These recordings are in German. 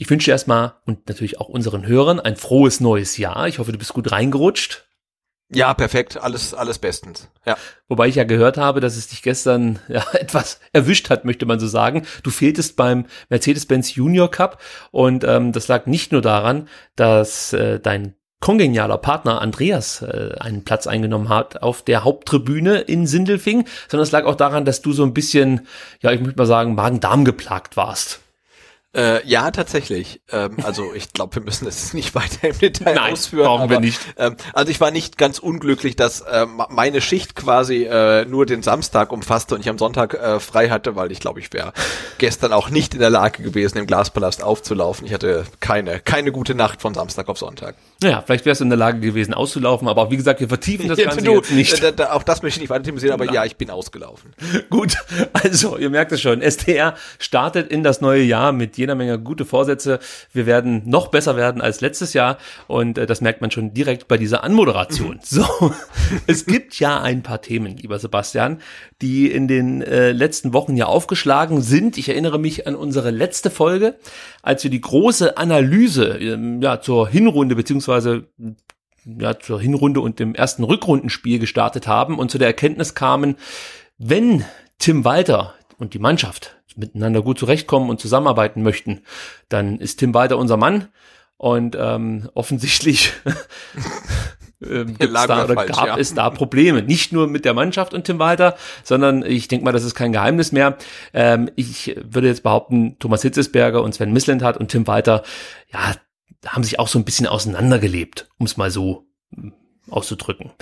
Ich wünsche erstmal und natürlich auch unseren Hörern ein frohes neues Jahr. Ich hoffe, du bist gut reingerutscht. Ja, perfekt, alles, alles bestens. Ja. Wobei ich ja gehört habe, dass es dich gestern ja, etwas erwischt hat, möchte man so sagen. Du fehltest beim Mercedes-Benz Junior Cup und ähm, das lag nicht nur daran, dass äh, dein kongenialer Partner Andreas äh, einen Platz eingenommen hat auf der Haupttribüne in Sindelfing, sondern es lag auch daran, dass du so ein bisschen, ja, ich möchte mal sagen, Magen-Darm geplagt warst. Äh, ja, tatsächlich. Ähm, also ich glaube, wir müssen es nicht weiter im Detail Nein, ausführen. brauchen aber, wir nicht. Ähm, also ich war nicht ganz unglücklich, dass äh, meine Schicht quasi äh, nur den Samstag umfasste und ich am Sonntag äh, frei hatte, weil ich glaube, ich wäre gestern auch nicht in der Lage gewesen, im Glaspalast aufzulaufen. Ich hatte keine, keine gute Nacht von Samstag auf Sonntag. Ja, vielleicht wärst du in der Lage gewesen, auszulaufen, aber wie gesagt, wir vertiefen das Jetzt Ganze du, jetzt nicht. Da, da, auch das möchte ich nicht weiter thematisieren, aber Nein. ja, ich bin ausgelaufen. Gut, also ihr merkt es schon, STR startet in das neue Jahr mit jeder Menge gute Vorsätze. Wir werden noch besser werden als letztes Jahr und äh, das merkt man schon direkt bei dieser Anmoderation. So, es gibt ja ein paar Themen, lieber Sebastian, die in den äh, letzten Wochen ja aufgeschlagen sind. Ich erinnere mich an unsere letzte Folge, als wir die große Analyse ähm, ja zur Hinrunde beziehungsweise ja, zur Hinrunde und dem ersten Rückrundenspiel gestartet haben und zu der Erkenntnis kamen, wenn Tim Walter und die Mannschaft miteinander gut zurechtkommen und zusammenarbeiten möchten, dann ist Tim Walter unser Mann und ähm, offensichtlich ähm, gibt's da, oder falsch, gab ja. es da Probleme. Nicht nur mit der Mannschaft und Tim Walter, sondern ich denke mal, das ist kein Geheimnis mehr. Ähm, ich würde jetzt behaupten, Thomas Hitzesberger und Sven Mislintat und Tim Walter, ja, haben sich auch so ein bisschen auseinandergelebt, um es mal so mm, auszudrücken.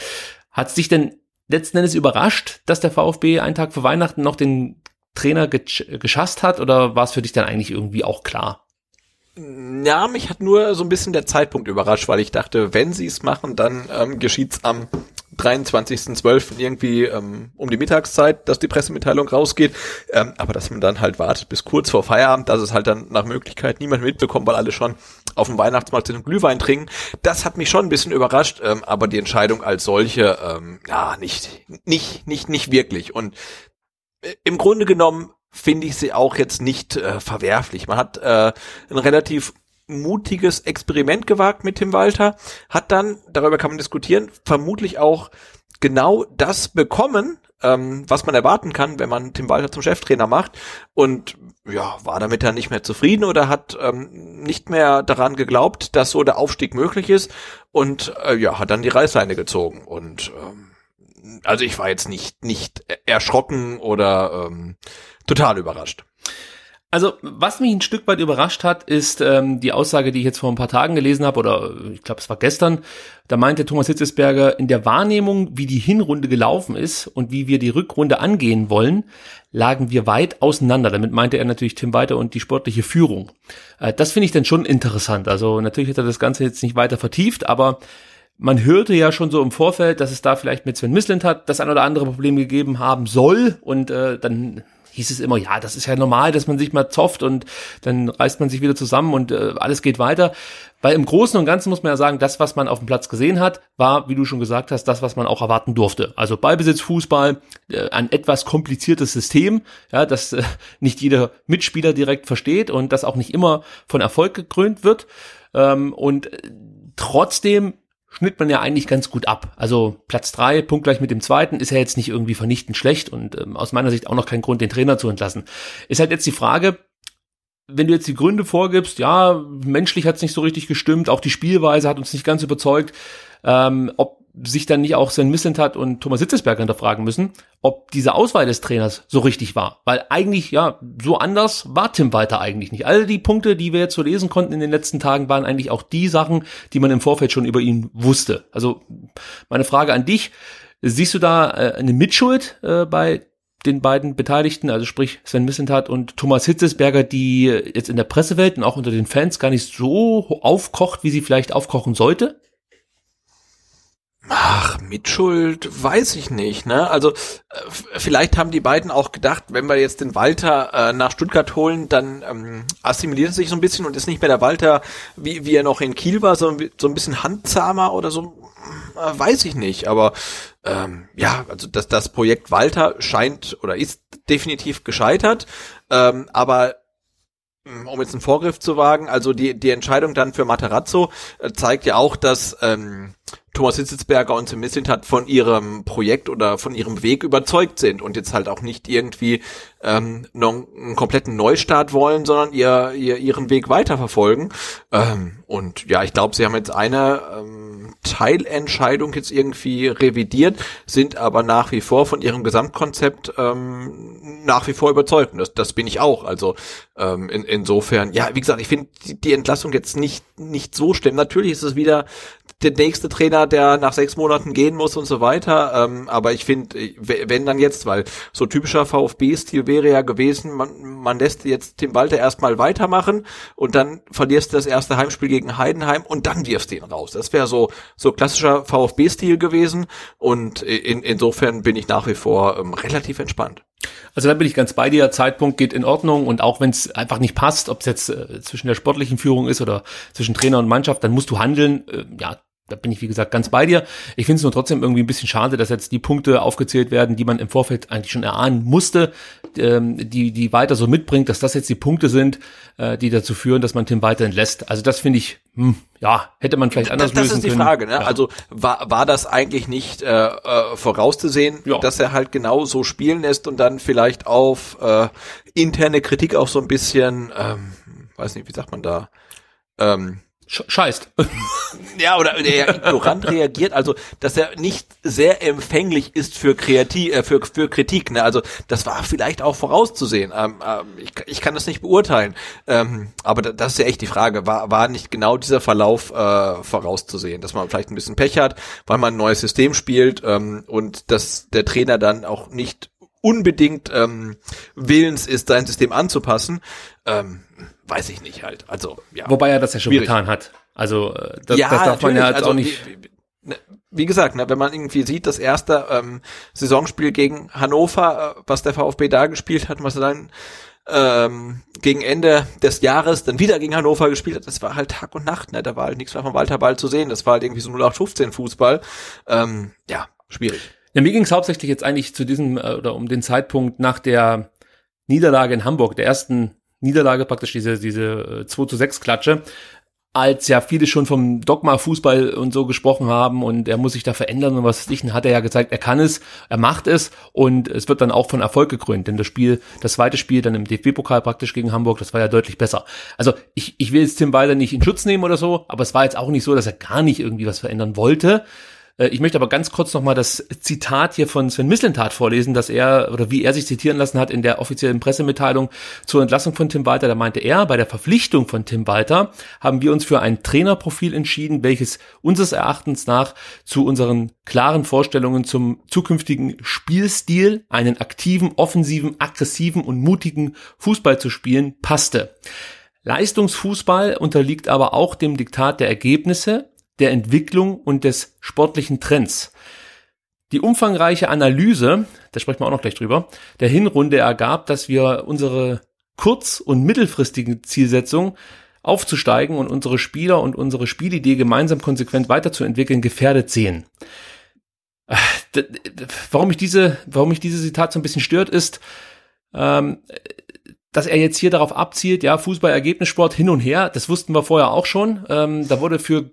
Hat es dich denn letzten Endes überrascht, dass der VfB einen Tag vor Weihnachten noch den Trainer gesch- geschasst hat oder war es für dich dann eigentlich irgendwie auch klar? Ja, mich hat nur so ein bisschen der Zeitpunkt überrascht, weil ich dachte, wenn sie es machen, dann ähm, geschieht's am 23.12. irgendwie ähm, um die Mittagszeit, dass die Pressemitteilung rausgeht. Ähm, aber dass man dann halt wartet bis kurz vor Feierabend, dass es halt dann nach Möglichkeit niemand mitbekommt, weil alle schon auf dem Weihnachtsmarkt sind und Glühwein trinken. Das hat mich schon ein bisschen überrascht, ähm, aber die Entscheidung als solche, ähm, ja, nicht, nicht, nicht, nicht wirklich. Und im Grunde genommen finde ich sie auch jetzt nicht äh, verwerflich. Man hat äh, ein relativ mutiges Experiment gewagt mit Tim Walter, hat dann, darüber kann man diskutieren, vermutlich auch genau das bekommen, ähm, was man erwarten kann, wenn man Tim Walter zum Cheftrainer macht. Und ja, war damit dann nicht mehr zufrieden oder hat ähm, nicht mehr daran geglaubt, dass so der Aufstieg möglich ist. Und äh, ja, hat dann die Reißleine gezogen. Und ähm, also ich war jetzt nicht nicht erschrocken oder ähm, total überrascht. Also, was mich ein Stück weit überrascht hat, ist ähm, die Aussage, die ich jetzt vor ein paar Tagen gelesen habe, oder äh, ich glaube, es war gestern. Da meinte Thomas Hitzesberger, in der Wahrnehmung, wie die Hinrunde gelaufen ist und wie wir die Rückrunde angehen wollen, lagen wir weit auseinander. Damit meinte er natürlich Tim Weiter und die sportliche Führung. Äh, das finde ich dann schon interessant. Also natürlich hat er das Ganze jetzt nicht weiter vertieft, aber man hörte ja schon so im Vorfeld, dass es da vielleicht mit Sven Mislint hat das ein oder andere Problem gegeben haben soll und äh, dann hieß es immer, ja, das ist ja normal, dass man sich mal zofft und dann reißt man sich wieder zusammen und äh, alles geht weiter. Weil im Großen und Ganzen muss man ja sagen, das, was man auf dem Platz gesehen hat, war, wie du schon gesagt hast, das, was man auch erwarten durfte. Also Ballbesitz, Fußball, äh, ein etwas kompliziertes System, ja, das äh, nicht jeder Mitspieler direkt versteht und das auch nicht immer von Erfolg gekrönt wird. Ähm, und äh, trotzdem schnitt man ja eigentlich ganz gut ab. Also Platz drei, punktgleich mit dem zweiten, ist ja jetzt nicht irgendwie vernichtend schlecht und ähm, aus meiner Sicht auch noch kein Grund, den Trainer zu entlassen. Ist halt jetzt die Frage, wenn du jetzt die Gründe vorgibst, ja, menschlich hat es nicht so richtig gestimmt, auch die Spielweise hat uns nicht ganz überzeugt, ähm, ob sich dann nicht auch Sven Missentat und Thomas Hitzesberger hinterfragen müssen, ob diese Auswahl des Trainers so richtig war. Weil eigentlich, ja, so anders war Tim Walter eigentlich nicht. All die Punkte, die wir jetzt so lesen konnten in den letzten Tagen, waren eigentlich auch die Sachen, die man im Vorfeld schon über ihn wusste. Also meine Frage an dich, siehst du da äh, eine Mitschuld äh, bei den beiden Beteiligten, also sprich Sven Missentat und Thomas Hitzesberger, die jetzt in der Pressewelt und auch unter den Fans gar nicht so aufkocht, wie sie vielleicht aufkochen sollte? Ach, Mitschuld, weiß ich nicht, ne? Also äh, vielleicht haben die beiden auch gedacht, wenn wir jetzt den Walter äh, nach Stuttgart holen, dann ähm, assimiliert er sich so ein bisschen und ist nicht mehr der Walter, wie, wie er noch in Kiel war, sondern so ein bisschen handzahmer oder so, äh, weiß ich nicht. Aber ähm, ja, also das, das Projekt Walter scheint oder ist definitiv gescheitert, ähm, aber mm, um jetzt einen Vorgriff zu wagen, also die, die Entscheidung dann für Materazzo äh, zeigt ja auch, dass ähm, Thomas Hitzelsberger und Tim Mislintat von ihrem Projekt oder von ihrem Weg überzeugt sind und jetzt halt auch nicht irgendwie ähm, noch einen kompletten Neustart wollen, sondern ihr, ihr ihren Weg weiterverfolgen. Ähm, und ja, ich glaube, sie haben jetzt eine ähm, Teilentscheidung jetzt irgendwie revidiert, sind aber nach wie vor von ihrem Gesamtkonzept ähm, nach wie vor überzeugt. Und das, das bin ich auch. Also ähm, in, insofern, ja, wie gesagt, ich finde die, die Entlassung jetzt nicht nicht so schlimm. Natürlich ist es wieder der nächste Trainer, der nach sechs Monaten gehen muss und so weiter. Ähm, aber ich finde, wenn dann jetzt, weil so typischer VfB-Stil wäre ja gewesen, man, man lässt jetzt Tim Walter erstmal weitermachen und dann verlierst du das erste Heimspiel gegen Heidenheim und dann wirfst du ihn raus. Das wäre so so klassischer VfB-Stil gewesen und in, insofern bin ich nach wie vor ähm, relativ entspannt. Also da bin ich ganz bei dir. Zeitpunkt geht in Ordnung und auch wenn es einfach nicht passt, ob es jetzt äh, zwischen der sportlichen Führung ist oder zwischen Trainer und Mannschaft, dann musst du handeln. Äh, ja, da bin ich, wie gesagt, ganz bei dir. Ich finde es nur trotzdem irgendwie ein bisschen schade, dass jetzt die Punkte aufgezählt werden, die man im Vorfeld eigentlich schon erahnen musste, ähm, die, die weiter so mitbringt, dass das jetzt die Punkte sind, äh, die dazu führen, dass man Tim weiter entlässt. Also das finde ich, hm, ja, hätte man vielleicht anders das, das lösen können. Das ist die Frage, ne? Ja. Also war, war das eigentlich nicht äh, äh, vorauszusehen, Ja. dass er halt genau so spielen lässt und dann vielleicht auf äh, interne Kritik auch so ein bisschen, ähm, weiß nicht, wie sagt man da, ähm, Scheißt. ja, oder der ignorant reagiert, also dass er nicht sehr empfänglich ist für Kreativ, äh, für, für Kritik. Ne? Also das war vielleicht auch vorauszusehen. Ähm, ähm, ich, ich kann das nicht beurteilen. Ähm, aber da, das ist ja echt die Frage. War, war nicht genau dieser Verlauf äh, vorauszusehen, dass man vielleicht ein bisschen Pech hat, weil man ein neues System spielt ähm, und dass der Trainer dann auch nicht unbedingt ähm, willens ist, sein System anzupassen. Ähm, weiß ich nicht halt. Also ja. Wobei er das ja schon Schwierig. getan hat. Also äh, das, das darf man ja jetzt also, auch nicht. Wie, ne, gesagt, ne, wenn man irgendwie sieht, das erste ähm, Saisonspiel gegen Hannover, äh, was der VfB da gespielt hat, was er dann ähm, gegen Ende des Jahres dann wieder gegen Hannover gespielt hat, das war halt Tag und Nacht, ne? Da war halt nichts mehr vom Walter Ball zu sehen. Das war halt irgendwie so 0815 Fußball. Ähm, ja, schwierig. Ja, mir ging es hauptsächlich jetzt eigentlich zu diesem äh, oder um den Zeitpunkt nach der Niederlage in Hamburg, der ersten Niederlage praktisch diese diese äh, 2 zu 6 Klatsche, als ja viele schon vom Dogma Fußball und so gesprochen haben und er muss sich da verändern und was weiß ich, dann hat er ja gezeigt, er kann es, er macht es und es wird dann auch von Erfolg gekrönt, denn das Spiel, das zweite Spiel dann im DFB-Pokal praktisch gegen Hamburg, das war ja deutlich besser. Also ich, ich will jetzt Tim Walter nicht in Schutz nehmen oder so, aber es war jetzt auch nicht so, dass er gar nicht irgendwie was verändern wollte. Äh, Ich möchte aber ganz kurz nochmal das Zitat hier von Sven Mislintat vorlesen, dass er oder wie er sich zitieren lassen hat in der offiziellen Pressemitteilung zur Entlassung von Tim Walter. Da meinte er, bei der Verpflichtung von Tim Walter haben wir uns für ein Trainerprofil entschieden, welches unseres Erachtens nach zu unseren klaren Vorstellungen zum zukünftigen Spielstil, einen aktiven, offensiven, aggressiven und mutigen Fußball zu spielen, passte. Leistungsfußball unterliegt aber auch dem Diktat der Ergebnisse, der Entwicklung und des sportlichen Trends. Die umfangreiche Analyse da sprechen wir auch noch gleich drüber, der Hinrunde ergab, dass wir unsere kurz- und mittelfristigen Zielsetzungen aufzusteigen und unsere Spieler und unsere Spielidee gemeinsam konsequent weiterzuentwickeln, gefährdet sehen. Äh, warum mich diese, warum mich diese Zitat so ein bisschen stört, ist, ähm, dass er jetzt hier darauf abzielt, ja, Fußball, Ergebnissport hin und her, das wussten wir vorher auch schon. Ähm, da wurde für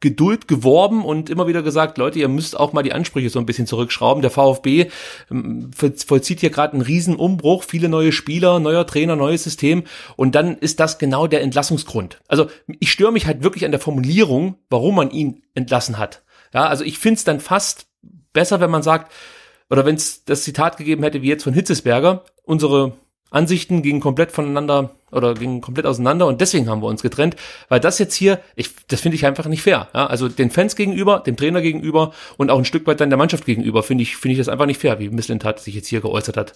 Geduld geworben und immer wieder gesagt, Leute, ihr müsst auch mal die Ansprüche so ein bisschen zurückschrauben. Der VfB ähm, vollzieht hier gerade einen riesen Umbruch, viele neue Spieler, neuer Trainer, neues System und dann ist das genau der Entlassungsgrund. Also ich störe mich halt wirklich an der Formulierung, warum man ihn entlassen hat. Ja, also ich finde es dann fast besser, wenn man sagt, oder wenn es das Zitat gegeben hätte, wie jetzt von Hitzesberger, unsere Ansichten gingen komplett voneinander oder gingen komplett auseinander und deswegen haben wir uns getrennt, weil das jetzt hier, ich, das finde ich einfach nicht fair. Ja? Also den Fans gegenüber, dem Trainer gegenüber und auch ein Stück weit dann der Mannschaft gegenüber finde ich, finde ich das einfach nicht fair, wie Misslintat sich jetzt hier geäußert hat.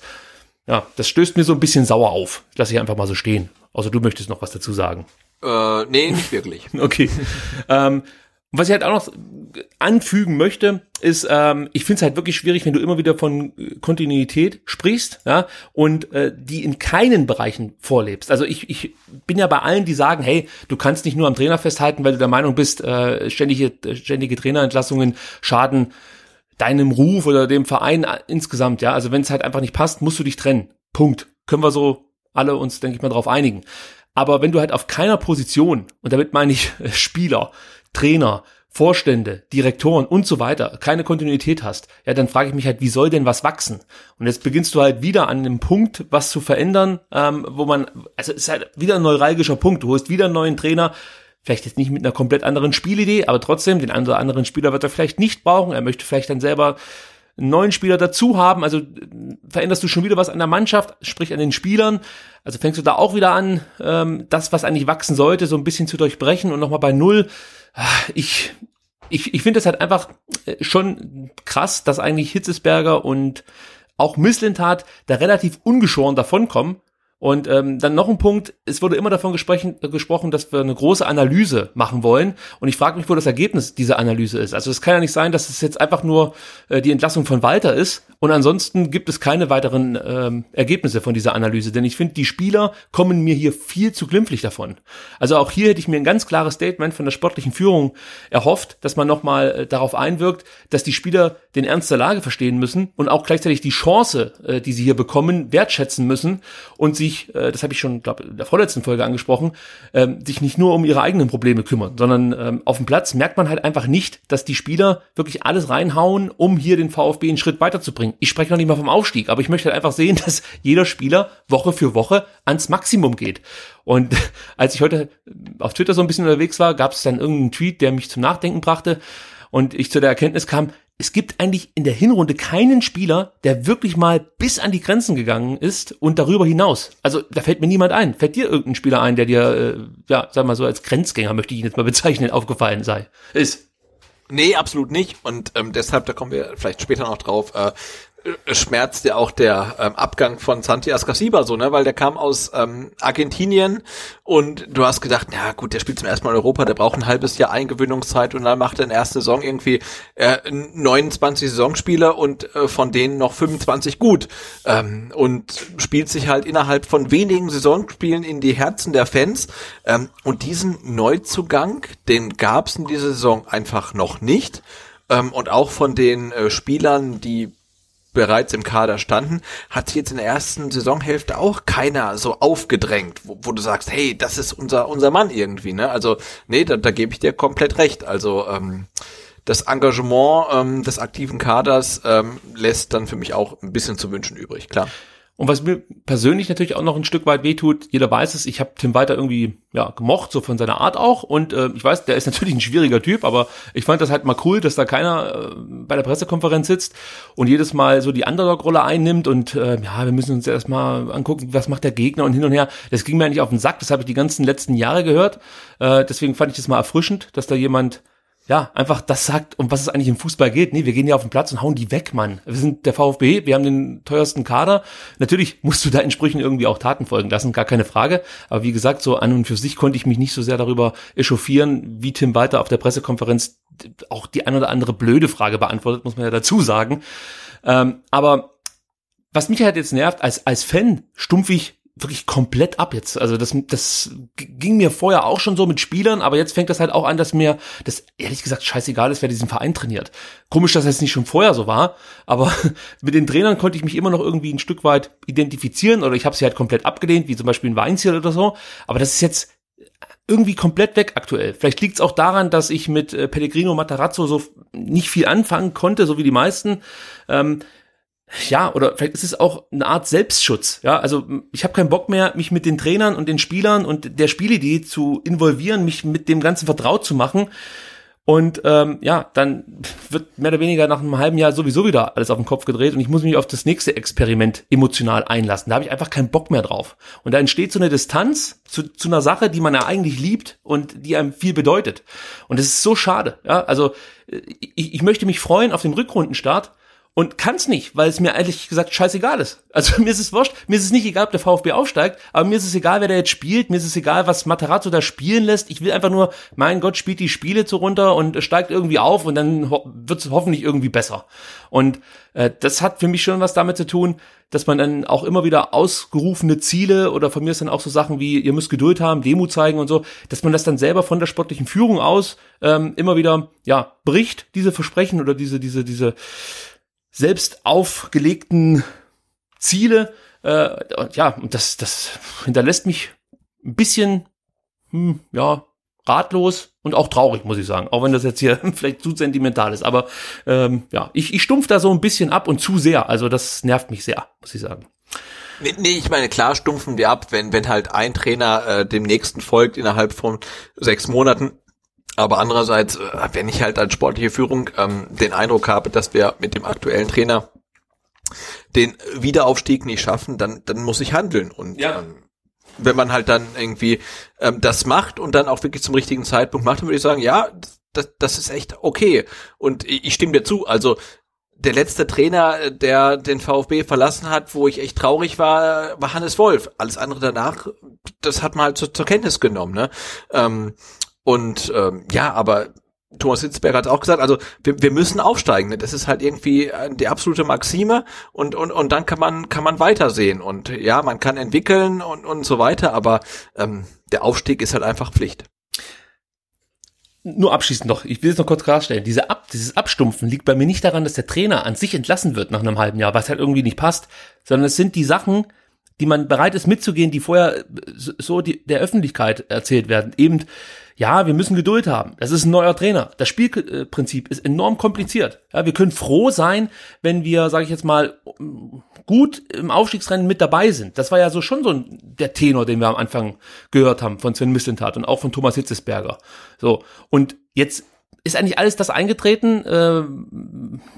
Ja, das stößt mir so ein bisschen sauer auf. Lass ich einfach mal so stehen. Außer du möchtest noch was dazu sagen. Äh, nee, nicht wirklich. okay. ähm, was ich halt auch noch anfügen möchte, ist, ähm, ich finde es halt wirklich schwierig, wenn du immer wieder von Kontinuität sprichst, ja, und äh, die in keinen Bereichen vorlebst. Also ich, ich bin ja bei allen, die sagen, hey, du kannst nicht nur am Trainer festhalten, weil du der Meinung bist, äh, ständige, ständige Trainerentlassungen schaden deinem Ruf oder dem Verein insgesamt, ja. Also wenn es halt einfach nicht passt, musst du dich trennen. Punkt. Können wir so alle uns, denke ich mal, darauf einigen. Aber wenn du halt auf keiner Position, und damit meine ich Spieler, Trainer, Vorstände, Direktoren und so weiter keine Kontinuität hast, ja, dann frage ich mich halt, wie soll denn was wachsen? Und jetzt beginnst du halt wieder an einem Punkt, was zu verändern, ähm, wo man, also es ist halt wieder ein neuralgischer Punkt. Du holst wieder einen neuen Trainer, vielleicht jetzt nicht mit einer komplett anderen Spielidee, aber trotzdem, den einen oder anderen Spieler wird er vielleicht nicht brauchen. Er möchte vielleicht dann selber einen neuen Spieler dazu haben. Also veränderst du schon wieder was an der Mannschaft, sprich an den Spielern. Also fängst du da auch wieder an, ähm, das, was eigentlich wachsen sollte, so ein bisschen zu durchbrechen und nochmal bei Null ich, ich, ich finde es halt einfach äh, schon krass, dass eigentlich Hitzesberger und auch Misslintat da relativ ungeschoren davonkommen und ähm, dann noch ein Punkt, es wurde immer davon gesprochen, gesprochen, dass wir eine große Analyse machen wollen. Und ich frage mich, wo das Ergebnis dieser Analyse ist. Also es kann ja nicht sein, dass es jetzt einfach nur äh, die Entlassung von Walter ist und ansonsten gibt es keine weiteren ähm, Ergebnisse von dieser Analyse. Denn ich finde, die Spieler kommen mir hier viel zu glimpflich davon. Also auch hier hätte ich mir ein ganz klares Statement von der sportlichen Führung erhofft, dass man nochmal äh, darauf einwirkt, dass die Spieler den Ernst der Lage verstehen müssen und auch gleichzeitig die Chance, äh, die sie hier bekommen, wertschätzen müssen und sich äh, das habe ich schon, glaube in der vorletzten Folge angesprochen, ähm, sich nicht nur um ihre eigenen Probleme kümmern, sondern ähm, auf dem Platz merkt man halt einfach nicht, dass die Spieler wirklich alles reinhauen, um hier den VfB einen Schritt weiterzubringen. Ich spreche noch nicht mal vom Aufstieg, aber ich möchte halt einfach sehen, dass jeder Spieler Woche für Woche ans Maximum geht. Und als ich heute auf Twitter so ein bisschen unterwegs war, gab es dann irgendeinen Tweet, der mich zum Nachdenken brachte und ich zu der Erkenntnis kam, es gibt eigentlich in der Hinrunde keinen Spieler, der wirklich mal bis an die Grenzen gegangen ist und darüber hinaus. Also da fällt mir niemand ein. Fällt dir irgendein Spieler ein, der dir, äh, ja, sag mal so als Grenzgänger, möchte ich ihn jetzt mal bezeichnen, aufgefallen sei? Ist. Nee, absolut nicht. Und ähm, deshalb, da kommen wir vielleicht später noch drauf, äh, schmerzt ja auch der ähm, Abgang von Santi Ascasiba so, ne, weil der kam aus ähm, Argentinien und du hast gedacht, na gut, der spielt zum ersten Mal in Europa, der braucht ein halbes Jahr Eingewöhnungszeit und dann macht er in der ersten Saison irgendwie äh, 29 Saisonspiele und äh, von denen noch 25 gut. Ähm, und spielt sich halt innerhalb von wenigen Saisonspielen in die Herzen der Fans. Ähm, und diesen Neuzugang, den gab's in dieser Saison einfach noch nicht. Ähm, und auch von den äh, Spielern, die bereits im Kader standen, hat sich jetzt in der ersten Saisonhälfte auch keiner so aufgedrängt, wo, wo du sagst, hey, das ist unser unser Mann irgendwie, ne? Also nee, da, da gebe ich dir komplett recht. Also ähm, das Engagement ähm, des aktiven Kaders ähm, lässt dann für mich auch ein bisschen zu wünschen übrig, klar. Und was mir persönlich natürlich auch noch ein Stück weit wehtut, jeder weiß es, ich habe Tim Walter irgendwie ja gemocht, so von seiner Art auch. Und äh, ich weiß, der ist natürlich ein schwieriger Typ, aber ich fand das halt mal cool, dass da keiner äh, bei der Pressekonferenz sitzt und jedes Mal so die Underdog-Rolle einnimmt und äh, ja, wir müssen uns erstmal angucken, was macht der Gegner und hin und her. Das ging mir eigentlich auf den Sack, das habe ich die ganzen letzten Jahre gehört. Äh, deswegen fand ich das mal erfrischend, dass da jemand ja, einfach das sagt, um was es eigentlich im Fußball geht. Nee, wir gehen ja auf den Platz und hauen die weg, Mann. Wir sind der VfB, wir haben den teuersten Kader. Natürlich musst du da entsprechend irgendwie auch Taten folgen lassen, gar keine Frage. Aber wie gesagt, so an und für sich konnte ich mich nicht so sehr darüber echauffieren, wie Tim Walter auf der Pressekonferenz auch die ein oder andere blöde Frage beantwortet, muss man ja dazu sagen. Ähm, aber was mich halt jetzt nervt, als, als Fan stumpf ich wirklich komplett ab jetzt. Also das, das ging mir vorher auch schon so mit Spielern, aber jetzt fängt das halt auch an, dass mir das ehrlich gesagt scheißegal ist, wer diesen Verein trainiert. Komisch, dass das nicht schon vorher so war, aber mit den Trainern konnte ich mich immer noch irgendwie ein Stück weit identifizieren oder ich habe sie halt komplett abgelehnt, wie zum Beispiel ein Weinziel oder so. Aber das ist jetzt irgendwie komplett weg aktuell. Vielleicht liegt es auch daran, dass ich mit äh, Pellegrino Matarazzo so nicht viel anfangen konnte, so wie die meisten. Ähm, ja, oder vielleicht ist es auch eine Art Selbstschutz. Ja, also ich habe keinen Bock mehr, mich mit den Trainern und den Spielern und der Spielidee zu involvieren, mich mit dem Ganzen vertraut zu machen. Und ähm, ja, dann wird mehr oder weniger nach einem halben Jahr sowieso wieder alles auf den Kopf gedreht und ich muss mich auf das nächste Experiment emotional einlassen. Da habe ich einfach keinen Bock mehr drauf. Und da entsteht so eine Distanz zu, zu einer Sache, die man ja eigentlich liebt und die einem viel bedeutet. Und das ist so schade. Ja, also äh, ich, ich möchte mich freuen auf den Rückrundenstart und kann's nicht, weil es mir ehrlich gesagt scheißegal ist. Also mir ist es wurscht, mir ist es nicht egal, ob der VfB aufsteigt, aber mir ist es egal, wer da jetzt spielt, mir ist es egal, was Matarazzo da spielen lässt. Ich will einfach nur, mein Gott, spielt die Spiele zu runter und steigt irgendwie auf und dann ho wird's hoffentlich irgendwie besser. Und äh, das hat für mich schon was damit zu tun, dass man dann auch immer wieder ausgerufene Ziele oder von mir ist dann auch so Sachen wie, ihr müsst Geduld haben, Demo zeigen und so, dass man das dann selber von der sportlichen Führung aus ähm, immer wieder, ja, bricht, diese Versprechen oder diese, diese, diese selbst aufgelegten Ziele. Äh, ja, und das, das hinterlässt mich ein bisschen, hm, ja, ratlos und auch traurig, muss ich sagen. Auch wenn das jetzt hier vielleicht zu sentimental ist. Aber ähm, ja, ich, ich stumpf da so ein bisschen ab und zu sehr. Also das nervt mich sehr, muss ich sagen. Nee, nee, ich meine, klar stumpfen wir ab, wenn, wenn halt ein Trainer äh, dem nächsten folgt innerhalb von sechs Monaten. Aber andererseits, äh, wenn ich halt als sportliche Führung ähm, den Eindruck habe, dass wir mit dem aktuellen Trainer den Wiederaufstieg nicht schaffen, dann, dann muss ich handeln. Und ja. ähm, wenn man halt dann irgendwie ähm, das macht und dann auch wirklich zum richtigen Zeitpunkt macht, dann würde ich sagen, ja, das, das ist echt okay. Und ich, ich stimme dir zu. Also der letzte Trainer, der den VfB verlassen hat, wo ich echt traurig war, war Hannes Wolf. Alles andere danach, das hat man halt zur, zur Kenntnis genommen. Ne? Ähm, und ähm, ja, aber Thomas Hitzberger hat auch gesagt, also wir, wir müssen aufsteigen. Ne? Das ist halt irgendwie äh, die absolute Maxime und, und, und dann kann man, kann man weitersehen. Und ja, man kann entwickeln und, und so weiter, aber ähm, der Aufstieg ist halt einfach Pflicht. Nur abschließend noch, ich will es noch kurz klarstellen, diese Ab, dieses Abstumpfen liegt bei mir nicht daran, dass der Trainer an sich entlassen wird nach einem halben Jahr, was halt irgendwie nicht passt, sondern es sind die Sachen, die man bereit ist mitzugehen, die vorher so die, der Öffentlichkeit erzählt werden. Eben, ja, wir müssen Geduld haben. Das ist ein neuer Trainer. Das Spielprinzip ist enorm kompliziert. Ja, wir können froh sein, wenn wir, sage ich jetzt mal, gut im Aufstiegsrennen mit dabei sind. Das war ja so schon so ein, der Tenor, den wir am Anfang gehört haben von Sven Mislintat und auch von Thomas Hitzesberger. So und jetzt ist eigentlich alles das eingetreten, äh,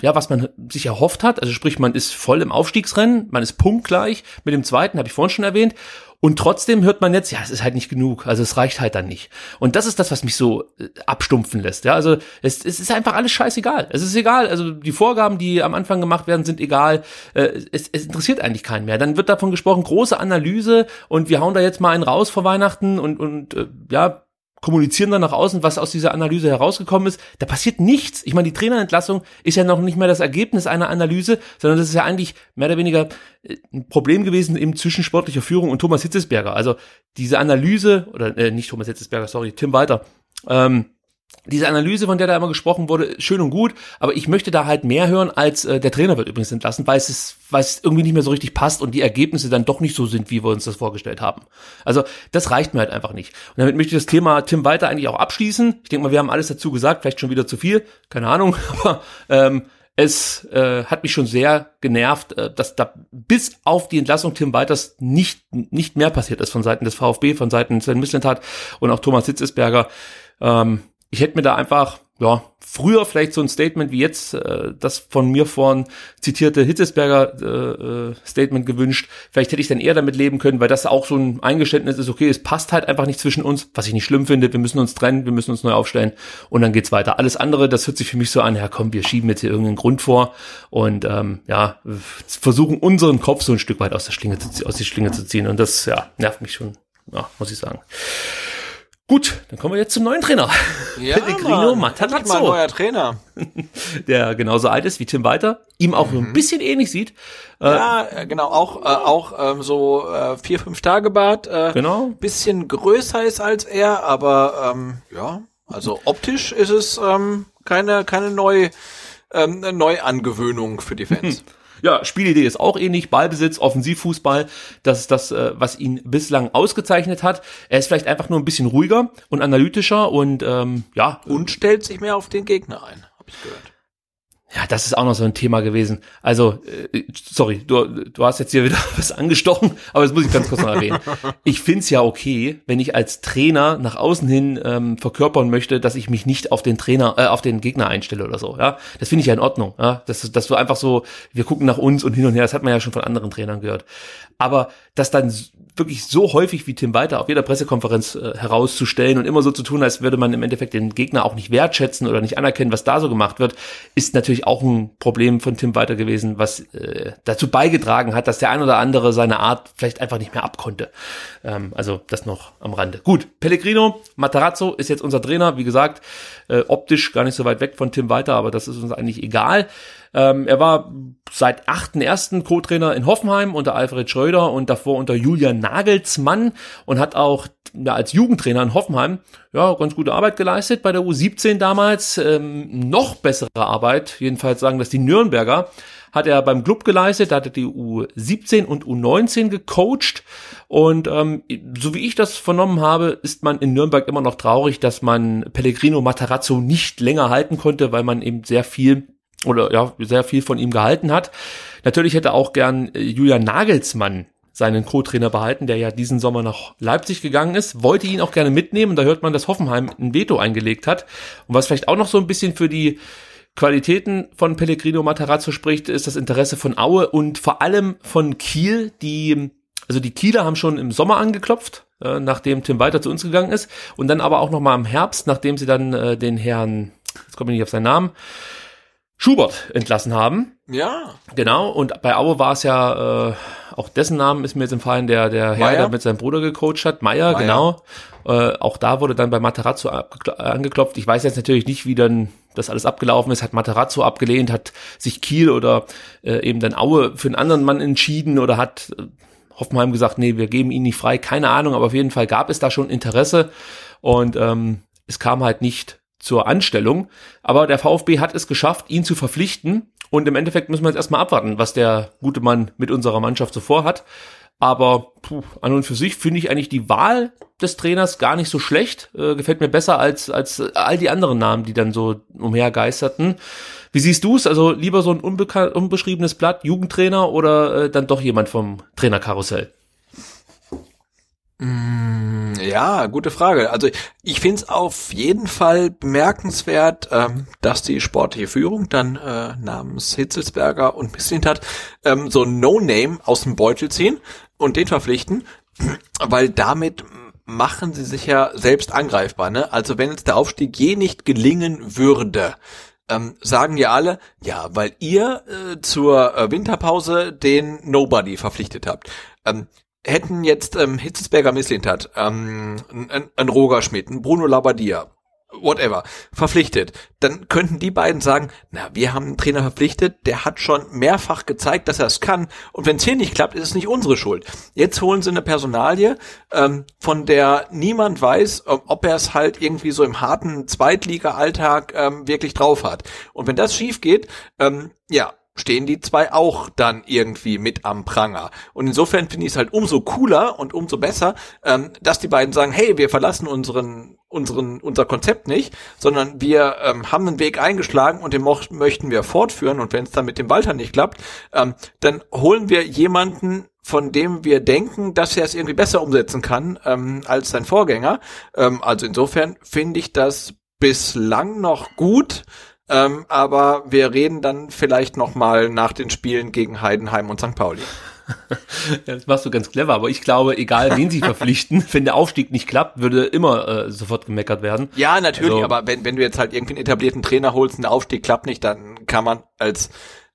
ja, was man sich erhofft hat. Also sprich, man ist voll im Aufstiegsrennen, man ist punktgleich mit dem zweiten, habe ich vorhin schon erwähnt. Und trotzdem hört man jetzt, ja, es ist halt nicht genug. Also es reicht halt dann nicht. Und das ist das, was mich so äh, abstumpfen lässt. Ja, also es, es ist einfach alles scheißegal. Es ist egal. Also die Vorgaben, die am Anfang gemacht werden, sind egal. Äh, es, es interessiert eigentlich keinen mehr. Dann wird davon gesprochen, große Analyse und wir hauen da jetzt mal einen raus vor Weihnachten und, und äh, ja, kommunizieren dann nach außen, was aus dieser Analyse herausgekommen ist. Da passiert nichts. Ich meine, die Trainerentlassung ist ja noch nicht mehr das Ergebnis einer Analyse, sondern das ist ja eigentlich mehr oder weniger äh, ein Problem gewesen im zwischen sportlicher Führung und Thomas Hitzesberger. Also diese Analyse, oder äh, nicht Thomas Hitzesberger, sorry, Tim Walter, ähm, diese Analyse, von der da immer gesprochen wurde, schön und gut, aber ich möchte da halt mehr hören, als äh, der Trainer wird übrigens entlassen, weil es, ist, weil es irgendwie nicht mehr so richtig passt und die Ergebnisse dann doch nicht so sind, wie wir uns das vorgestellt haben. Also das reicht mir halt einfach nicht. Und damit möchte ich das Thema Tim weiter eigentlich auch abschließen. Ich denke mal, wir haben alles dazu gesagt, vielleicht schon wieder zu viel, keine Ahnung, aber ähm, es äh, hat mich schon sehr genervt, äh, dass da bis auf die Entlassung Tim Weiters nicht, nicht mehr passiert ist von Seiten des VfB, von Seiten Sven Mislintat und auch Thomas Hitzesberger. Ähm, ich hätte mir da einfach, ja, früher vielleicht so ein Statement wie jetzt, äh, das von mir vorhin zitierte Hitzesberger äh, äh, Statement gewünscht. Vielleicht hätte ich dann eher damit leben können, weil das auch so ein Eingeständnis ist, okay, es passt halt einfach nicht zwischen uns, was ich nicht schlimm finde, wir müssen uns trennen, wir müssen uns neu aufstellen und dann geht's weiter. Alles andere, das hört sich für mich so an, ja komm, wir schieben jetzt hier irgendeinen Grund vor und ähm, ja, versuchen unseren Kopf so ein Stück weit aus der Schlinge zu, aus der Schlinge zu ziehen und das, ja, nervt mich schon, ja, muss ich sagen. Gut, dann kommen wir jetzt zum neuen Trainer. Ja, Pellegrino mal ein Matarazzo, neuer Trainer. der genauso alt ist wie Tim Walter, ihm auch so ein bisschen ähnlich sieht. Äh, Ja, äh, genau, auch, äh, auch ähm, so äh, vier, fünf Tage Bart. Äh, Genau. Bisschen größer ist als er, aber ähm, ja, also optisch ist es ähm, keine, keine neu, ähm, Neuangewöhnung für die Fans. Ja, Spielidee ist auch ähnlich, Ballbesitz, Offensivfußball, das ist das, äh, was ihn bislang ausgezeichnet hat. Er ist vielleicht einfach nur ein bisschen ruhiger und analytischer und ähm, ja, Und stellt sich mehr auf den Gegner ein, habe ich gehört. Ja, das ist auch noch so ein Thema gewesen. Also, äh, sorry, du, du hast jetzt hier wieder was angestochen, aber das muss ich ganz kurz noch erwähnen. Ich find's ja okay, wenn ich als Trainer nach außen hin ähm, verkörpern möchte, dass ich mich nicht auf den Trainer, äh, auf den Gegner einstelle oder so. Ja, das finde ich ja in Ordnung. Ja, dass, dass du einfach so, wir gucken nach uns und hin und her. Das hat man ja schon von anderen Trainern gehört. Aber das dann wirklich so häufig wie Tim Walter auf jeder Pressekonferenz äh, herauszustellen und immer so zu tun, als würde man im Endeffekt den Gegner auch nicht wertschätzen oder nicht anerkennen, was da so gemacht wird, ist natürlich auch ein Problem von Tim Walter gewesen, was äh, dazu beigetragen hat, dass der ein oder andere seine Art vielleicht einfach nicht mehr abkonnte. Ähm, also das noch am Rande. Gut, Pellegrino Matarazzo ist jetzt unser Trainer, wie gesagt, äh, optisch gar nicht so weit weg von Tim Walter, aber das ist uns eigentlich egal. Ähm, er war seit 8.1. Co-Trainer in Hoffenheim unter Alfred Schröder und davor unter Julian Nagelsmann und hat auch ja, als Jugendtrainer in Hoffenheim ja ganz gute Arbeit geleistet bei der U17 damals. Ähm, noch bessere Arbeit, jedenfalls sagen das die Nürnberger, hat er beim Club geleistet, da hat er die U17 und U19 gecoacht und ähm, so wie ich das vernommen habe, ist man in Nürnberg immer noch traurig, dass man Pellegrino Matarazzo nicht länger halten konnte, weil man eben sehr viel oder ja, sehr viel von ihm gehalten hat. Natürlich hätte auch gern äh, Julian Nagelsmann seinen Co-Trainer behalten, der ja diesen Sommer nach Leipzig gegangen ist, wollte ihn auch gerne mitnehmen. Da hört man, dass Hoffenheim ein Veto eingelegt hat. Und was vielleicht auch noch so ein bisschen für die Qualitäten von Pellegrino Matarazzo spricht, ist das Interesse von Aue und vor allem von Kiel, die, also die Kieler haben schon im Sommer angeklopft, äh, nachdem Tim Walter zu uns gegangen ist und dann aber auch noch mal im Herbst, nachdem sie dann äh, den Herrn, jetzt komme ich nicht auf seinen Namen, Schubert entlassen haben. Ja, Genau, und bei Aue war es ja, äh, auch dessen Namen ist mir jetzt entfallen, der, der Herr, Meier? der mit seinem Bruder gecoacht hat, Meier, Meier. genau. Äh, auch da wurde dann bei Materazzo angeklopft. Ich weiß jetzt natürlich nicht, wie dann das alles abgelaufen ist. Hat Materazzo abgelehnt, hat sich Kiel oder äh, eben dann Aue für einen anderen Mann entschieden oder hat äh, Hoffenheim gesagt, nee, wir geben ihn nicht frei. Keine Ahnung, aber auf jeden Fall gab es da schon Interesse und ähm, es kam halt nicht zur Anstellung. Aber der VfB hat es geschafft, ihn zu verpflichten. Und im Endeffekt müssen wir jetzt erstmal abwarten, was der gute Mann mit unserer Mannschaft so vorhat. Aber puh, an und für sich finde ich eigentlich die Wahl des Trainers gar nicht so schlecht. Äh, gefällt mir besser als, als all die anderen Namen, die dann so umhergeisterten. Wie siehst du es? Also lieber so ein unbekan- unbeschriebenes Blatt, Jugendtrainer oder äh, dann doch jemand vom Trainerkarussell? Ja, gute Frage. Also ich finde es auf jeden Fall bemerkenswert, ähm, dass die sportliche Führung dann äh, namens Hitzelsberger und Misslintat ähm, so No-Name aus dem Beutel ziehen und den verpflichten, weil damit machen sie sich ja selbst angreifbar. Ne? Also wenn jetzt der Aufstieg je nicht gelingen würde, ähm, sagen ja alle, ja, weil ihr äh, zur äh, Winterpause den Nobody verpflichtet habt. Ähm, hätten jetzt ähm, Hitzelsberger Misslintat, ähm, ein, ein Roger Schmidt, ein Bruno Labbadia, whatever, verpflichtet, dann könnten die beiden sagen, na, wir haben einen Trainer verpflichtet, der hat schon mehrfach gezeigt, dass er es kann und wenn es hier nicht klappt, ist es nicht unsere Schuld. Jetzt holen sie eine Personalie, ähm, von der niemand weiß, ob er es halt irgendwie so im harten Zweitliga-Alltag ähm, wirklich drauf hat. Und wenn das schief geht, ähm, ja, stehen die zwei auch dann irgendwie mit am Pranger. Und insofern finde ich es halt umso cooler und umso besser, ähm, dass die beiden sagen, hey, wir verlassen unseren, unseren, unser Konzept nicht, sondern wir ähm, haben einen Weg eingeschlagen und den mo möchten wir fortführen. Und wenn es dann mit dem Walter nicht klappt, ähm, dann holen wir jemanden, von dem wir denken, dass er es irgendwie besser umsetzen kann ähm, als sein Vorgänger. Ähm, also insofern finde ich das bislang noch gut. Ähm, aber wir reden dann vielleicht noch mal nach den Spielen gegen Heidenheim und St. Pauli. Ja, das machst du ganz clever, aber ich glaube, egal wen sie verpflichten, wenn der Aufstieg nicht klappt, würde immer äh, sofort gemeckert werden. Ja, natürlich, Also- aber wenn, wenn du jetzt halt irgendwie einen etablierten Trainer holst und der Aufstieg klappt nicht, dann kann man als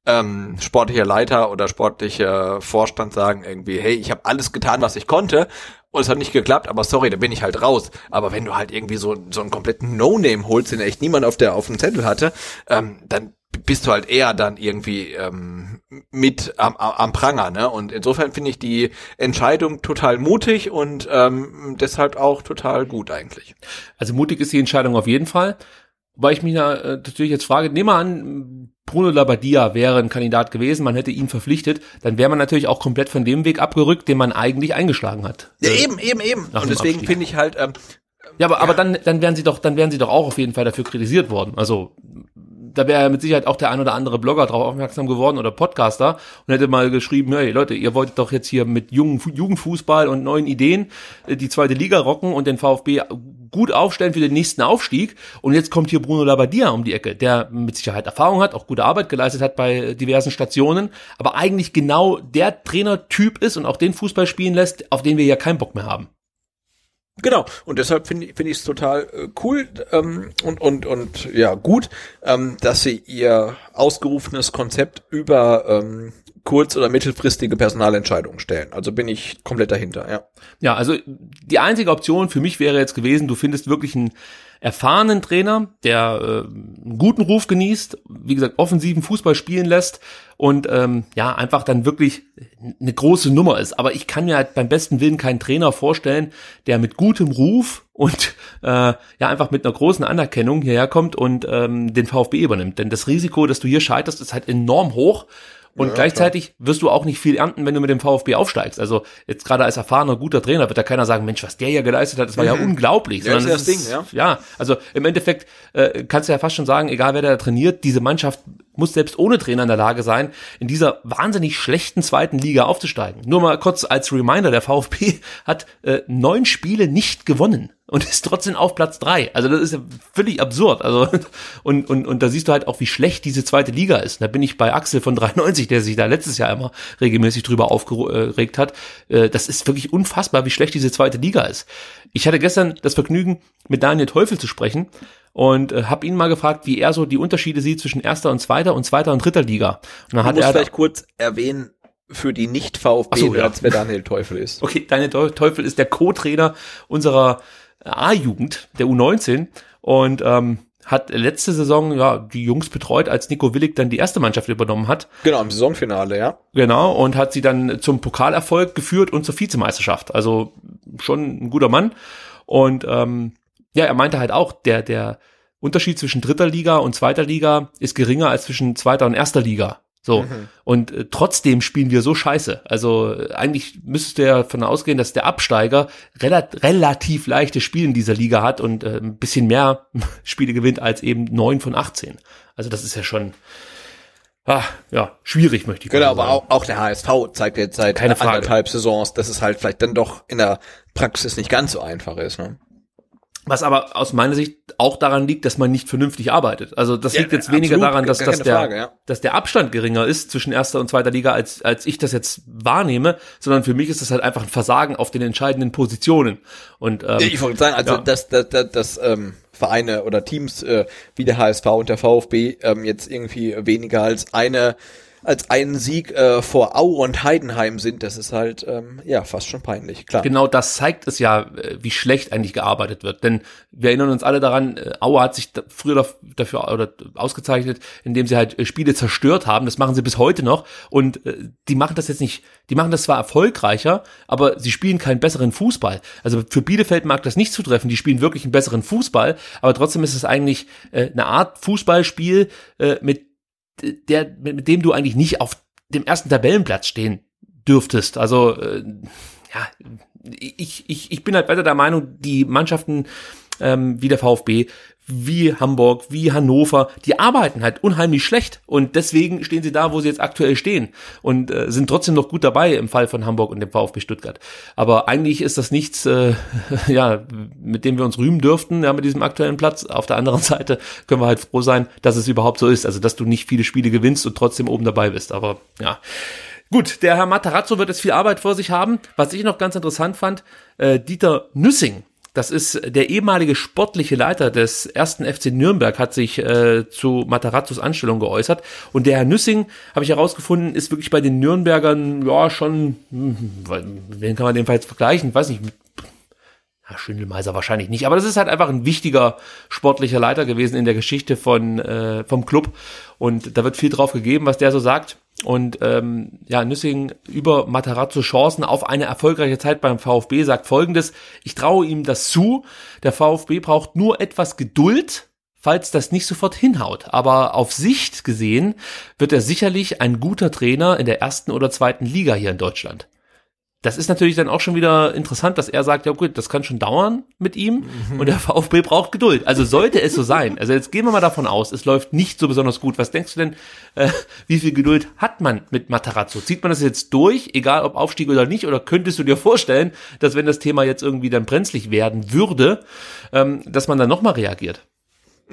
ähm, sportlicher Leiter oder sportlicher Vorstand sagen irgendwie, hey, ich habe alles getan, was ich konnte und es hat nicht geklappt, aber sorry, da bin ich halt raus. Aber wenn du halt irgendwie so, so einen kompletten No-Name holst, den echt niemand auf der auf dem Zettel hatte, ähm, dann bist du halt eher dann irgendwie ähm, mit am, am Pranger, ne? Und insofern finde ich die Entscheidung total mutig und ähm, deshalb auch total gut eigentlich. Also mutig ist die Entscheidung auf jeden Fall. Weil ich mich äh, natürlich jetzt frage, nehmen wir an, Bruno Labbadia wäre ein Kandidat gewesen, man hätte ihn verpflichtet, dann wäre man natürlich auch komplett von dem Weg abgerückt, den man eigentlich eingeschlagen hat. Ja, eben, eben, eben. Nach Und deswegen finde ich halt, ähm, Ja, aber, aber dann, dann wären sie doch, dann wären sie doch auch auf jeden Fall dafür kritisiert worden. Also, da wäre mit Sicherheit auch der ein oder andere Blogger drauf aufmerksam geworden oder Podcaster und hätte mal geschrieben, hey Leute, ihr wolltet doch jetzt hier mit jungen, Jugendfußball und neuen Ideen äh, die zweite Liga rocken und den VfB gut aufstellen für den nächsten Aufstieg. Und jetzt kommt hier Bruno Labbadia um die Ecke, der mit Sicherheit Erfahrung hat, auch gute Arbeit geleistet hat bei diversen Stationen, aber eigentlich genau der Trainertyp ist und auch den Fußball spielen lässt, auf den wir ja keinen Bock mehr haben. Genau, und deshalb finde ich finde ich es total äh, cool ähm, und und und ja gut, ähm, dass sie ihr ausgerufenes Konzept über ähm, kurz- oder mittelfristige Personalentscheidungen stellen. Also bin ich komplett dahinter, ja. Ja, also die einzige Option für mich wäre jetzt gewesen, du findest wirklich einen erfahrenen Trainer, der äh, einen guten Ruf genießt, wie gesagt, offensiven Fußball spielen lässt und ähm, ja, einfach dann wirklich eine große Nummer ist. Aber ich kann mir halt beim besten Willen keinen Trainer vorstellen, der mit gutem Ruf und äh, ja einfach mit einer großen Anerkennung hierher kommt und ähm, den VfB übernimmt. Denn das Risiko, dass du hier scheiterst, ist halt enorm hoch. Und gleichzeitig wirst du auch nicht viel ernten, wenn du mit dem VfB aufsteigst. Also jetzt gerade als erfahrener, guter Trainer wird da keiner sagen, Mensch, was der hier geleistet hat, das war ja unglaublich. Ja, das Sondern ist das es Ding, ja. also im Endeffekt äh, kannst du ja fast schon sagen, egal wer da trainiert, diese Mannschaft muss selbst ohne Trainer in der Lage sein, in dieser wahnsinnig schlechten zweiten Liga aufzusteigen. Nur mal kurz als Reminder, der VfB hat äh, neun Spiele nicht gewonnen und ist trotzdem auf Platz drei. Also das ist ja völlig absurd. Also und, und, und da siehst du halt auch, wie schlecht diese zweite Liga ist. Da bin ich bei Axel von 93, der sich da letztes Jahr immer regelmäßig drüber aufgeregt hat. Äh, Das ist wirklich unfassbar, wie schlecht diese zweite Liga ist. Ich hatte gestern das Vergnügen, mit Daniel Teufel zu sprechen und äh, habe ihn mal gefragt, wie er so die Unterschiede sieht zwischen erster und zweiter und zweiter und dritter Liga. Und dann Du hat musst er vielleicht kurz erwähnen für die nicht VfB, so, ja. wer Daniel Teufel ist. Okay, Daniel Teu- Teufel ist der Co-Trainer unserer A-Jugend, der U19 und ähm, hat letzte Saison ja die Jungs betreut, als Nico Willig dann die erste Mannschaft übernommen hat. Genau, im Saisonfinale, ja. Genau, und hat sie dann zum Pokalerfolg geführt und zur Vizemeisterschaft. Also schon ein guter Mann. Und ähm, ja, er meinte halt auch, der, der Unterschied zwischen dritter Liga und zweiter Liga ist geringer als zwischen zweiter und erster Liga. So. Und äh, trotzdem spielen wir so scheiße. Also äh, eigentlich müsstest du ja davon ausgehen, dass der Absteiger relat relativ leichte Spiele in dieser Liga hat und äh, ein bisschen mehr Spiele gewinnt als eben neun von 18. Also das ist ja schon, ah, ja, schwierig, möchte ich Genau, so aber sagen. auch, auch der HSV zeigt jetzt seit Keine Frage. anderthalb Saisons, dass es halt vielleicht dann doch in der Praxis nicht ganz so einfach ist. Ne? Was aber aus meiner Sicht auch daran liegt, dass man nicht vernünftig arbeitet. Also das Ja, liegt jetzt weniger absolut, daran, dass, dass, der, Frage, ja. dass der Abstand geringer ist zwischen erster und zweiter Liga, als, als ich das jetzt wahrnehme, sondern für mich ist das halt einfach ein Versagen auf den entscheidenden Positionen. Und ähm, ich wollte sagen, also ja. dass, dass, dass, dass ähm, Vereine oder Teams äh, wie der HSV und der VfB ähm, jetzt irgendwie weniger als eine als einen Sieg äh, vor Au und Heidenheim sind, das ist halt ähm, ja fast schon peinlich, klar. Genau das zeigt es ja, äh, wie schlecht eigentlich gearbeitet wird. Denn wir erinnern uns alle daran, äh, Aue hat sich früher daf- dafür oder ausgezeichnet, indem sie halt äh, Spiele zerstört haben. Das machen sie bis heute noch. Und äh, die machen das jetzt nicht, die machen das zwar erfolgreicher, aber sie spielen keinen besseren Fußball. Also für Bielefeld mag das nicht zutreffen, die spielen wirklich einen besseren Fußball, aber trotzdem ist es eigentlich äh, eine Art Fußballspiel, äh, mit der, mit, dem du eigentlich nicht auf dem ersten Tabellenplatz stehen dürftest. Also äh, ja, ich, ich, ich bin halt weiter der Meinung, die Mannschaften ähm, wie der VfB, wie Hamburg, wie Hannover, die arbeiten halt unheimlich schlecht und deswegen stehen sie da, wo sie jetzt aktuell stehen und äh, sind trotzdem noch gut dabei im Fall von Hamburg und dem VfB Stuttgart. Aber eigentlich ist das nichts, äh, ja, mit dem wir uns rühmen dürften, ja, mit diesem aktuellen Platz. Auf der anderen Seite können wir halt froh sein, dass es überhaupt so ist, also dass du nicht viele Spiele gewinnst und trotzdem oben dabei bist. Aber ja. Gut, der Herr Matarazzo wird jetzt viel Arbeit vor sich haben. Was ich noch ganz interessant fand, äh, Dieter Nüssing, Das ist der ehemalige sportliche Leiter des ersten FC Nürnberg, hat sich äh, zu Matarazzos Anstellung geäußert. Und der Herr Nüssing, habe ich herausgefunden, ist wirklich bei den Nürnbergern, ja, schon, hm, wen kann man den Fall jetzt vergleichen? Weiß nicht, mit Schindelmeiser wahrscheinlich nicht, aber das ist halt einfach ein wichtiger sportlicher Leiter gewesen in der Geschichte von äh, vom Club und da wird viel drauf gegeben, was der so sagt. Und ähm, ja, Nüssing über Matarazzo Chancen auf eine erfolgreiche Zeit beim VfB sagt folgendes, ich traue ihm das zu, der VfB braucht nur etwas Geduld, falls das nicht sofort hinhaut. Aber auf Sicht gesehen wird er sicherlich ein guter Trainer in der ersten oder zweiten Liga hier in Deutschland das ist natürlich dann auch schon wieder interessant, dass er sagt, ja gut, das kann schon dauern mit ihm und der VfB braucht Geduld. Also sollte es so sein. Also jetzt gehen wir mal davon aus, es läuft nicht so besonders gut. Was denkst du denn, äh, wie viel Geduld hat man mit Matarazzo? Zieht man das jetzt durch, egal ob Aufstieg oder nicht? Oder könntest du dir vorstellen, dass wenn das Thema jetzt irgendwie dann brenzlig werden würde, ähm, dass man dann nochmal reagiert?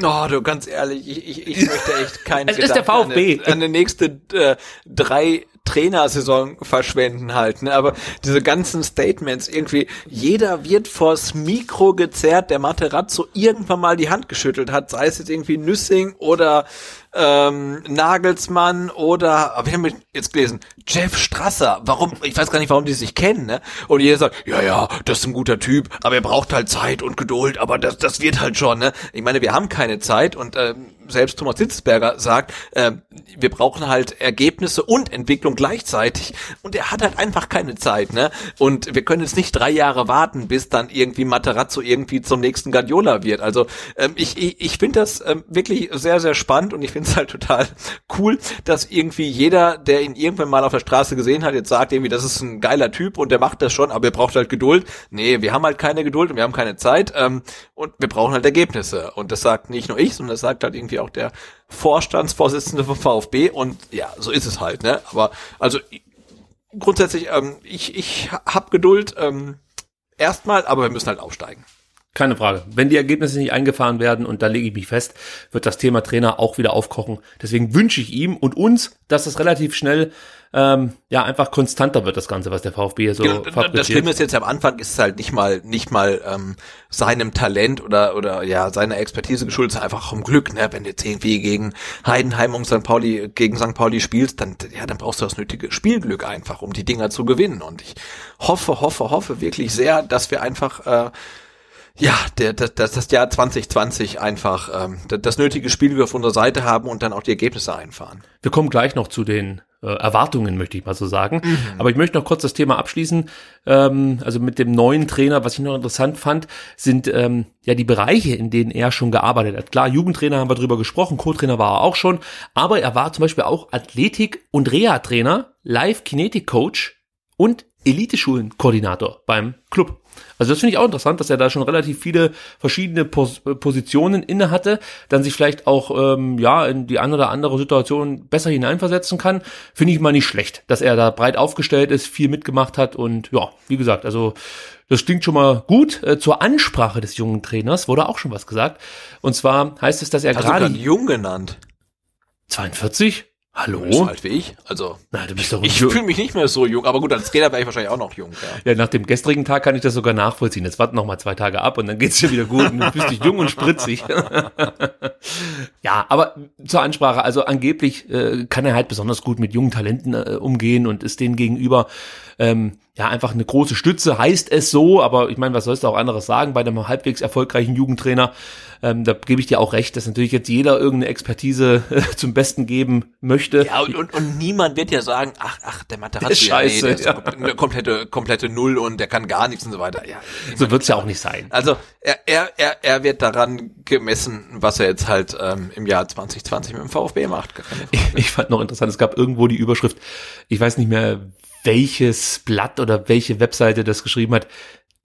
Oh, du, ganz ehrlich, ich, ich, ich möchte echt keinen Es ist der VfB. An, eine, an nächste äh, drei Trainersaison verschwenden halt, ne? Aber diese ganzen Statements irgendwie, jeder wird vors Mikro gezerrt, der Materazzo irgendwann mal die Hand geschüttelt hat, sei es jetzt irgendwie Nüssing oder ähm, Nagelsmann oder, aber ich habe jetzt gelesen, Jeff Strasser. Warum? Ich weiß gar nicht, warum die sich kennen, ne? Und jeder sagt, ja, ja, das ist ein guter Typ, aber er braucht halt Zeit und Geduld, aber das, das wird halt schon, ne? Ich meine, wir haben keine Zeit und ähm, selbst Thomas Sitzberger sagt, äh, wir brauchen halt Ergebnisse und Entwicklung gleichzeitig. Und er hat halt einfach keine Zeit, ne? Und wir können jetzt nicht drei Jahre warten, bis dann irgendwie Materazzo irgendwie zum nächsten Guardiola wird. Also ähm, ich, ich, ich finde das ähm, wirklich sehr, sehr spannend und ich finde es halt total cool, dass irgendwie jeder, der ihn irgendwann mal auf der Straße gesehen hat, jetzt sagt irgendwie, das ist ein geiler Typ und der macht das schon, aber er braucht halt Geduld. Nee, wir haben halt keine Geduld und wir haben keine Zeit ähm, und wir brauchen halt Ergebnisse. Und das sagt nicht nur ich, sondern das sagt halt irgendwie auch der Vorstandsvorsitzende vom VfB und ja, so ist es halt, ne? Aber also grundsätzlich, ähm, ich, ich hab Geduld ähm, erstmal, aber wir müssen halt aufsteigen. Keine Frage. Wenn die Ergebnisse nicht eingefahren werden, und da lege ich mich fest, wird das Thema Trainer auch wieder aufkochen. Deswegen wünsche ich ihm und uns, dass es relativ schnell ähm, ja einfach konstanter wird, das Ganze, was der VfB hier so genau, fabriziert. Das Schlimme ist jetzt am Anfang ist es halt nicht mal nicht mal ähm, seinem Talent oder oder ja seiner Expertise geschuldet, sondern einfach vom Glück. Ne? Wenn du jetzt irgendwie gegen Heidenheim und St. Pauli gegen St. Pauli spielst, dann ja dann brauchst du das nötige Spielglück einfach, um die Dinger zu gewinnen. Und ich hoffe, hoffe, hoffe wirklich sehr, dass wir einfach äh, ja, der, das, das Jahr 2020 einfach ähm, das nötige Spiel auf unserer Seite haben und dann auch die Ergebnisse einfahren. Wir kommen gleich noch zu den äh, Erwartungen, möchte ich mal so sagen. Mhm. Aber ich möchte noch kurz das Thema abschließen. Ähm, also mit dem neuen Trainer, was ich noch interessant fand, sind ähm, ja die Bereiche, in denen er schon gearbeitet hat. Klar, Jugendtrainer haben wir drüber gesprochen, Co-Trainer war er auch schon, aber er war zum Beispiel auch Athletik- und Reha-Trainer, Live-Kinetik-Coach und Eliteschulen-Koordinator beim Club. Also das finde ich auch interessant, dass er da schon relativ viele verschiedene Pos Positionen inne hatte, dann sich vielleicht auch ähm, ja in die eine oder andere Situation besser hineinversetzen kann. Finde ich mal nicht schlecht, dass er da breit aufgestellt ist, viel mitgemacht hat und ja, wie gesagt, also das klingt schon mal gut. Äh, zur Ansprache des jungen Trainers wurde auch schon was gesagt. Und zwar heißt es, dass er gerade jung genannt. 42? Hallo? So alt wie ich. Also, Na, du bist doch ich fühle mich nicht mehr so jung, aber gut, als Trainer wäre ich wahrscheinlich auch noch jung. Ja. ja, nach dem gestrigen Tag kann ich das sogar nachvollziehen. Jetzt warten noch mal zwei Tage ab und dann geht's dir wieder gut und du bist dich jung und spritzig. ja, aber zur Ansprache, also angeblich äh, kann er halt besonders gut mit jungen Talenten äh, umgehen und ist denen gegenüber ähm, ja einfach eine große Stütze, heißt es so, aber ich meine, was sollst du auch anderes sagen bei einem halbwegs erfolgreichen Jugendtrainer? Ähm, da gebe ich dir auch recht, dass natürlich jetzt jeder irgendeine Expertise äh, zum Besten geben möchte. Ja, und, und, und niemand wird ja sagen, ach, ach, der Materazzi, ist scheiße, ja, nee, der ist eine komplette, komplette Null und der kann gar nichts und so weiter. Ja, so wird's ja auch nicht sein. Also er, er, er, er wird daran gemessen, was er jetzt halt ähm, im Jahr 2020 mit dem VfB macht. Ich, ich fand noch interessant, es gab irgendwo die Überschrift, ich weiß nicht mehr, welches Blatt oder welche Webseite das geschrieben hat,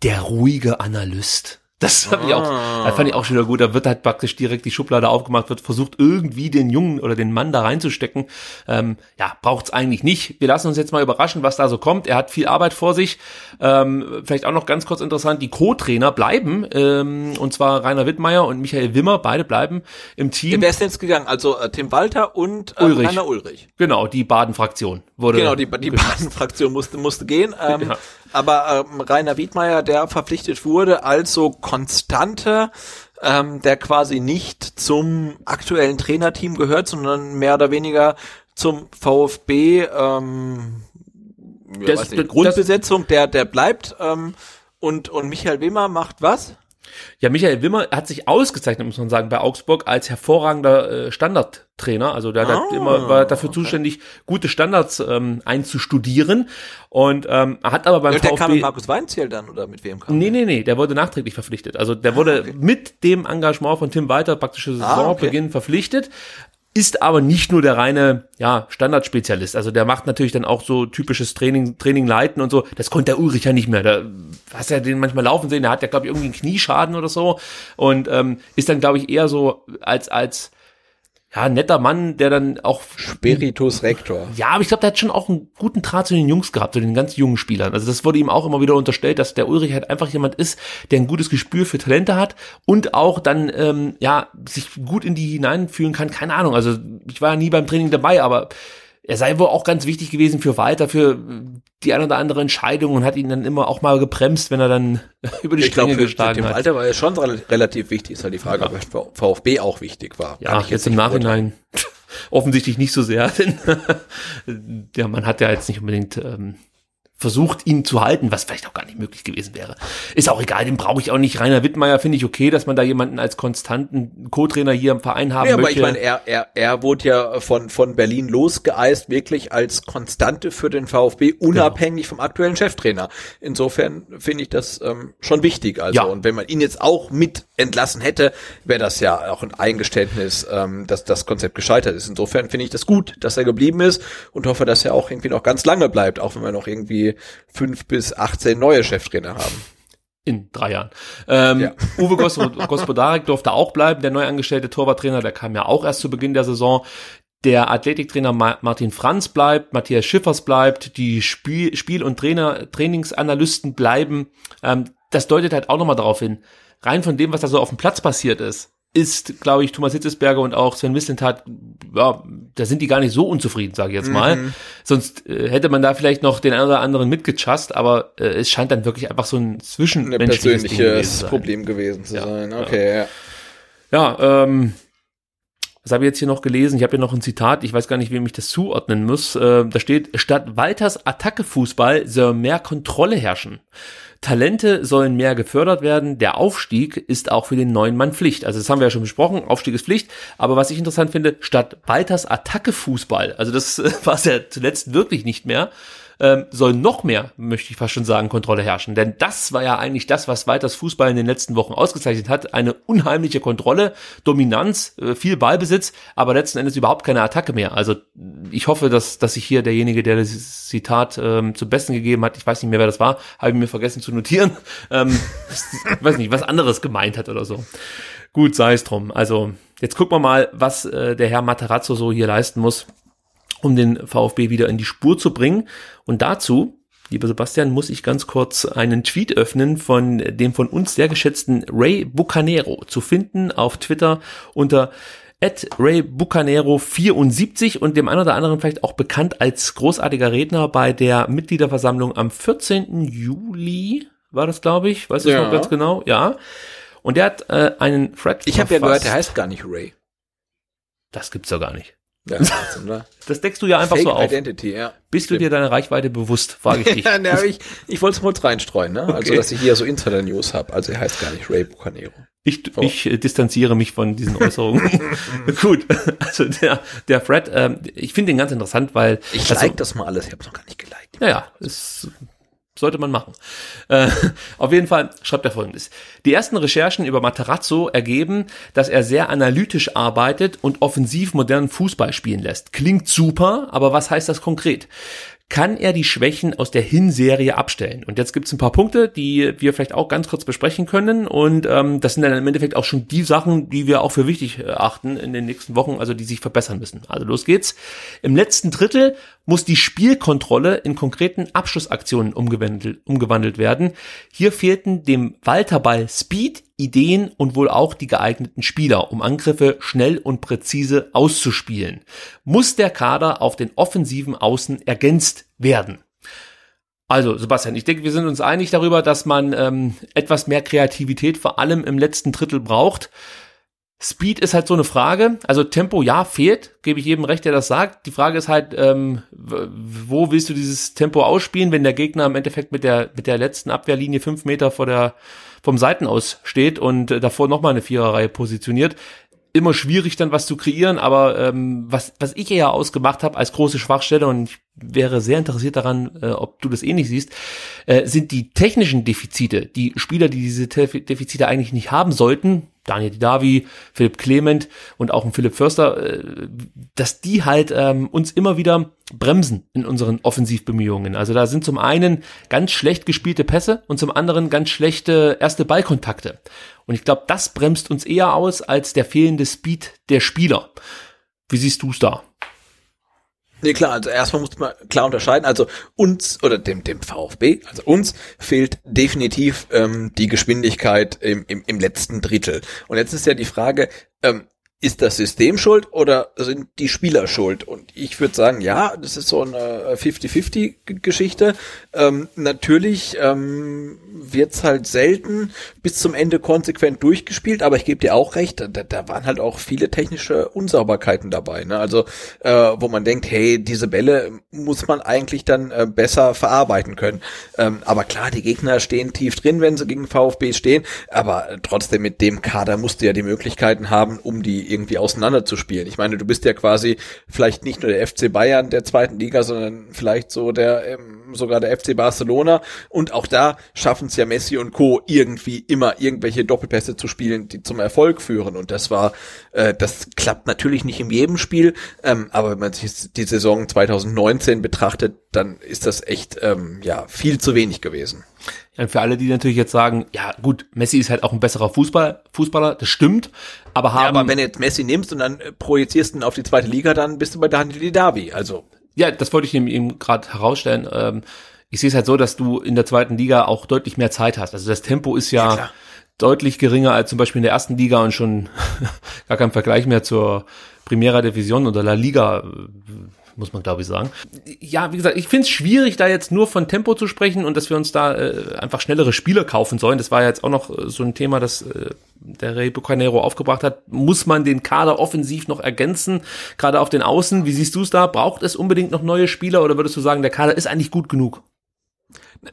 der ruhige Analyst Das fand, ich auch, das fand ich auch schon wieder gut. Da wird halt praktisch direkt die Schublade aufgemacht, wird versucht, irgendwie den Jungen oder den Mann da reinzustecken. Ähm, ja, braucht's eigentlich nicht. Wir lassen uns jetzt mal überraschen, was da so kommt. Er hat viel Arbeit vor sich. Ähm, vielleicht auch noch ganz kurz interessant, die Co-Trainer bleiben, ähm, und zwar Rainer Wittmeier und Michael Wimmer, beide bleiben im Team. Wer ist denn jetzt gegangen? Also äh, Tim Walter und äh, Ulrich. Rainer Ulrich. Genau, die Baden-Fraktion wurde. Genau, die, die Baden-Fraktion musste, musste gehen. Ähm, Ja. Aber ähm, Rainer Wiedmeier, der verpflichtet wurde als so Konstante, ähm, der quasi nicht zum aktuellen Trainerteam gehört, sondern mehr oder weniger zum VfB ähm, ja, Das- weiß nicht, Grundbesetzung, der, der bleibt. Ähm, und, und Michael Wimmer macht was? Ja, Michael Wimmer hat sich ausgezeichnet, muss man sagen, bei Augsburg als hervorragender äh, Standardtrainer. Also der hat Ah, immer war dafür zuständig, gute Standards ähm, einzustudieren. Und ähm, hat aber beim Ja, der kam mit VfB Markus Weinziel dann oder mit wem kam Nee, nee, nee, der wurde nachträglich verpflichtet. Also der wurde mit dem Engagement von Tim Walter praktische Ah, Saisonbeginn verpflichtet, ist aber nicht nur der reine ja, Standardspezialist. Also der macht natürlich dann auch so typisches Training, Training leiten und so. Das konnte der Ulrich ja nicht mehr. Da hast ja den manchmal laufen sehen, der hat ja, glaube ich, irgendwie einen Knieschaden oder so. Und ähm, ist dann, glaube ich, eher so als, als ja, netter Mann, der dann auch Spiritus Rector. ja, aber ich glaube, der hat schon auch einen guten Draht zu den Jungs gehabt, zu den ganz jungen Spielern. Also das wurde ihm auch immer wieder unterstellt, dass der Ulrich halt einfach jemand ist, der ein gutes Gespür für Talente hat und auch dann ähm, ja sich gut in die hineinfühlen kann. Keine Ahnung. Also ich war ja nie beim Training dabei, aber er sei wohl auch ganz wichtig gewesen für Walter, für die eine oder andere Entscheidung und hat ihn dann immer auch mal gebremst, wenn er dann über die Ich Stränge für geschlagen Tim hat. Walter war ja schon rel- relativ wichtig. Ist halt die Frage, ob er für VfB auch wichtig war. Ja, ich jetzt im Nachhinein offensichtlich nicht so sehr, denn ja, man hat ja jetzt nicht unbedingt ähm, versucht, ihn zu halten, was vielleicht auch gar nicht möglich gewesen wäre. Ist auch egal, den brauche ich auch nicht. Rainer Wittmeier finde ich okay, dass man da jemanden als konstanten Co-Trainer hier im Verein haben Ja, aber möchte. ich meine, er, er, er wurde ja von, von Berlin losgeeist, wirklich als Konstante für den VfB, unabhängig vom aktuellen Cheftrainer. Insofern finde ich das ähm, schon wichtig. Also, Ja. und wenn man ihn jetzt auch mit entlassen hätte, wäre das ja auch ein Eingeständnis, ähm, dass das Konzept gescheitert ist. Insofern finde ich das gut, dass er geblieben ist und hoffe, dass er auch irgendwie noch ganz lange bleibt, auch wenn wir noch irgendwie fünf bis 18 neue Cheftrainer haben. in drei Jahren. Ähm, Ja. Uwe Gos- Gospodarek durfte auch bleiben, der neu angestellte Torwarttrainer, der kam ja auch erst zu Beginn der Saison. Der Athletiktrainer Ma Martin Franz bleibt, Matthias Schiffers bleibt, die Spiel-, Spiel und Trainer, Trainingsanalysten bleiben. Ähm, das deutet halt auch nochmal darauf hin. Rein von dem, was da so auf dem Platz passiert ist, ist, glaube ich, Thomas Hitzesberger und auch Sven Mislintat, ja, da sind die gar nicht so unzufrieden, sage ich jetzt mal. Sonst äh, hätte man da vielleicht noch den einen oder anderen mitgechast, aber äh, es scheint dann wirklich einfach so ein zwischenmenschliches Ding gewesen sein. Problem gewesen zu Ja, sein. ja. Okay, ja. Ja, ähm, was habe ich jetzt hier noch gelesen? Ich habe hier noch ein Zitat, ich weiß gar nicht, wem ich das zuordnen muss. Äh, da steht, statt Walters Attacke-Fußball soll mehr Kontrolle herrschen. Talente sollen mehr gefördert werden. Der Aufstieg ist auch für den neuen Mann Pflicht. Also das haben wir ja schon besprochen. Aufstieg ist Pflicht. Aber was ich interessant finde, statt Walters Attacke-Fußball, also das war es ja zuletzt wirklich nicht mehr, ähm, soll noch mehr, möchte ich fast schon sagen, Kontrolle herrschen. Denn das war ja eigentlich das, was Walters Fußball in den letzten Wochen ausgezeichnet hat. Eine unheimliche Kontrolle, Dominanz, äh, viel Ballbesitz, aber letzten Endes überhaupt keine Attacke mehr. Also ich hoffe, dass, dass sich hier derjenige, der das Zitat ähm, zum Besten gegeben hat, ich weiß nicht mehr, wer das war, habe ich mir vergessen zu notieren, ähm, ich weiß nicht, was anderes gemeint hat oder so. Gut, sei es drum. Also jetzt gucken wir mal, was äh, der Herr Materazzo so hier leisten muss um den VfB wieder in die Spur zu bringen. Und dazu, lieber Sebastian, muss ich ganz kurz einen Tweet öffnen von dem von uns sehr geschätzten Ray Bucanero, zu finden auf Twitter unter at Ray Bucanero 74 und dem einen oder anderen vielleicht auch bekannt als großartiger Redner bei der Mitgliederversammlung am 14. Juli, war das, glaube ich, weiß ich Ja. noch ganz genau, ja. Und der hat äh, einen Thread Ich habe ja gehört, der heißt gar nicht Ray. Das gibt's ja gar nicht. Ja, oder? Das deckst du ja einfach Fake so auf. Identity, ja. Bist du dir deiner Reichweite bewusst, frage ich dich. Ja, ne, ich, ich wollte es mal reinstreuen, ne? Also, Okay. dass ich hier so Insider-News habe. Also, er heißt gar nicht Ray Bucanero. Ich, Oh. ich äh, distanziere mich von diesen Äußerungen. Gut, also der, der Fred, ähm, ich finde den ganz interessant, weil Ich also, like das mal alles. Ich habe noch gar nicht geliked. Naja, das sollte man machen. Äh, auf jeden Fall schreibt er folgendes. Die ersten Recherchen über Matarazzo ergeben, dass er sehr analytisch arbeitet und offensiv modernen Fußball spielen lässt. Klingt super, aber was heißt das konkret? kann er die Schwächen aus der Hinserie abstellen. Und jetzt gibt es ein paar Punkte, die wir vielleicht auch ganz kurz besprechen können. Und ähm, das sind dann im Endeffekt auch schon die Sachen, die wir auch für wichtig achten in den nächsten Wochen, also die sich verbessern müssen. Also los geht's. Im letzten Drittel muss die Spielkontrolle in konkreten Abschlussaktionen umgewandelt, umgewandelt werden. Hier fehlten dem Walterball Speed, Ideen und wohl auch die geeigneten Spieler, um Angriffe schnell und präzise auszuspielen. Muss der Kader auf den offensiven Außen ergänzt werden? Also, Sebastian, ich denke, wir sind uns einig darüber, dass man ähm, etwas mehr Kreativität vor allem im letzten Drittel braucht. Speed ist halt so eine Frage. Also Tempo, ja, fehlt, gebe ich jedem recht, der das sagt. Die Frage ist halt, ähm, wo willst du dieses Tempo ausspielen, wenn der Gegner im Endeffekt mit der, mit der letzten Abwehrlinie fünf Meter vor der, vom Seitenaus steht und äh, davor nochmal eine Viererreihe positioniert immer schwierig dann was zu kreieren, aber ähm, was, was ich eher ausgemacht habe als große Schwachstelle und ich wäre sehr interessiert daran, äh, ob du das ähnlich siehst, äh, sind die technischen Defizite, die Spieler, die diese Defizite eigentlich nicht haben sollten, Daniel Didavi, Philipp Clement und auch ein Philipp Förster, äh, dass die halt ähm, uns immer wieder bremsen in unseren Offensivbemühungen. Also da sind zum einen ganz schlecht gespielte Pässe und zum anderen ganz schlechte erste Ballkontakte. Und ich glaube, das bremst uns eher aus als der fehlende Speed der Spieler. Wie siehst du es da? Nee, klar, also erstmal muss man klar unterscheiden, also uns oder dem, dem VfB, also uns fehlt definitiv ähm, die Geschwindigkeit im, im, im letzten Drittel. Und jetzt ist ja die Frage, ähm, ist das System schuld oder sind die Spieler schuld? Und ich würde sagen, ja, das ist so eine 50-50-Geschichte. Ähm, natürlich ähm, wird halt selten bis zum Ende konsequent durchgespielt, aber ich gebe dir auch recht, da, da waren halt auch viele technische Unsauberkeiten dabei. Ne? Also äh, wo man denkt, hey, diese Bälle muss man eigentlich dann äh, besser verarbeiten können. Ähm, aber klar, die Gegner stehen tief drin, wenn sie gegen VfB stehen, aber trotzdem mit dem Kader musst du ja die Möglichkeiten haben, um die irgendwie auseinanderzuspielen. Ich meine, du bist ja quasi vielleicht nicht nur der FC Bayern der zweiten Liga, sondern vielleicht so der ähm, sogar der FC Barcelona. Und auch da schaffen es ja Messi und Co. irgendwie immer irgendwelche Doppelpässe zu spielen, die zum Erfolg führen. Und das war, äh, das klappt natürlich nicht in jedem Spiel, ähm, aber wenn man sich die Saison 2019 betrachtet, dann ist das echt ähm, ja viel zu wenig gewesen. Ja, für alle, die natürlich jetzt sagen, ja gut, Messi ist halt auch ein besserer Fußball, Fußballer, das stimmt, aber haben... Ja, aber wenn du jetzt Messi nimmst und dann äh, projizierst ihn auf die zweite Liga, dann bist du bei Daniel Didavi, also... Ja, das wollte ich ihm, ihm gerade herausstellen. Ähm, ich sehe es halt so, dass du in der zweiten Liga auch deutlich mehr Zeit hast. Also das Tempo ist ja, ja deutlich geringer als zum Beispiel in der ersten Liga und schon gar kein Vergleich mehr zur Primera Division oder La Liga muss man glaube ich sagen. Ja, wie gesagt, ich finde es schwierig, da jetzt nur von Tempo zu sprechen und dass wir uns da äh, einfach schnellere Spieler kaufen sollen. Das war ja jetzt auch noch äh, so ein Thema, das äh, der Rey Bucanero aufgebracht hat. Muss man den Kader offensiv noch ergänzen, gerade auf den Außen? Wie siehst du es da? Braucht es unbedingt noch neue Spieler oder würdest du sagen, der Kader ist eigentlich gut genug?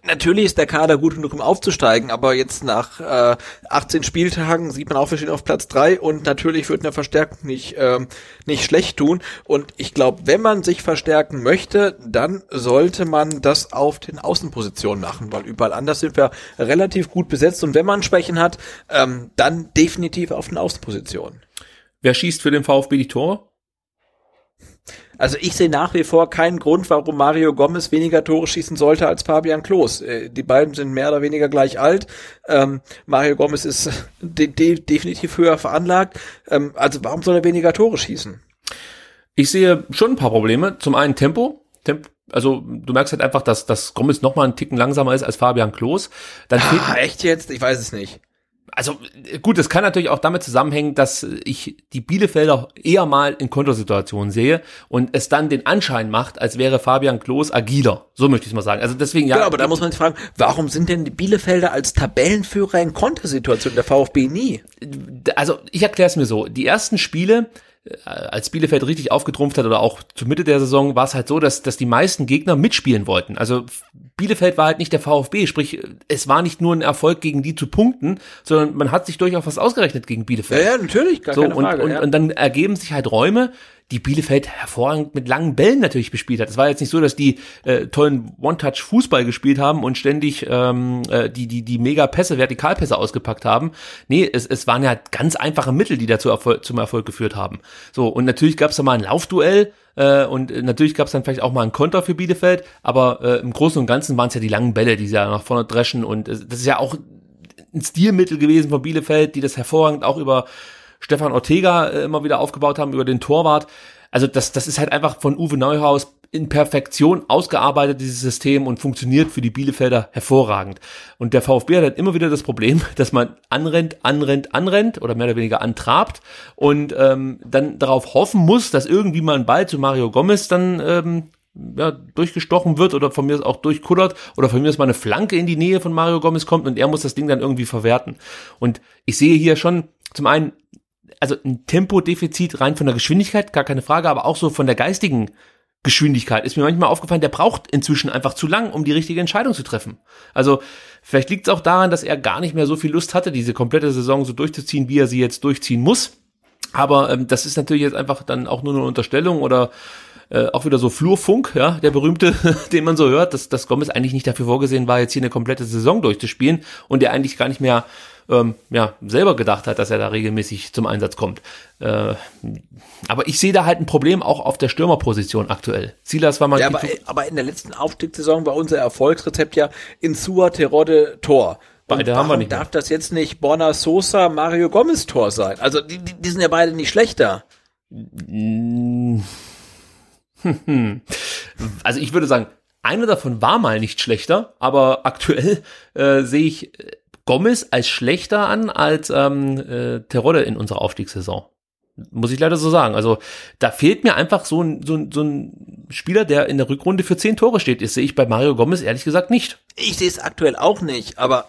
Natürlich ist der Kader gut genug, um aufzusteigen, aber jetzt nach äh, 18 Spieltagen sieht man auch, wir stehen auf Platz 3 und natürlich wird eine Verstärkung nicht, äh, nicht schlecht tun. Und ich glaube, wenn man sich verstärken möchte, dann sollte man das auf den Außenpositionen machen, weil überall anders sind wir relativ gut besetzt und wenn man Schwächen hat, ähm, dann definitiv auf den Außenpositionen. Wer schießt für den VfB die Tore? Also ich sehe nach wie vor keinen Grund, warum Mario Gomez weniger Tore schießen sollte als Fabian Klos. Äh, die beiden sind mehr oder weniger gleich alt. Ähm, Mario Gomez ist de de definitiv höher veranlagt. Ähm, also warum soll er weniger Tore schießen? Ich sehe schon ein paar Probleme. Zum einen Tempo. Tempo also du merkst halt einfach, dass, dass Gomez noch mal einen Ticken langsamer ist als Fabian Klos. Dann ah, echt jetzt? Ich weiß es nicht also gut, es kann natürlich auch damit zusammenhängen, dass ich die Bielefelder eher mal in Kontersituationen sehe und es dann den Anschein macht, als wäre Fabian Klos agiler. So möchte ich es mal sagen. Also deswegen ja. Genau, aber da muss man sich fragen, warum sind denn die Bielefelder als Tabellenführer in Kontersituationen, der VfB nie? Also ich erkläre es mir so. Die ersten Spiele als Bielefeld richtig aufgetrumpft hat oder auch zur Mitte der Saison, war es halt so, dass, dass die meisten Gegner mitspielen wollten. Also Bielefeld war halt nicht der VfB, sprich, es war nicht nur ein Erfolg gegen die zu punkten, sondern man hat sich durchaus was ausgerechnet gegen Bielefeld. Ja, ja natürlich, gar so, keine Frage. Und, und, ja. und dann ergeben sich halt Räume, die Bielefeld hervorragend mit langen Bällen natürlich bespielt hat. Es war jetzt nicht so, dass die äh, tollen One-Touch-Fußball gespielt haben und ständig ähm, äh, die, die, die Mega-Pässe, Vertikalpässe ausgepackt haben. Nee, es, es waren ja ganz einfache Mittel, die dazu Erfolg, zum Erfolg geführt haben. So, und natürlich gab es da mal ein Laufduell, Äh, und natürlich gab es dann vielleicht auch mal einen Konter für Bielefeld, aber äh, im Großen und Ganzen waren es ja die langen Bälle, die sie ja nach vorne dreschen. Und äh, das ist ja auch ein Stilmittel gewesen von Bielefeld, die das hervorragend auch über Stefan Ortega äh, immer wieder aufgebaut haben, über den Torwart. Also das, das ist halt einfach von Uwe Neuhaus in Perfektion ausgearbeitet, dieses System, und funktioniert für die Bielefelder hervorragend. Und der VfB hat halt immer wieder das Problem, dass man anrennt, anrennt, anrennt oder mehr oder weniger antrabt und ähm, dann darauf hoffen muss, dass irgendwie mal ein Ball zu Mario Gomez dann ähm, ja, durchgestochen wird oder von mir auch durchkullert oder von mir ist mal eine Flanke in die Nähe von Mario Gomez kommt und er muss das Ding dann irgendwie verwerten. Und ich sehe hier schon zum einen also ein Tempodefizit rein von der Geschwindigkeit, gar keine Frage, aber auch so von der geistigen Geschwindigkeit ist mir manchmal aufgefallen, der braucht inzwischen einfach zu lang, um die richtige Entscheidung zu treffen. Also vielleicht liegt es auch daran, dass er gar nicht mehr so viel Lust hatte, diese komplette Saison so durchzuziehen, wie er sie jetzt durchziehen muss. Aber ähm, das ist natürlich jetzt einfach dann auch nur eine Unterstellung oder äh, auch wieder so Flurfunk, ja, der berühmte, den man so hört, dass, dass Gomez eigentlich nicht dafür vorgesehen war, jetzt hier eine komplette Saison durchzuspielen und der eigentlich gar nicht mehr ähm, ja, selber gedacht hat, dass er da regelmäßig zum Einsatz kommt. Äh, aber ich sehe da halt ein Problem auch auf der Stürmerposition aktuell. Silas war mal. Ja, aber, aber in der letzten Aufstiegssaison war unser Erfolgsrezept ja Insua, Terodde, Tor. Beide haben wir nicht. Darf das jetzt nicht Borna Sosa, Mario Gomez Tor sein? Also die, die, die sind ja beide nicht schlechter. Also ich würde sagen, einer davon war mal nicht schlechter, aber aktuell äh, sehe ich Gomez als schlechter an als ähm, äh, Terodde in unserer Aufstiegssaison. Muss ich leider so sagen. Also da fehlt mir einfach so ein, so, ein, so ein Spieler, der in der Rückrunde für zehn Tore steht. Das sehe ich bei Mario Gomez ehrlich gesagt nicht. Ich sehe es aktuell auch nicht, aber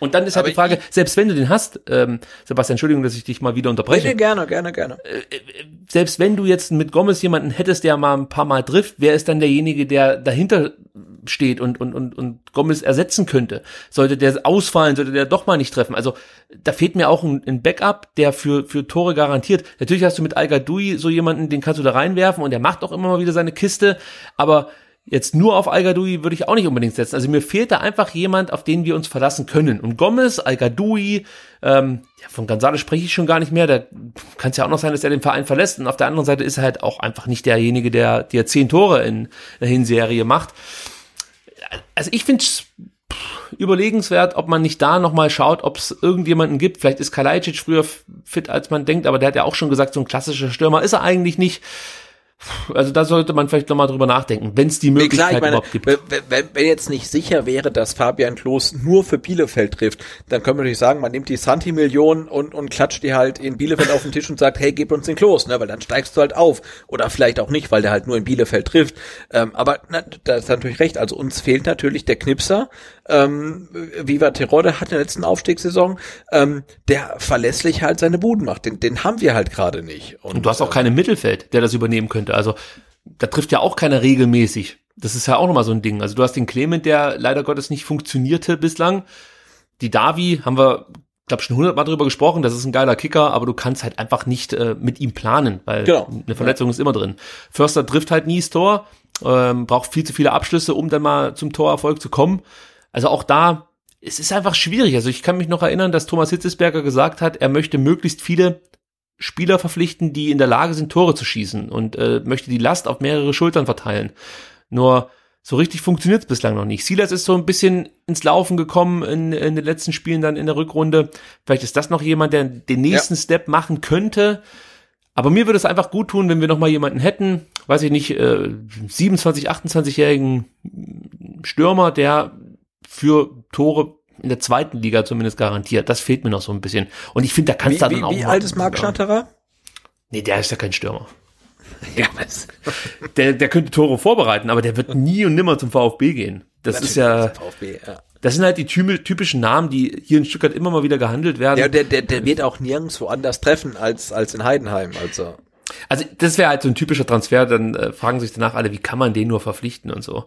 und dann ist halt die Frage, selbst wenn du den hast, ähm, Sebastian, Entschuldigung, dass ich dich mal wieder unterbreche. Bitte, gerne, gerne, gerne. Äh, äh, selbst wenn du jetzt mit Gomez jemanden hättest, der mal ein paar Mal trifft, wer ist dann derjenige, der dahinter steht und, und, und, und Gomez ersetzen könnte? Sollte der ausfallen, sollte der doch mal nicht treffen? Also da fehlt mir auch ein, ein Backup, der für, für Tore garantiert. Natürlich hast du mit Al so jemanden, den kannst du da reinwerfen und der macht auch immer mal wieder seine Kiste, aber Jetzt nur auf al würde ich auch nicht unbedingt setzen. Also mir fehlt da einfach jemand, auf den wir uns verlassen können. Und Gomez, al ähm, ja, von González spreche ich schon gar nicht mehr. Da kann es ja auch noch sein, dass er den Verein verlässt. Und auf der anderen Seite ist er halt auch einfach nicht derjenige, der, der zehn Tore in der Hinserie macht. Also ich finde es überlegenswert, ob man nicht da nochmal schaut, ob es irgendjemanden gibt. Vielleicht ist Kalajdzic früher fit, als man denkt, aber der hat ja auch schon gesagt, so ein klassischer Stürmer ist er eigentlich nicht. Also da sollte man vielleicht nochmal drüber nachdenken, wenn es die Möglichkeit Klar, meine, überhaupt gibt. Wenn, wenn jetzt nicht sicher wäre, dass Fabian Klos nur für Bielefeld trifft, dann können wir natürlich sagen, man nimmt die Santi-Millionen und, und klatscht die halt in Bielefeld auf den Tisch und sagt, hey, gib uns den Klos, ne? weil dann steigst du halt auf. Oder vielleicht auch nicht, weil der halt nur in Bielefeld trifft. Ähm, aber na, da ist natürlich recht. Also uns fehlt natürlich der Knipser, ähm, Viva Terode hat in der letzten Aufstiegssaison, ähm, der verlässlich halt seine Buden macht. Den, den haben wir halt gerade nicht. Und, und, du hast auch äh, keinen Mittelfeld, der das übernehmen könnte. Also da trifft ja auch keiner regelmäßig. Das ist ja auch nochmal so ein Ding. Also du hast den Clement, der leider Gottes nicht funktionierte bislang. Die Davi haben wir, glaube schon hundertmal drüber gesprochen. Das ist ein geiler Kicker, aber du kannst halt einfach nicht äh, mit ihm planen, weil genau. eine Verletzung ja. ist immer drin. Förster trifft halt nie das Tor, ähm, braucht viel zu viele Abschlüsse, um dann mal zum Torerfolg zu kommen. Also auch da, es ist einfach schwierig. Also ich kann mich noch erinnern, dass Thomas Hitzesberger gesagt hat, er möchte möglichst viele Spieler verpflichten, die in der Lage sind, Tore zu schießen und äh, möchte die Last auf mehrere Schultern verteilen. Nur so richtig funktioniert es bislang noch nicht. Silas ist so ein bisschen ins Laufen gekommen in, in den letzten Spielen dann in der Rückrunde. Vielleicht ist das noch jemand, der den nächsten ja. Step machen könnte. Aber mir würde es einfach gut tun, wenn wir noch mal jemanden hätten, weiß ich nicht, äh, 27, 28-jährigen Stürmer, der für Tore in der zweiten Liga zumindest garantiert. Das fehlt mir noch so ein bisschen. Und ich finde, da kannst du dann wie, auch. Wie alt ist Marc Schnatterer? Nee, der ist ja kein Stürmer. Ja, was? Der, der könnte Tore vorbereiten, aber der wird nie und nimmer zum VfB gehen. Das Natürlich ist ja, VfB, ja. Das sind halt die typischen Namen, die hier in Stuttgart immer mal wieder gehandelt werden. Ja, der, der, der wird auch nirgendwo anders treffen als, als in Heidenheim, also. Also das wäre halt so ein typischer Transfer, dann äh, fragen sich danach alle, wie kann man den nur verpflichten und so.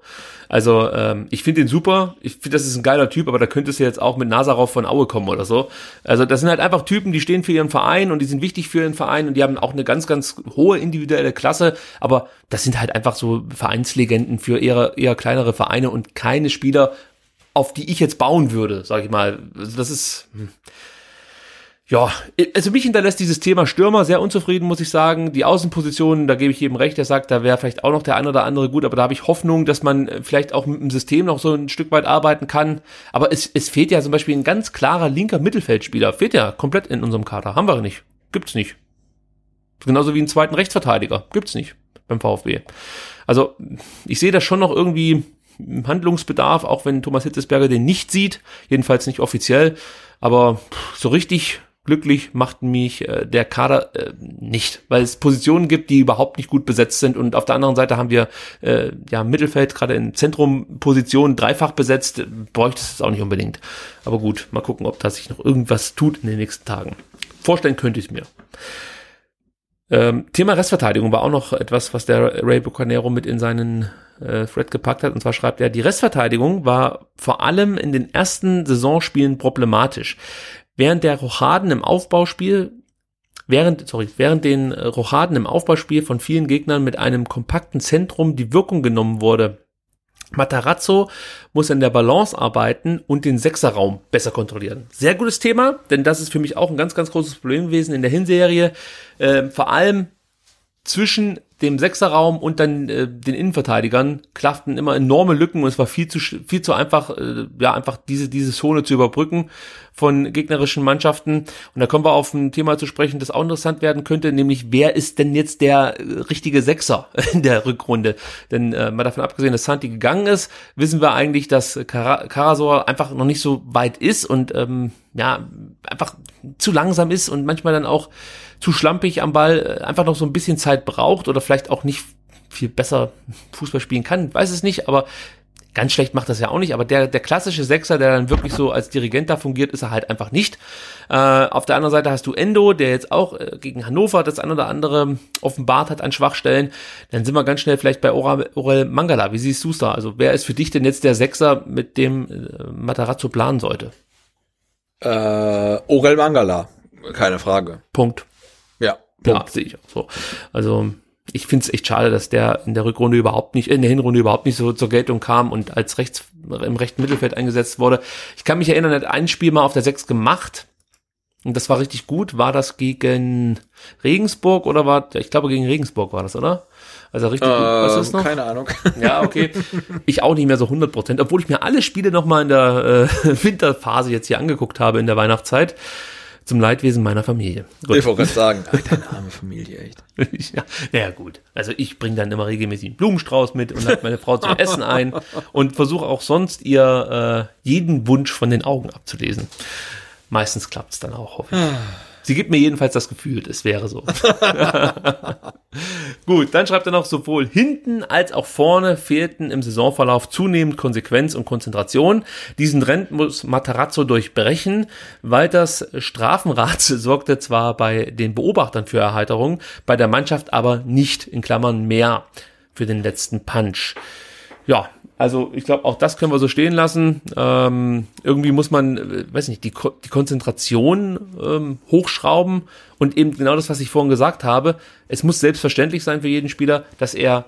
Also ähm, ich finde den super, ich finde, das ist ein geiler Typ, aber da könntest du jetzt auch mit Nazarov von Aue kommen oder so. Also das sind halt einfach Typen, die stehen für ihren Verein und die sind wichtig für ihren Verein und die haben auch eine ganz, ganz hohe individuelle Klasse, aber das sind halt einfach so Vereinslegenden für eher, eher kleinere Vereine und keine Spieler, auf die ich jetzt bauen würde, sag ich mal. Also das ist... Hm Ja, also mich hinterlässt dieses Thema Stürmer sehr unzufrieden, muss ich sagen. Die Außenpositionen, da gebe ich jedem recht, der sagt, da wäre vielleicht auch noch der eine oder andere gut, aber da habe ich Hoffnung, dass man vielleicht auch mit dem System noch so ein Stück weit arbeiten kann. Aber es, es fehlt ja zum Beispiel ein ganz klarer linker Mittelfeldspieler. Fehlt ja komplett in unserem Kader. Haben wir nicht. Gibt's nicht. Genauso wie einen zweiten Rechtsverteidiger. Gibt's nicht beim VfB. Also ich sehe da schon noch irgendwie Handlungsbedarf, auch wenn Thomas Hitzesberger den nicht sieht, jedenfalls nicht offiziell. Aber so richtig glücklich macht mich äh, der Kader äh, nicht, weil es Positionen gibt, die überhaupt nicht gut besetzt sind und auf der anderen Seite haben wir äh, ja Mittelfeld gerade in Zentrumpositionen dreifach besetzt, bräuchte es auch nicht unbedingt. Aber gut, mal gucken, ob da sich noch irgendwas tut in den nächsten Tagen. Vorstellen könnte ich es mir. Ähm, Thema Restverteidigung war auch noch etwas, was der Ray Bucanero mit in seinen äh, Thread gepackt hat. Und zwar schreibt er, die Restverteidigung war vor allem in den ersten Saisonspielen problematisch. Während der Rochaden im Aufbauspiel, während, sorry, während den Rochaden im Aufbauspiel von vielen Gegnern mit einem kompakten Zentrum die Wirkung genommen wurde, Matarazzo muss an der Balance arbeiten und den Sechserraum besser kontrollieren. Sehr gutes Thema, denn das ist für mich auch ein ganz, ganz großes Problem gewesen in der Hinserie. Äh, vor allem zwischen dem Sechserraum und dann äh, den Innenverteidigern klafften immer enorme Lücken und es war viel zu viel zu einfach äh, ja einfach diese diese Zone zu überbrücken von gegnerischen Mannschaften und da kommen wir auf ein Thema zu sprechen, das auch interessant werden könnte, nämlich wer ist denn jetzt der äh, richtige Sechser in der Rückrunde? Denn äh, mal davon abgesehen, dass Santi gegangen ist, wissen wir eigentlich, dass Kar Karasor einfach noch nicht so weit ist und ähm, ja einfach zu langsam ist und manchmal dann auch zu schlampig am Ball, äh, einfach noch so ein bisschen Zeit braucht oder vielleicht auch nicht viel besser Fußball spielen kann, weiß es nicht, aber ganz schlecht macht das ja auch nicht, aber der, der klassische Sechser, der dann wirklich so als Dirigent da fungiert, ist er halt einfach nicht. Äh, auf der anderen Seite hast du Endo, der jetzt auch äh, gegen Hannover das ein oder andere offenbart hat an Schwachstellen. Dann sind wir ganz schnell vielleicht bei Orel Mangala. Wie siehst du es da? Also wer ist für dich denn jetzt der Sechser, mit dem äh, Matarazzo planen sollte? Äh, Orel Mangala, keine Frage. Punkt. Ja, Punkt. Ja, sehe ich auch so. Also ich finde es echt schade, dass der in der Rückrunde überhaupt nicht, in der Hinrunde überhaupt nicht so zur Geltung kam und als rechts im rechten Mittelfeld eingesetzt wurde. Ich kann mich erinnern, er hat ein Spiel mal auf der 6 gemacht. Und das war richtig gut. War das gegen Regensburg oder war, ich glaube gegen Regensburg war das, oder? Also richtig äh, gut. Was ist noch? Keine Ahnung. Ja, okay. Ich auch nicht mehr so 100 Prozent, obwohl ich mir alle Spiele nochmal in der äh, Winterphase jetzt hier angeguckt habe in der Weihnachtszeit zum Leidwesen meiner Familie. Gut. Ich wollte gerade sagen, deine arme Familie, echt. ja, naja, gut. Also ich bringe dann immer regelmäßig einen Blumenstrauß mit und lade meine Frau zum Essen ein und versuche auch sonst ihr äh, jeden Wunsch von den Augen abzulesen. Meistens klappt's dann auch, hoffe ich. Sie gibt mir jedenfalls das Gefühl, es wäre so. Gut, dann schreibt er noch, sowohl hinten als auch vorne fehlten im Saisonverlauf zunehmend Konsequenz und Konzentration. Diesen Trend muss Matarazzo durchbrechen. Walters Strafenrat sorgte zwar bei den Beobachtern für Erheiterung, bei der Mannschaft aber nicht, in Klammern mehr, für den letzten Punch. Ja, also ich glaube, auch das können wir so stehen lassen. Ähm, irgendwie muss man, äh, weiß nicht, die, Ko die Konzentration ähm, hochschrauben und eben genau das, was ich vorhin gesagt habe. Es muss selbstverständlich sein für jeden Spieler, dass er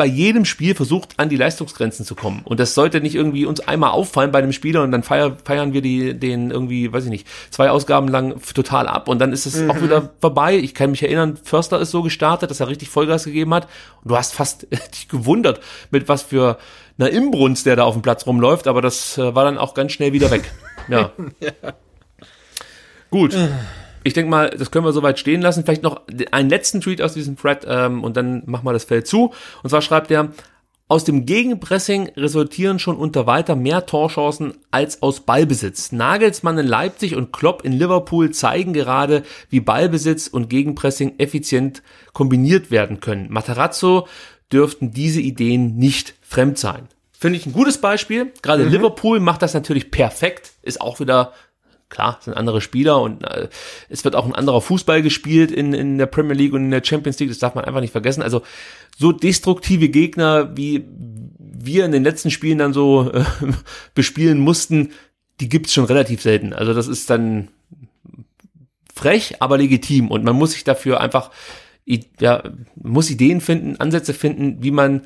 bei jedem Spiel versucht, an die Leistungsgrenzen zu kommen. Und das sollte nicht irgendwie uns einmal auffallen bei einem Spieler und dann feier, feiern wir die, den irgendwie, weiß ich nicht, zwei Ausgaben lang total ab und dann ist es mhm. auch wieder vorbei. Ich kann mich erinnern, Förster ist so gestartet, dass er richtig Vollgas gegeben hat und du hast fast dich gewundert, mit was für einer Imbrunst der da auf dem Platz rumläuft, aber das äh, war dann auch ganz schnell wieder weg. Ja. ja. Gut ich denke mal, das können wir soweit stehen lassen. Vielleicht noch einen letzten Tweet aus diesem Thread ähm, und dann machen wir das Feld zu. Und zwar schreibt er, aus dem Gegenpressing resultieren schon unter weiter mehr Torchancen als aus Ballbesitz. Nagelsmann in Leipzig und Klopp in Liverpool zeigen gerade, wie Ballbesitz und Gegenpressing effizient kombiniert werden können. Materazzo dürften diese Ideen nicht fremd sein. Finde ich ein gutes Beispiel. Gerade mhm. Liverpool macht das natürlich perfekt. Ist auch wieder klar, sind andere Spieler und äh, es wird auch ein anderer Fußball gespielt in, in der Premier League und in der Champions League, das darf man einfach nicht vergessen. Also so destruktive Gegner, wie wir in den letzten Spielen dann so äh, bespielen mussten, die gibt's schon relativ selten. Also das ist dann frech, aber legitim und man muss sich dafür einfach ja, muss Ideen finden, Ansätze finden, wie man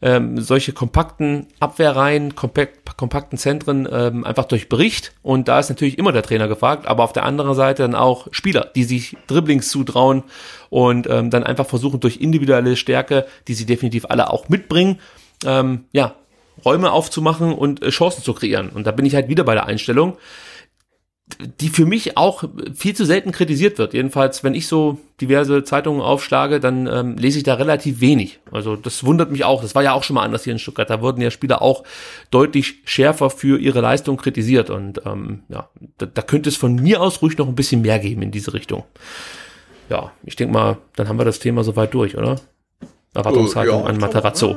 ähm, solche kompakten Abwehrreihen, kompakt, kompakten Zentren ähm, einfach durchbricht. Und da ist natürlich immer der Trainer gefragt, aber auf der anderen Seite dann auch Spieler, die sich Dribblings zutrauen und ähm, dann einfach versuchen durch individuelle Stärke, die sie definitiv alle auch mitbringen, ähm, ja, Räume aufzumachen und äh, Chancen zu kreieren. Und da bin ich halt wieder bei der Einstellung die für mich auch viel zu selten kritisiert wird. Jedenfalls, wenn ich so diverse Zeitungen aufschlage, dann ähm, lese ich da relativ wenig. Also das wundert mich auch. Das war ja auch schon mal anders hier in Stuttgart. Da wurden ja Spieler auch deutlich schärfer für ihre Leistung kritisiert. Und ähm, ja, da, da könnte es von mir aus ruhig noch ein bisschen mehr geben in diese Richtung. Ja, ich denke mal, dann haben wir das Thema soweit durch, oder? Erwartungshaltung Oh, ja. an Matarazzo.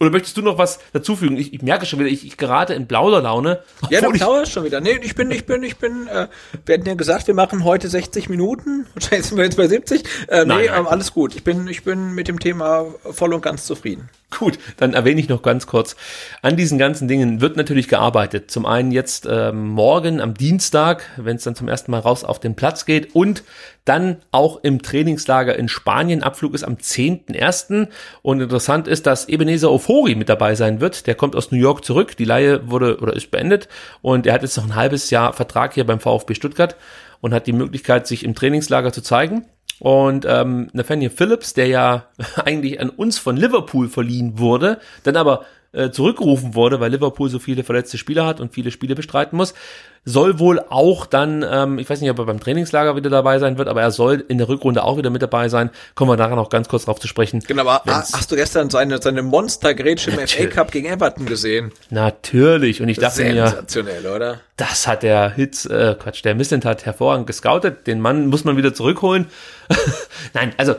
Oder möchtest du noch was dazufügen? Ich, ich merke schon wieder, ich, ich gerate in Plauderlaune. Ja, du plauderst schon wieder. Nee, ich bin, ich bin, ich bin, äh, wir hatten ja gesagt, wir machen heute 60 Minuten. Wahrscheinlich sind wir jetzt bei 70. Äh, Nein, nee, nein. ähm, alles gut. Ich bin, ich bin mit dem Thema voll und ganz zufrieden. Gut, dann erwähne ich noch ganz kurz. An diesen ganzen Dingen wird natürlich gearbeitet. Zum einen jetzt ähm, morgen am Dienstag, wenn es dann zum ersten Mal raus auf den Platz geht und dann auch im Trainingslager in Spanien. Abflug ist am 10.01. Und interessant ist, dass Ebenezer Ofori mit dabei sein wird. Der kommt aus New York zurück. Die Leihe wurde oder ist beendet und er hat jetzt noch ein halbes Jahr Vertrag hier beim VfB Stuttgart und hat die Möglichkeit, sich im Trainingslager zu zeigen. Und ähm, Nathaniel Phillips, der ja eigentlich an uns von Liverpool verliehen wurde, dann aber äh, zurückgerufen wurde, weil Liverpool so viele verletzte Spieler hat und viele Spiele bestreiten muss, soll wohl auch dann, ähm, ich weiß nicht, ob er beim Trainingslager wieder dabei sein wird, aber er soll in der Rückrunde auch wieder mit dabei sein. Kommen wir nachher noch ganz kurz drauf zu sprechen. Genau, aber Wenn's- hast du gestern seine, seine Monstergrätsche im FA. Cup gegen Everton gesehen? Natürlich. Und ich dachte mir, Sensationell, oder? das hat der Hitz, äh, Quatsch, der Missent hat hervorragend gescoutet. Den Mann muss man wieder zurückholen. Nein, also,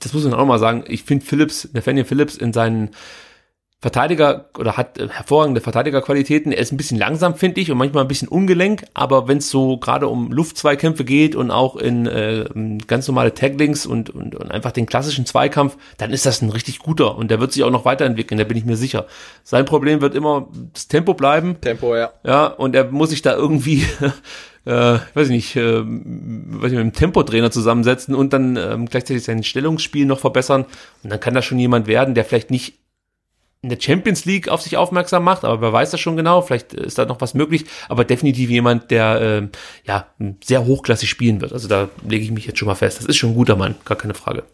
das muss man auch mal sagen. Ich finde Phillips, Nathaniel Phillips in seinen Verteidiger oder hat äh, hervorragende Verteidigerqualitäten. Er ist ein bisschen langsam, finde ich, und manchmal ein bisschen ungelenk, aber wenn es so gerade um Luftzweikämpfe geht und auch in äh, ganz normale Taglings und, und, und einfach den klassischen Zweikampf, dann ist das ein richtig guter und der wird sich auch noch weiterentwickeln, da bin ich mir sicher. Sein Problem wird immer das Tempo bleiben. Tempo, ja. Ja, und er muss sich da irgendwie, äh, weiß ich nicht, äh, weiß ich, mit dem Tempotrainer zusammensetzen und dann ähm, gleichzeitig sein Stellungsspiel noch verbessern. Und dann kann das schon jemand werden, der vielleicht nicht in der Champions League auf sich aufmerksam macht, aber wer weiß das schon genau, vielleicht ist da noch was möglich, aber definitiv jemand, der ähm, ja sehr hochklassig spielen wird. Also da lege ich mich jetzt schon mal fest. Das ist schon ein guter Mann, gar keine Frage.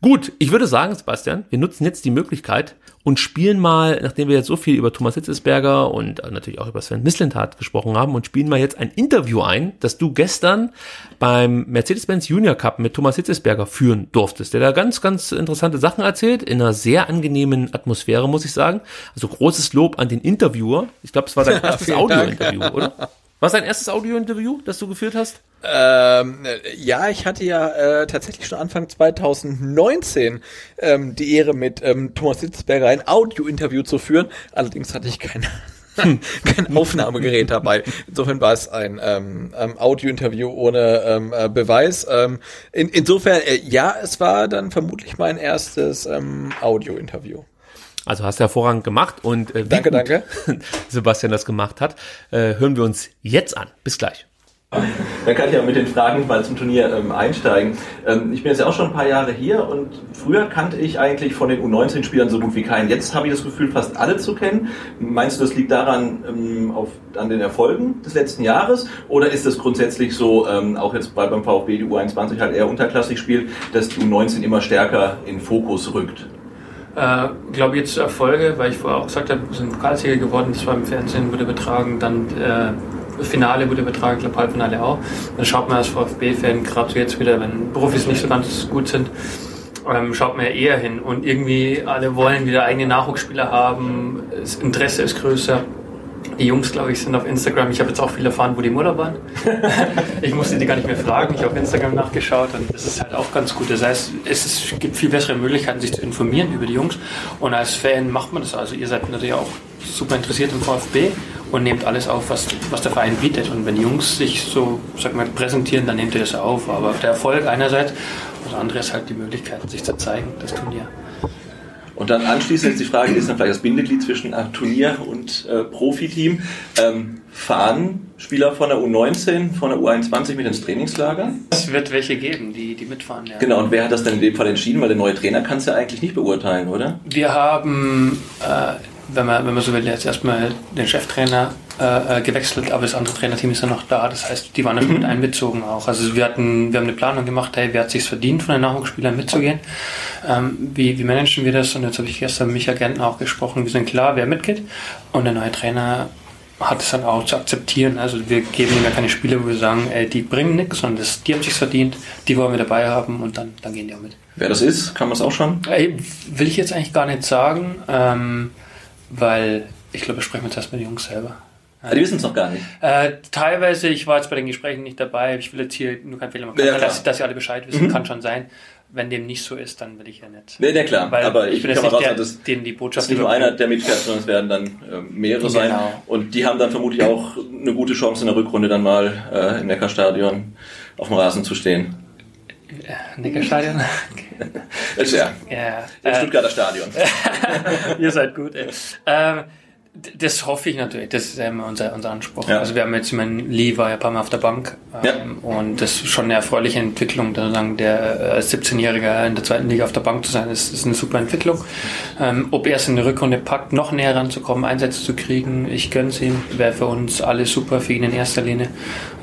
Gut, ich würde sagen, Sebastian, wir nutzen jetzt die Möglichkeit und spielen mal, nachdem wir jetzt so viel über Thomas Hitzesberger und äh, natürlich auch über Sven Mislintat gesprochen haben, und spielen mal jetzt ein Interview ein, das du gestern beim Mercedes-Benz Junior Cup mit Thomas Hitzesberger führen durftest, der da ganz, ganz interessante Sachen erzählt, in einer sehr angenehmen Atmosphäre, muss ich sagen. Also großes Lob an den Interviewer. Ich glaube, es war dein erstes vielen Dank. Audiointerview, oder? War es dein erstes Audiointerview, das du geführt hast? Ähm, äh, ja, ich hatte ja äh, tatsächlich schon Anfang 2019 ähm, die Ehre, mit ähm, Thomas Hitzberger ein Audio-Interview zu führen. Allerdings hatte ich kein, kein Aufnahmegerät dabei. Insofern war es ein ähm, ähm, Audio-Interview ohne ähm, äh, Beweis. Ähm, in, insofern, äh, ja, es war dann vermutlich mein erstes ähm, Audio-Interview. Also hast du hervorragend gemacht und äh, wie Danke, danke. Sebastian das gemacht hat, äh, hören wir uns jetzt an. Bis gleich. Dann kann ich ja mit den Fragen mal zum Turnier ähm, einsteigen. Ähm, ich bin jetzt ja auch schon ein paar Jahre hier und früher kannte ich eigentlich von den U19-Spielern so gut wie keinen. Jetzt habe ich das Gefühl, fast alle zu kennen. Meinst du, das liegt daran ähm, auf, an den Erfolgen des letzten Jahres oder ist das grundsätzlich so, ähm, auch jetzt bei, beim VfB die U21 halt eher unterklassig spielt, dass die U19 immer stärker in Fokus rückt? Äh, glaube jetzt Erfolge, weil ich vorher auch gesagt habe, wir sind Pokalsieger geworden, das war im Fernsehen, wurde übertragen, dann äh, Finale wurde übertragen, ich glaube Halbfinale auch. Dann schaut man als VfB-Fan, gerade so jetzt wieder, wenn Profis nicht so ganz gut sind, ähm, schaut man ja eher hin. Und irgendwie alle wollen wieder eigene Nachwuchsspieler haben, das Interesse ist größer. Die Jungs, glaube ich, sind auf Instagram. Ich habe jetzt auch viel erfahren, wo die Mutter waren. ich musste die gar nicht mehr fragen. Ich habe auf Instagram nachgeschaut und das ist halt auch ganz gut. Das heißt, es ist, gibt viel bessere Möglichkeiten, sich zu informieren über die Jungs. Und als Fan macht man das. Also ihr seid natürlich auch super interessiert im VfB und nehmt alles auf, was, was der Verein bietet. Und wenn die Jungs sich so, sag mal, präsentieren, dann nehmt ihr das auf. Aber der Erfolg einerseits und das andere ist halt die Möglichkeit, sich zu zeigen, das Turnier. Und dann anschließend jetzt die Frage, ist dann vielleicht das Bindeglied zwischen äh, Turnier und äh, Profiteam. Ähm, fahren Spieler von der U19, von der U21 mit ins Trainingslager? Es wird welche geben, die, die mitfahren, ja. Genau, und wer hat das dann in dem Fall entschieden? Weil der neue Trainer kann es ja eigentlich nicht beurteilen, oder? Wir haben, äh, wenn, man, wenn man so will, jetzt erstmal den Cheftrainer äh, gewechselt, aber das andere Trainerteam ist ja noch da. Das heißt, die waren ja schon mit einbezogen auch. Also wir hatten, wir haben eine Planung gemacht, hey, wer hat sich verdient, von den Nachwuchsspielern mitzugehen? Ähm, wie, wie managen wir das? Und jetzt habe ich gestern mit Micha Gentner auch gesprochen. Wir sind klar, wer mitgeht. Und der neue Trainer hat es dann auch zu akzeptieren. Also wir geben ihm ja keine Spiele, wo wir sagen, ey, die bringen nichts, sondern das, die haben sich verdient, die wollen wir dabei haben und dann, dann gehen die auch mit. Wer das ist, kann man es auch schon? Ey, will ich jetzt eigentlich gar nicht sagen, ähm, weil ich glaube, wir sprechen jetzt erst mit den Jungs selber. Ah, die wissen es noch gar nicht. Äh, teilweise, ich war jetzt bei den Gesprächen nicht dabei, ich will jetzt hier nur keinen Fehler machen, Ja, dass, dass ihr alle Bescheid wissen, kann schon sein. Wenn dem nicht so ist, dann will ich ja nicht. Nee, nee, klar. Weil aber ich, bin jetzt nicht raus, der, dass den die Botschaft nicht nur einer, der mitfährt, sondern es werden dann äh, mehrere sein. Genau. Und die haben dann vermutlich auch eine gute Chance in der Rückrunde dann mal äh, im Neckarstadion auf dem Rasen zu stehen. Neckarstadion? Ist ja, ja. im Äh, Stuttgarter Stadion. Ihr seid gut, ey. Ähm, das hoffe ich natürlich. Das ist ja immer unser, unser Anspruch. Ja. Also wir haben jetzt, ich meine, Lee war ja ein paar Mal auf der Bank. Ähm, Und das ist schon eine erfreuliche Entwicklung. Da sagen, der äh, als 17-Jähriger in der zweiten Liga auf der Bank zu sein, ist, ist eine super Entwicklung. Ähm, ob er es in der Rückrunde packt, noch näher ranzukommen, Einsätze zu kriegen, ich gönn's ihm. Wäre für uns alle super, für ihn in erster Linie.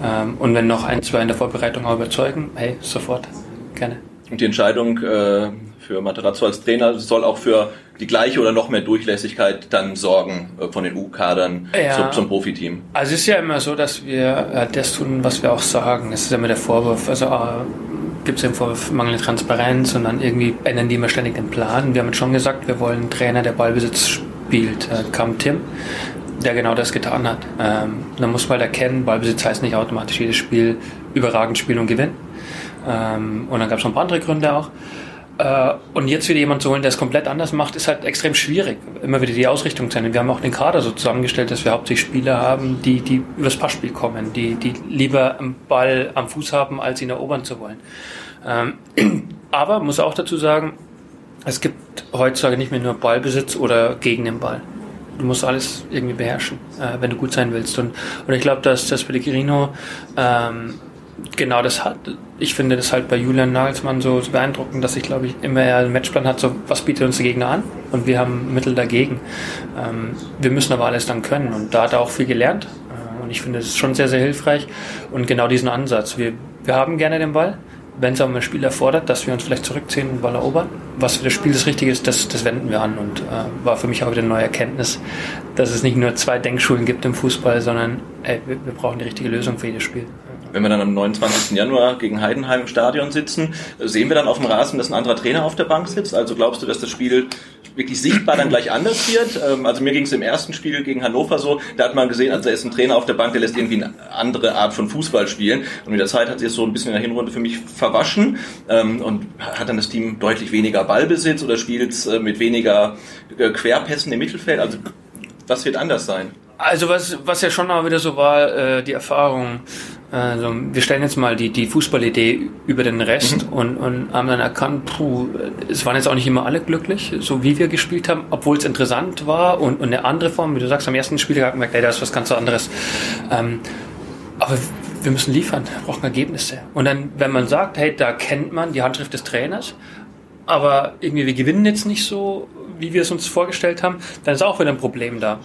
Ähm, und wenn noch ein, zwei in der Vorbereitung auch überzeugen, hey, sofort. Gerne. Und die Entscheidung äh, für Materazzo als Trainer soll auch für die gleiche oder noch mehr Durchlässigkeit dann sorgen äh, von den U-Kadern Ja. zum, zum Profiteam. Also es ist ja immer so, dass wir äh, das tun, was wir auch sagen. Das ist ja immer der Vorwurf. Also äh, gibt es den Vorwurf mangelnde Transparenz und dann irgendwie ändern die immer ständig den Plan. Wir haben jetzt schon gesagt, wir wollen einen Trainer, der Ballbesitz spielt. Äh, kam Tim, der genau das getan hat. Ähm, man muss mal erkennen, Ballbesitz heißt nicht automatisch jedes Spiel überragend spielen und gewinnen. Ähm, und dann gab es noch ein paar andere Gründe auch. Äh, und jetzt wieder jemand zu holen, der es komplett anders macht, ist halt extrem schwierig. Immer wieder die Ausrichtung zu ändern. Wir haben auch den Kader so zusammengestellt, dass wir hauptsächlich Spieler haben, die, die übers Passspiel kommen, die, die lieber einen Ball am Fuß haben, als ihn erobern zu wollen. Ähm, aber muss auch dazu sagen, es gibt heutzutage nicht mehr nur Ballbesitz oder gegen den Ball. Du musst alles irgendwie beherrschen, äh, wenn du gut sein willst. Und, und ich glaube, dass das Pellegrino ähm, genau das hat. Ich finde das halt bei Julian Nagelsmann so, so beeindruckend, dass ich glaube ich immer eher einen Matchplan hat, so was bietet uns der Gegner an und wir haben Mittel dagegen. Ähm, wir müssen aber alles dann können und da hat er auch viel gelernt äh, und ich finde es schon sehr, sehr hilfreich und genau diesen Ansatz. Wir, wir haben gerne den Ball, wenn es aber ein Spiel erfordert, dass wir uns vielleicht zurückziehen und Ball erobern. Was für das Spiel das Richtige ist, das, das wenden wir an und äh, war für mich auch wieder eine neue Erkenntnis, dass es nicht nur zwei Denkschulen gibt im Fußball, sondern ey, wir, wir brauchen die richtige Lösung für jedes Spiel. Wenn wir dann am 29. Januar gegen Heidenheim im Stadion sitzen, sehen wir dann auf dem Rasen, dass ein anderer Trainer auf der Bank sitzt? Also glaubst du, dass das Spiel wirklich sichtbar dann gleich anders wird? Ähm, Also mir ging es im ersten Spiel gegen Hannover so, da hat man gesehen, also da ist ein Trainer auf der Bank, der lässt irgendwie eine andere Art von Fußball spielen. Und mit der Zeit hat sich das so ein bisschen in der Hinrunde für mich verwaschen ähm, und hat dann das Team deutlich weniger Ballbesitz oder spielt es äh, mit weniger äh, Querpässen im Mittelfeld. Also was wird anders sein? Also was, was ja schon mal wieder so war, äh, die Erfahrung, also wir stellen jetzt mal die, die Fußballidee über den Rest und, und haben dann erkannt, puh, es waren jetzt auch nicht immer alle glücklich, so wie wir gespielt haben, obwohl es interessant war und, und eine andere Form, wie du sagst, am ersten Spiel hatten wir, ey, da ist was ganz anderes. Ähm, aber wir müssen liefern, wir brauchen Ergebnisse. Und dann, wenn man sagt, hey, da kennt man die Handschrift des Trainers, aber irgendwie wir gewinnen jetzt nicht so, wie wir es uns vorgestellt haben, dann ist auch wieder ein Problem da.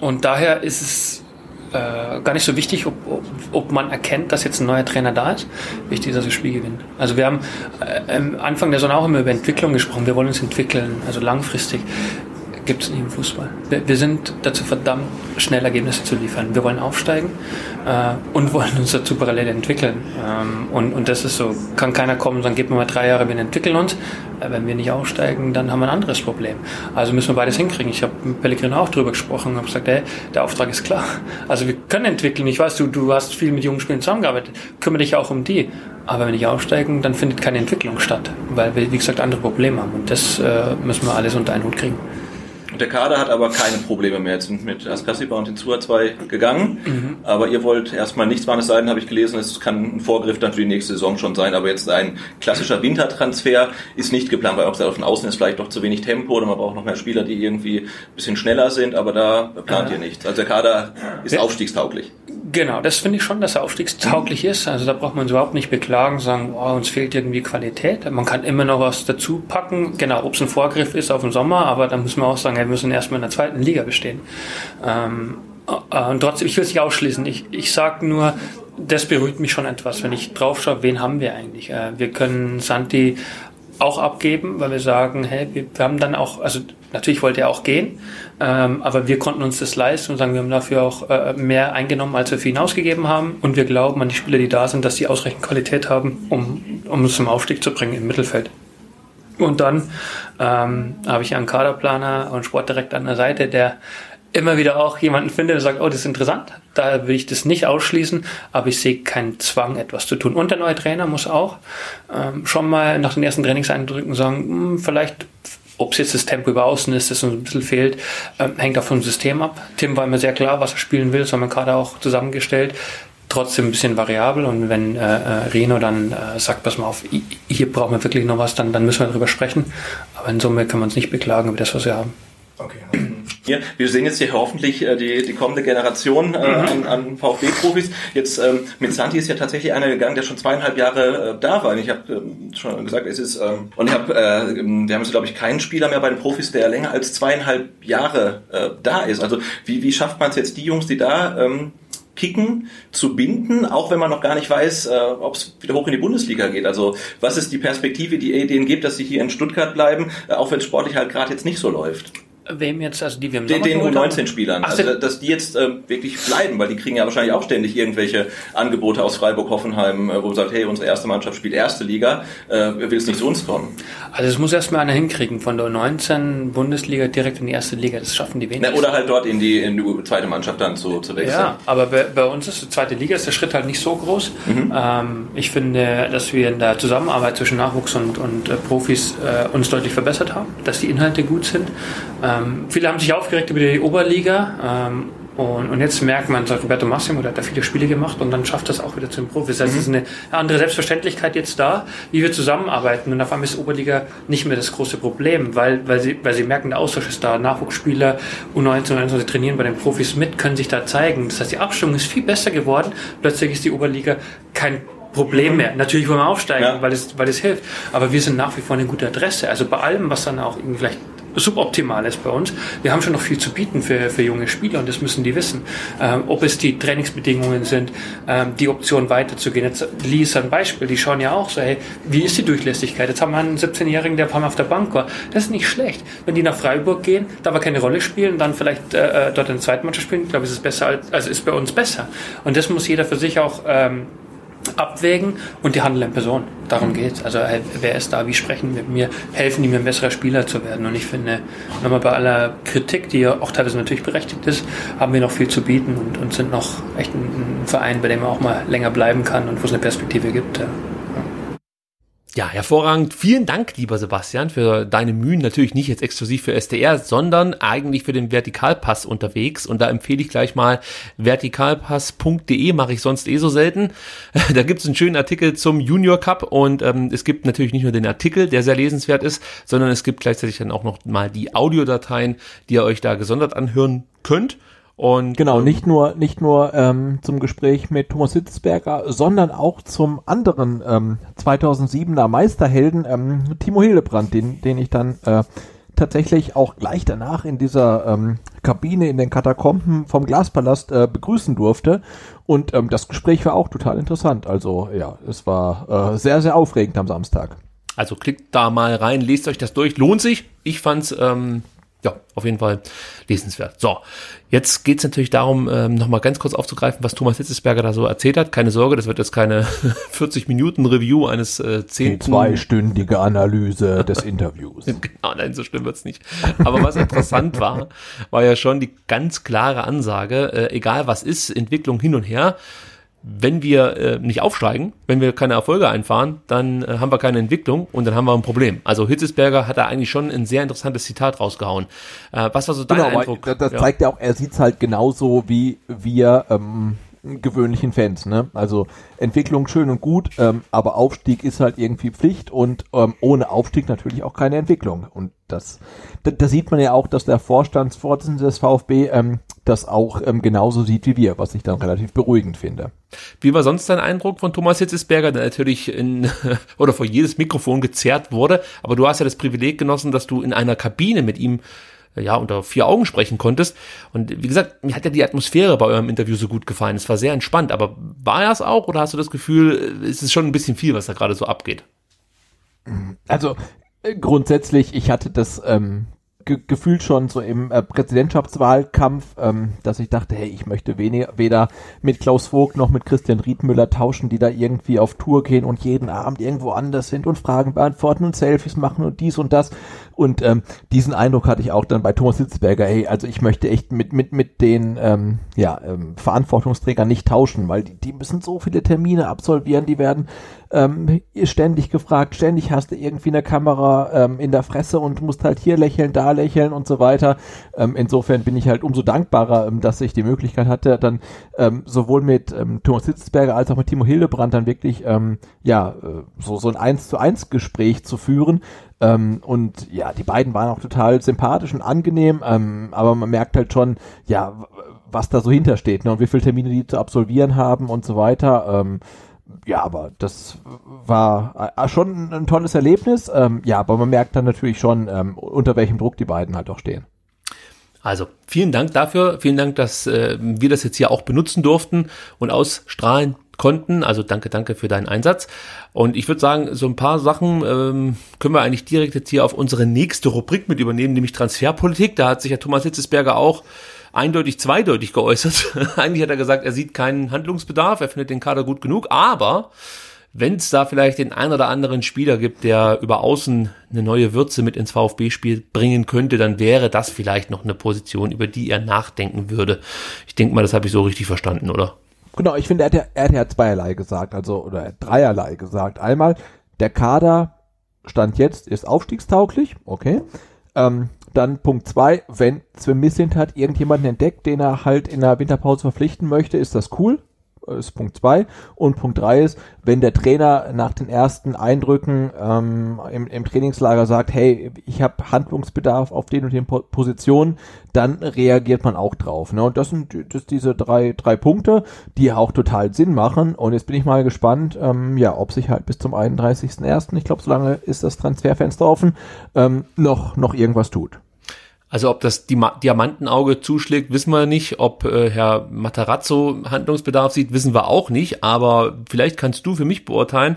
Und daher ist es äh, gar nicht so wichtig, ob, ob, ob man erkennt, dass jetzt ein neuer Trainer da ist. Wichtig ist, dass wir Spiel gewinnen. Also wir haben äh, am Anfang der Saison auch immer über Entwicklung gesprochen. Wir wollen uns entwickeln, also langfristig. Gibt es nicht im Fußball. Wir, wir sind dazu verdammt, schnell Ergebnisse zu liefern. Wir wollen aufsteigen äh, und wollen uns dazu parallel entwickeln. Ähm, und, und das ist so, kann keiner kommen und sagen, gib mir mal drei Jahre, wir entwickeln uns. Äh, wenn wir nicht aufsteigen, dann haben wir ein anderes Problem. Also müssen wir beides hinkriegen. Ich habe mit Pellegrino auch drüber gesprochen und habe gesagt, hey, der Auftrag ist klar. Also wir können entwickeln. Ich weiß, du, du hast viel mit jungen Spielern zusammengearbeitet. Kümmere dich auch um die. Aber wenn nicht aufsteigen, dann findet keine Entwicklung statt, weil wir, wie gesagt, andere Probleme haben. Und das äh, müssen wir alles unter einen Hut kriegen. Der Kader hat aber keine Probleme mehr. Jetzt sind mit Askasiba und Hinzua zwei gegangen. Mhm. Aber ihr wollt erstmal nichts machen, es sei denn, habe ich gelesen, es kann ein Vorgriff dann für die nächste Saison schon sein. Aber jetzt ein klassischer Wintertransfer ist nicht geplant, weil auch auf den Außen ist vielleicht doch zu wenig Tempo oder man braucht noch mehr Spieler, die irgendwie ein bisschen schneller sind. Aber da plant ihr nichts. Also der Kader ist aufstiegstauglich. Genau, das finde ich schon, dass er aufstiegstauglich ist. Also da braucht man uns überhaupt nicht beklagen, sagen, oh, uns fehlt irgendwie Qualität. Man kann immer noch was dazu packen. Genau, ob es ein Vorgriff ist auf den Sommer, aber da müssen wir auch sagen, wir müssen erstmal in der zweiten Liga bestehen. Ähm, äh, und trotzdem, ich will es nicht ausschließen. Ich, ich sage nur, das beruhigt mich schon etwas, wenn ich drauf schaue, wen haben wir eigentlich? Äh, wir können Santi auch abgeben, weil wir sagen, hey, wir, haben dann auch, also natürlich wollte er auch gehen, ähm, aber wir konnten uns das leisten und sagen, wir haben dafür auch äh, mehr eingenommen, als wir für ihn ausgegeben haben und wir glauben an die Spieler, die da sind, dass sie ausreichend Qualität haben, um, um uns zum Aufstieg zu bringen im Mittelfeld. Und dann ähm, habe ich einen Kaderplaner und Sportdirektor an der Seite, der immer wieder auch jemanden findet, der sagt, oh, das ist interessant, da will ich das nicht ausschließen, aber ich sehe keinen Zwang, etwas zu tun. Und der neue Trainer muss auch ähm, schon mal nach den ersten Trainingseindrücken sagen, mh, hm, vielleicht ob es jetzt das Tempo über außen ist, das uns ein bisschen fehlt, ähm, hängt auch vom System ab. Tim war immer sehr klar, was er spielen will, das haben wir gerade auch zusammengestellt trotzdem ein bisschen variabel und wenn äh, äh, Reno dann äh, sagt, pass mal auf, hier brauchen wir wirklich noch was, dann, dann müssen wir darüber sprechen. Aber in Summe kann man uns nicht beklagen über das, was wir haben. Okay. Ja, wir sehen jetzt hier hoffentlich äh, die, die kommende Generation äh, mhm. an, an VfB-Profis. Jetzt ähm, mit Santi ist ja tatsächlich einer gegangen, der schon zweieinhalb Jahre äh, da war. Und ich habe ähm, schon gesagt, es ist ähm, und ich habe, äh, wir haben jetzt glaube ich keinen Spieler mehr bei den Profis, der länger als zweieinhalb Jahre äh, da ist. Also wie, wie schafft man es jetzt, die Jungs, die da ähm, kicken, zu binden, auch wenn man noch gar nicht weiß, äh, ob es wieder hoch in die Bundesliga geht. Also was ist die Perspektive, die ihr denen gibt, dass sie hier in Stuttgart bleiben, äh, auch wenn es sportlich halt gerade jetzt nicht so läuft? Wem jetzt, also die wir im Den, den U19-Spielern. Also, dass die jetzt äh, wirklich bleiben, weil die kriegen ja wahrscheinlich auch ständig irgendwelche Angebote aus Freiburg, Hoffenheim, äh, wo man sagt, hey, unsere erste Mannschaft spielt erste Liga, äh, will es nicht zu uns kommen. Also es muss erstmal einer hinkriegen, von der U19 Bundesliga direkt in die erste Liga, das schaffen die wenigsten. Na, oder halt dort in die, in die zweite Mannschaft dann zu, zu wechseln. Ja, aber bei, bei uns ist die zweite Liga, ist der Schritt halt nicht so groß. Mhm. Ähm, ich finde, dass wir in der Zusammenarbeit zwischen Nachwuchs und, und äh, Profis äh, uns deutlich verbessert haben, dass die Inhalte gut sind. Ähm, viele haben sich aufgeregt über die Oberliga. Ähm, und, und, jetzt merkt man, sagt Roberto Massimo, der hat da viele Spiele gemacht und dann schafft das auch wieder zu den Profis. Das heißt, mhm. es ist eine andere Selbstverständlichkeit jetzt da, wie wir zusammenarbeiten. Und auf einmal ist Oberliga nicht mehr das große Problem, weil, weil, sie, weil sie merken, der Austausch ist da. Nachwuchsspieler, U19, U21 trainieren bei den Profis mit, können sich da zeigen. Das heißt, die Abstimmung ist viel besser geworden. Plötzlich ist die Oberliga kein Problem mehr. Natürlich wollen wir aufsteigen, ja. weil, es, weil es hilft. Aber wir sind nach wie vor eine gute Adresse. Also bei allem, was dann auch irgendwie vielleicht suboptimal ist bei uns. Wir haben schon noch viel zu bieten für, für junge Spieler und das müssen die wissen. Ähm, ob es die Trainingsbedingungen sind, ähm, die Option weiterzugehen. Jetzt Lee ein Beispiel, die schauen ja auch so, hey, wie ist die Durchlässigkeit? Jetzt haben wir einen 17-Jährigen, der ein paar Mal auf der Bank war. Das ist nicht schlecht. Wenn die nach Freiburg gehen, da aber keine Rolle spielen, dann vielleicht äh, äh dort in der zweiten Mannschaft spielen, ich glaube, es ist besser als, also ist bei uns besser. Und das muss jeder für sich auch ähm, abwägen und die handelnden Person. Darum geht's. Also wer ist da, wie sprechen mit mir, helfen die mir ein besserer Spieler zu werden. Und ich finde, nochmal bei aller Kritik, die ja auch teilweise natürlich berechtigt ist, haben wir noch viel zu bieten und, und sind noch echt ein, ein Verein, bei dem man auch mal länger bleiben kann und wo es eine Perspektive gibt. Ja. Ja, hervorragend. Vielen Dank, lieber Sebastian, für deine Mühen. Natürlich nicht jetzt exklusiv für SDR, sondern eigentlich für den Vertikalpass unterwegs. Und da empfehle ich gleich mal vertikalpass.de, mache ich sonst eh so selten. Da gibt es einen schönen Artikel zum Junior Cup und ähm, es gibt natürlich nicht nur den Artikel, der sehr lesenswert ist, sondern es gibt gleichzeitig dann auch noch mal die Audiodateien, die ihr euch da gesondert anhören könnt. Und, genau, ähm, nicht nur, nicht nur ähm, zum Gespräch mit Thomas Hitzberger, sondern auch zum anderen ähm, 2007er Meisterhelden ähm, Timo Hildebrand, den, den ich dann äh, tatsächlich auch gleich danach in dieser ähm, Kabine in den Katakomben vom Glaspalast äh, begrüßen durfte. Und ähm, das Gespräch war auch total interessant. Also ja, es war äh, sehr, sehr aufregend am Samstag. Also klickt da mal rein, lest euch das durch. Lohnt sich. Ich fand's ähm, ja, auf jeden Fall lesenswert. So, jetzt geht es natürlich darum, ähm, nochmal ganz kurz aufzugreifen, was Thomas Hitzesberger da so erzählt hat. Keine Sorge, das wird jetzt keine 40 Minuten Review eines äh, zehnten... Zweistündige Analyse des Interviews. genau, nein, so schlimm wird's nicht. Aber was interessant war, war ja schon die ganz klare Ansage, äh, egal was ist, Entwicklung hin und her, wenn wir äh, nicht aufsteigen, wenn wir keine Erfolge einfahren, dann äh, haben wir keine Entwicklung und dann haben wir ein Problem. Also Hitzesberger hat da eigentlich schon ein sehr interessantes Zitat rausgehauen. Äh, was war so dein Genau, Eindruck? aber das Ja. zeigt ja auch, er sieht's halt genauso wie wir ähm, gewöhnlichen Fans. Ne? Also Entwicklung schön und gut, ähm, aber Aufstieg ist halt irgendwie Pflicht und ähm, ohne Aufstieg natürlich auch keine Entwicklung. Und das, da, da sieht man ja auch, dass der Vorstandsvorsitzende des VfB ähm, das auch ähm, genauso sieht wie wir, was ich dann relativ beruhigend finde. Wie war sonst dein Eindruck von Thomas Hitzesberger, der natürlich in oder vor jedes Mikrofon gezerrt wurde, aber du hast ja das Privileg genossen, dass du in einer Kabine mit ihm äh, ja unter vier Augen sprechen konntest und wie gesagt, mir hat ja die Atmosphäre bei eurem Interview so gut gefallen. Es war sehr entspannt, aber war er es auch oder hast du das Gefühl, äh, es ist schon ein bisschen viel, was da gerade so abgeht? Also äh, grundsätzlich, ich hatte das ähm, ge gefühlt schon so im äh, Präsidentschaftswahlkampf, ähm, dass ich dachte, hey, ich möchte weniger, weder mit Klaus Vogt noch mit Christian Riedmüller tauschen, die da irgendwie auf Tour gehen und jeden Abend irgendwo anders sind und Fragen beantworten und Selfies machen und dies und das. Und ähm, diesen Eindruck hatte ich auch dann bei Thomas Hitzberger, hey, also ich möchte echt mit, mit, mit den ähm, ja, ähm, Verantwortungsträgern nicht tauschen, weil die, die müssen so viele Termine absolvieren, die werden ähm, ständig gefragt, ständig hast du irgendwie eine Kamera ähm, in der Fresse und musst halt hier lächeln, da lächeln und so weiter. Ähm, insofern bin ich halt umso dankbarer, ähm, dass ich die Möglichkeit hatte, dann ähm, sowohl mit ähm, Thomas Hitzberger als auch mit Timo Hildebrand dann wirklich ja äh, so so ein eins zu eins Gespräch zu führen. Und ja, die beiden waren auch total sympathisch und angenehm, aber man merkt halt schon, ja, was da so hintersteht ne, und wie viele Termine die zu absolvieren haben und so weiter. Ähm, ja, aber das war äh, schon ein tolles Erlebnis. Ähm, ja, aber man merkt dann natürlich schon, ähm, unter welchem Druck die beiden halt auch stehen. Also vielen Dank dafür, vielen Dank, dass äh, wir das jetzt hier auch benutzen durften und ausstrahlen konnten. Also danke, danke für deinen Einsatz. Und ich würde sagen, so ein paar Sachen ähm, können wir eigentlich direkt jetzt hier auf unsere nächste Rubrik mit übernehmen, nämlich Transferpolitik. Da hat sich ja Thomas Hitzesberger auch eindeutig zweideutig geäußert. eigentlich hat er gesagt, er sieht keinen Handlungsbedarf, er findet den Kader gut genug, aber wenn es da vielleicht den ein oder anderen Spieler gibt, der über außen eine neue Würze mit ins VfB-Spiel bringen könnte, dann wäre das vielleicht noch eine Position, über die er nachdenken würde. Ich denke mal, das habe ich so richtig verstanden, oder? Genau, ich finde, er hat ja, er hat zweierlei gesagt, also, oder er hat dreierlei gesagt. Einmal, der Kader Stand jetzt ist aufstiegstauglich, okay. Ähm, dann Punkt zwei, wenn Sven hat irgendjemanden entdeckt, den er halt in der Winterpause verpflichten möchte, ist das cool. Ist Punkt zwei. Und Punkt drei ist, wenn der Trainer nach den ersten Eindrücken ähm, im, im Trainingslager sagt, hey, ich habe Handlungsbedarf auf den und den po Positionen, dann reagiert man auch drauf. Ne? Und das sind das diese drei, drei Punkte, die auch total Sinn machen. Und jetzt bin ich mal gespannt, ähm, ja, ob sich halt bis zum 31.01., ich glaube, so lange ist das Transferfenster offen, ähm, noch, noch irgendwas tut. Also ob das Diamantenauge zuschlägt, wissen wir nicht. Ob äh, Herr Matarazzo Handlungsbedarf sieht, wissen wir auch nicht. Aber vielleicht kannst du für mich beurteilen,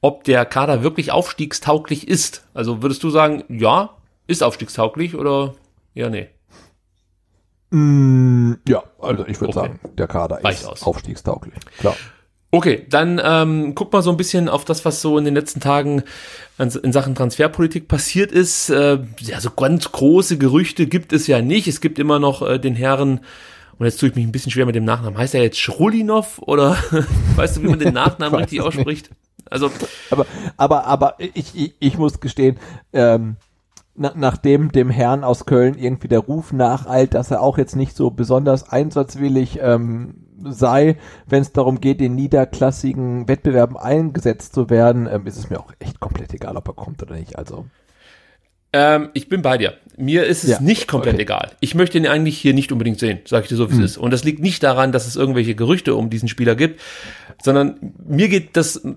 ob der Kader wirklich aufstiegstauglich ist. Also würdest du sagen, ja, ist aufstiegstauglich oder ja, nee? Mm, ja, also ich würde Okay. sagen, der Kader Reicht ist aus. aufstiegstauglich. Klar. Okay, dann ähm, guck mal so ein bisschen auf das, was so in den letzten Tagen in Sachen Transferpolitik passiert ist. Äh, ja, so ganz große Gerüchte gibt es ja nicht. Es gibt immer noch äh, den Herren, und jetzt tue ich mich ein bisschen schwer mit dem Nachnamen. Heißt er jetzt Schrulinov oder weißt du, wie man den Nachnamen richtig ausspricht? Also, Aber, aber, aber ich, ich, ich muss gestehen, ähm, na, nachdem dem Herrn aus Köln irgendwie der Ruf nacheilt, dass er auch jetzt nicht so besonders einsatzwillig ähm, sei, wenn es darum geht, in niederklassigen Wettbewerben eingesetzt zu werden, ähm, ist es mir auch echt komplett egal, ob er kommt oder nicht. Also ähm, ich bin bei dir. Mir ist es Ja, nicht komplett okay. egal. Ich möchte ihn eigentlich hier nicht unbedingt sehen, sage ich dir so, wie es ist. Und das liegt nicht daran, dass es irgendwelche Gerüchte um diesen Spieler gibt, sondern mir geht das äh,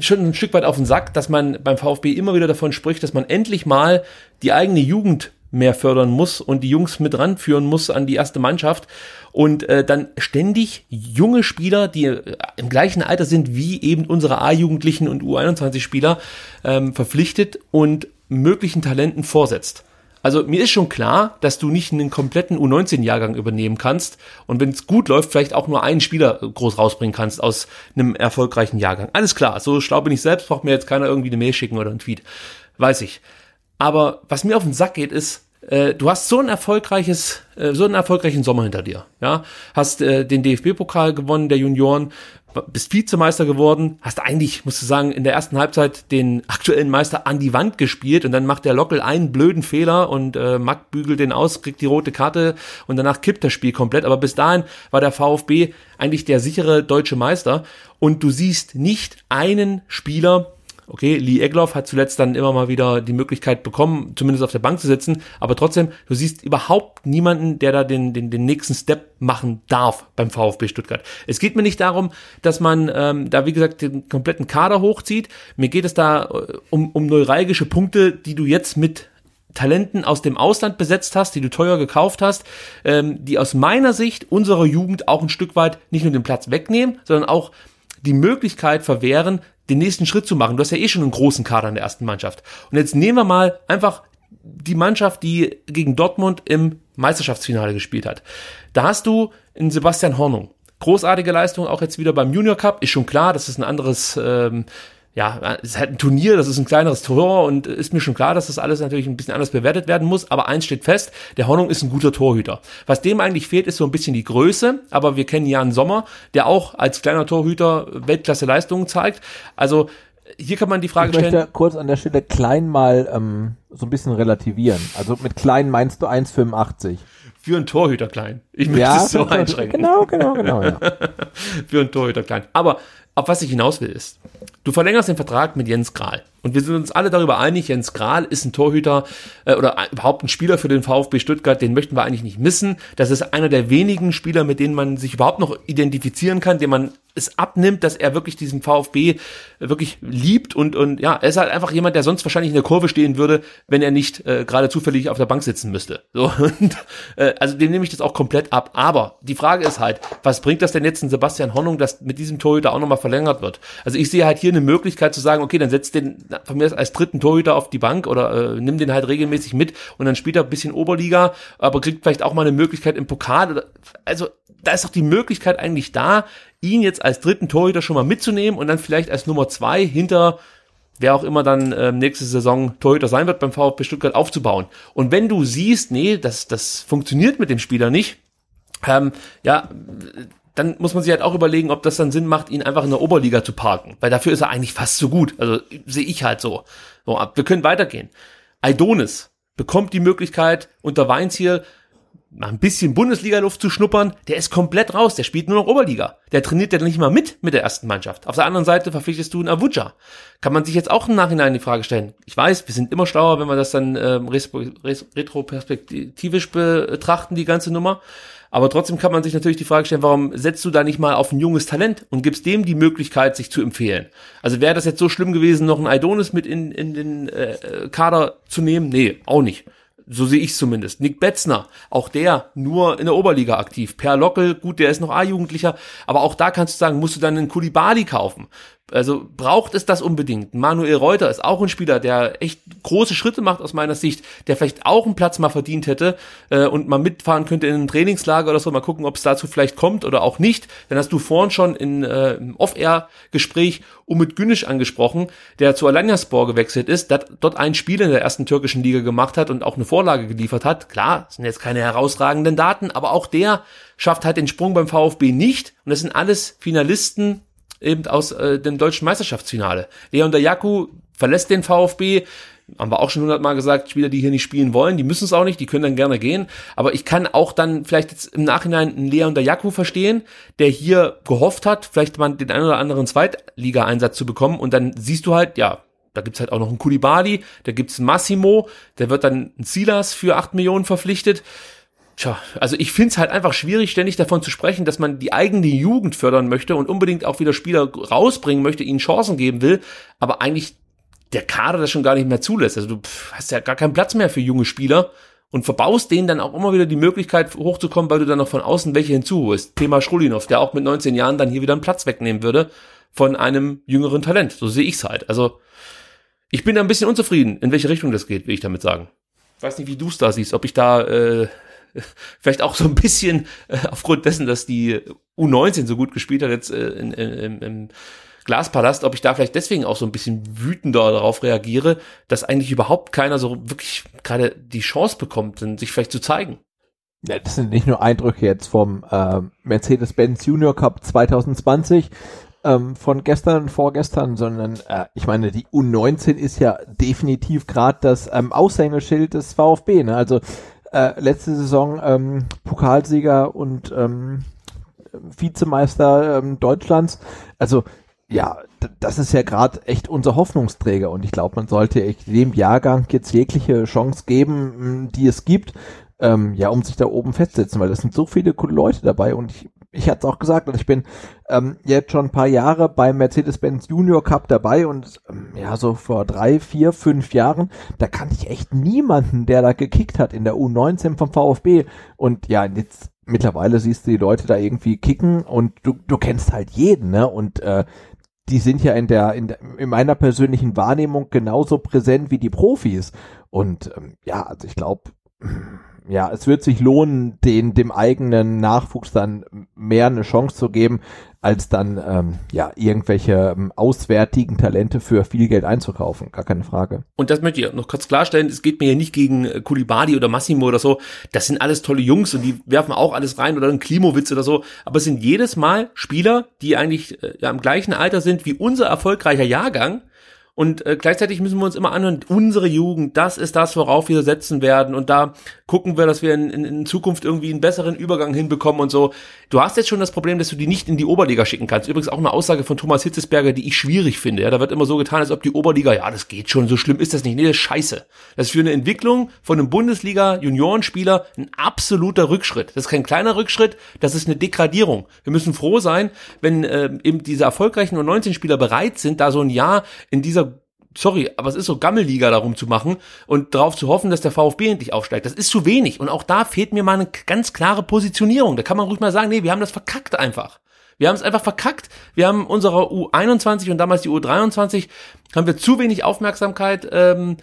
schon ein Stück weit auf den Sack, dass man beim VfB immer wieder davon spricht, dass man endlich mal die eigene Jugend mehr fördern muss und die Jungs mit ranführen muss an die erste Mannschaft und äh, dann ständig junge Spieler, die äh, im gleichen Alter sind wie eben unsere A-Jugendlichen und U21-Spieler, ähm, verpflichtet und möglichen Talenten vorsetzt. Also mir ist schon klar, dass du nicht einen kompletten U19-Jahrgang übernehmen kannst und wenn es gut läuft, vielleicht auch nur einen Spieler groß rausbringen kannst aus einem erfolgreichen Jahrgang. Alles klar, so schlau bin ich selbst, braucht mir jetzt keiner irgendwie eine Mail schicken oder einen Tweet. Weiß ich. Aber was mir auf den Sack geht, ist, äh, du hast so ein erfolgreiches, äh, so einen erfolgreichen Sommer hinter dir, ja, hast äh, den DFB-Pokal gewonnen der Junioren, bist Vizemeister geworden, hast eigentlich, musst du sagen, in der ersten Halbzeit den aktuellen Meister an die Wand gespielt und dann macht der Lockel einen blöden Fehler und äh, Mack bügelt den aus, kriegt die rote Karte und danach kippt das Spiel komplett. Aber bis dahin war der VfB eigentlich der sichere deutsche Meister und du siehst nicht einen Spieler, Okay, Lee Egloff hat zuletzt dann immer mal wieder die Möglichkeit bekommen, zumindest auf der Bank zu sitzen, aber trotzdem, du siehst überhaupt niemanden, der da den, den, den nächsten Step machen darf beim VfB Stuttgart. Es geht mir nicht darum, dass man ähm, da, wie gesagt, den kompletten Kader hochzieht. Mir geht es da äh, um, um neuralgische Punkte, die du jetzt mit Talenten aus dem Ausland besetzt hast, die du teuer gekauft hast, ähm, die aus meiner Sicht unserer Jugend auch ein Stück weit nicht nur den Platz wegnehmen, sondern auch die Möglichkeit verwehren, den nächsten Schritt zu machen. Du hast ja eh schon einen großen Kader in der ersten Mannschaft. Und jetzt nehmen wir mal einfach die Mannschaft, die gegen Dortmund im Meisterschaftsfinale gespielt hat. Da hast du einen Sebastian Hornung. Großartige Leistung auch jetzt wieder beim Junior Cup. Ist schon klar, das ist ein anderes ähm, ja, es ist halt ein Turnier, das ist ein kleineres Tor und ist mir schon klar, dass das alles natürlich ein bisschen anders bewertet werden muss, aber eins steht fest, der Hornung ist ein guter Torhüter. Was dem eigentlich fehlt, ist so ein bisschen die Größe, aber wir kennen Jan Sommer, der auch als kleiner Torhüter Weltklasse Leistungen zeigt. Also hier kann man die Frage ich stellen. möchte kurz an der Stelle klein mal ähm, so ein bisschen relativieren. Also mit klein meinst du 1,85? Für einen Torhüter klein. Ich möchte Ja, es so einschränken. genau, genau, genau, ja. für einen Torhüter klein. Aber auf was ich hinaus will ist, du verlängerst den Vertrag mit Jens Grahl. Und wir sind uns alle darüber einig, Jens Grahl ist ein Torhüter äh, oder überhaupt ein Spieler für den VfB Stuttgart, den möchten wir eigentlich nicht missen. Das ist einer der wenigen Spieler, mit denen man sich überhaupt noch identifizieren kann, dem man es abnimmt, dass er wirklich diesen VfB wirklich liebt und, und ja, er ist halt einfach jemand, der sonst wahrscheinlich in der Kurve stehen würde, wenn er nicht äh, gerade zufällig auf der Bank sitzen müsste. So, und, äh, also dem nehme ich das auch komplett ab. Aber die Frage ist halt, was bringt das denn jetzt in Sebastian Hornung, dass mit diesem Torhüter auch nochmal verlängert wird? Also ich sehe halt hier eine Möglichkeit zu sagen, okay, dann setzt den von mir als dritten Torhüter auf die Bank oder äh, nimm den halt regelmäßig mit und dann spielt er ein bisschen Oberliga, aber kriegt vielleicht auch mal eine Möglichkeit im Pokal. Oder, also da ist doch die Möglichkeit eigentlich da, ihn jetzt als dritten Torhüter schon mal mitzunehmen und dann vielleicht als Nummer zwei hinter wer auch immer dann ähm, nächste Saison Torhüter sein wird beim VfB Stuttgart aufzubauen. Und wenn du siehst, nee, das, das funktioniert mit dem Spieler nicht, ähm, ja, dann muss man sich halt auch überlegen, ob das dann Sinn macht, ihn einfach in der Oberliga zu parken. Weil dafür ist er eigentlich fast so gut. Also sehe ich halt so. so wir können weitergehen. Aidonis bekommt die Möglichkeit, unter Weinziel mal ein bisschen Bundesliga-Luft zu schnuppern, der ist komplett raus, der spielt nur noch Oberliga. Der trainiert ja nicht mal mit mit der ersten Mannschaft. Auf der anderen Seite verpflichtest du einen Avuja. Kann man sich jetzt auch im Nachhinein die Frage stellen. Ich weiß, wir sind immer schlauer, wenn wir das dann ähm, retroperspektivisch betrachten, die ganze Nummer. Aber trotzdem kann man sich natürlich die Frage stellen, warum setzt du da nicht mal auf ein junges Talent und gibst dem die Möglichkeit, sich zu empfehlen? Also wäre das jetzt so schlimm gewesen, noch einen Aidonis mit in, in den äh, Kader zu nehmen? Nee, auch nicht. So sehe ich zumindest. Nick Betzner, auch der nur in der Oberliga aktiv. Per Lockel, gut, der ist noch A-Jugendlicher, aber auch da kannst du sagen, musst du dann einen Kulibali kaufen. Also braucht es das unbedingt. Manuel Reuter ist auch ein Spieler, der echt große Schritte macht aus meiner Sicht, der vielleicht auch einen Platz mal verdient hätte äh, und mal mitfahren könnte in ein Trainingslager oder so, mal gucken, ob es dazu vielleicht kommt oder auch nicht. Dann hast du vorhin schon in, äh, im Off-Air-Gespräch Umut Günisch angesprochen, der zu Alanyaspor gewechselt ist, der dort ein Spiel in der ersten türkischen Liga gemacht hat und auch eine Vorlage geliefert hat. Klar, sind jetzt keine herausragenden Daten, aber auch der schafft halt den Sprung beim VfB nicht. Und das sind alles Finalisten eben aus äh, dem deutschen Meisterschaftsfinale. Leon Dayaku verlässt den VfB, haben wir auch schon hundertmal gesagt, Spieler, die hier nicht spielen wollen, die müssen es auch nicht, die können dann gerne gehen. Aber ich kann auch dann vielleicht jetzt im Nachhinein einen Leon Dayaku verstehen, der hier gehofft hat, vielleicht mal den einen oder anderen Zweitliga-Einsatz zu bekommen. Und dann siehst du halt, ja, da gibt's halt auch noch einen Kulibali, da gibt's einen Massimo, der wird dann ein Silas für acht Millionen verpflichtet. Tja, also ich find's halt einfach schwierig, ständig davon zu sprechen, dass man die eigene Jugend fördern möchte und unbedingt auch wieder Spieler rausbringen möchte, ihnen Chancen geben will, aber eigentlich der Kader das schon gar nicht mehr zulässt. Also du hast ja gar keinen Platz mehr für junge Spieler und verbaust denen dann auch immer wieder die Möglichkeit hochzukommen, weil du dann noch von außen welche hinzuholst. Thema Schrulinov, der auch mit 19 Jahren dann hier wieder einen Platz wegnehmen würde von einem jüngeren Talent. So sehe ich's halt. Also ich bin da ein bisschen unzufrieden, in welche Richtung das geht, will ich damit sagen. Ich weiß nicht, wie du es da siehst, ob ich da äh, vielleicht auch so ein bisschen äh, aufgrund dessen, dass die U19 so gut gespielt hat, jetzt äh, in, in, im Glaspalast, ob ich da vielleicht deswegen auch so ein bisschen wütender darauf reagiere, dass eigentlich überhaupt keiner so wirklich gerade die Chance bekommt, sich vielleicht zu zeigen. Ja, das sind nicht nur Eindrücke jetzt vom äh, Mercedes-Benz Junior Cup 2020 ähm, von gestern und vorgestern, sondern äh, ich meine, die U19 ist ja definitiv gerade das ähm, Aushängeschild des VfB. Ne? Also äh, letzte Saison ähm, Pokalsieger und ähm, Vizemeister ähm, Deutschlands. Also ja, das ist ja gerade echt unser Hoffnungsträger und ich glaube, man sollte echt dem Jahrgang jetzt jegliche Chance geben, die es gibt, ähm, ja, um sich da oben festsetzen, weil das sind so viele coole Leute dabei und ich, ich hatte es auch gesagt, ich bin ähm, jetzt schon ein paar Jahre beim Mercedes-Benz Junior Cup dabei und ähm, ja, so vor drei, vier, fünf Jahren, da kannte ich echt niemanden, der da gekickt hat in der U19 vom VfB und ja, jetzt mittlerweile siehst du die Leute da irgendwie kicken und du, du kennst halt jeden, ne? Und äh, die sind ja in der, in der, in meiner persönlichen Wahrnehmung genauso präsent wie die Profis. Und ähm, ja, also ich glaube, ja, es wird sich lohnen, den dem eigenen Nachwuchs dann mehr eine Chance zu geben, als dann ähm, ja irgendwelche ähm, auswärtigen Talente für viel Geld einzukaufen. Gar keine Frage. Und das möchte ich noch kurz klarstellen. Es geht mir ja nicht gegen äh, Kulibadi oder Massimo oder so. Das sind alles tolle Jungs und die werfen auch alles rein oder ein Klimowitz oder so. Aber es sind jedes Mal Spieler, die eigentlich äh, ja, im gleichen Alter sind wie unser erfolgreicher Jahrgang und äh, gleichzeitig müssen wir uns immer anhören, unsere Jugend, das ist das, worauf wir setzen werden. Und da gucken wir, dass wir in, in, in Zukunft irgendwie einen besseren Übergang hinbekommen und so. Du hast jetzt schon das Problem, dass du die nicht in die Oberliga schicken kannst. Übrigens auch eine Aussage von Thomas Hitzesberger, die ich schwierig finde. Ja, da wird immer so getan, als ob die Oberliga, ja, das geht schon, so schlimm ist das nicht. Nee, das ist scheiße. Das ist für eine Entwicklung von einem Bundesliga-Juniorenspieler ein absoluter Rückschritt. Das ist kein kleiner Rückschritt, das ist eine Degradierung. Wir müssen froh sein, wenn äh, eben diese erfolgreichen U19-Spieler bereit sind, da so ein Jahr in dieser sorry, aber es ist so Gammelliga darum zu machen und darauf zu hoffen, dass der VfB endlich aufsteigt. Das ist zu wenig. Und auch da fehlt mir mal eine ganz klare Positionierung. Da kann man ruhig mal sagen, nee, wir haben das verkackt einfach. Wir haben es einfach verkackt. Wir haben unserer U21 und damals die U23 haben wir zu wenig Aufmerksamkeit ähm,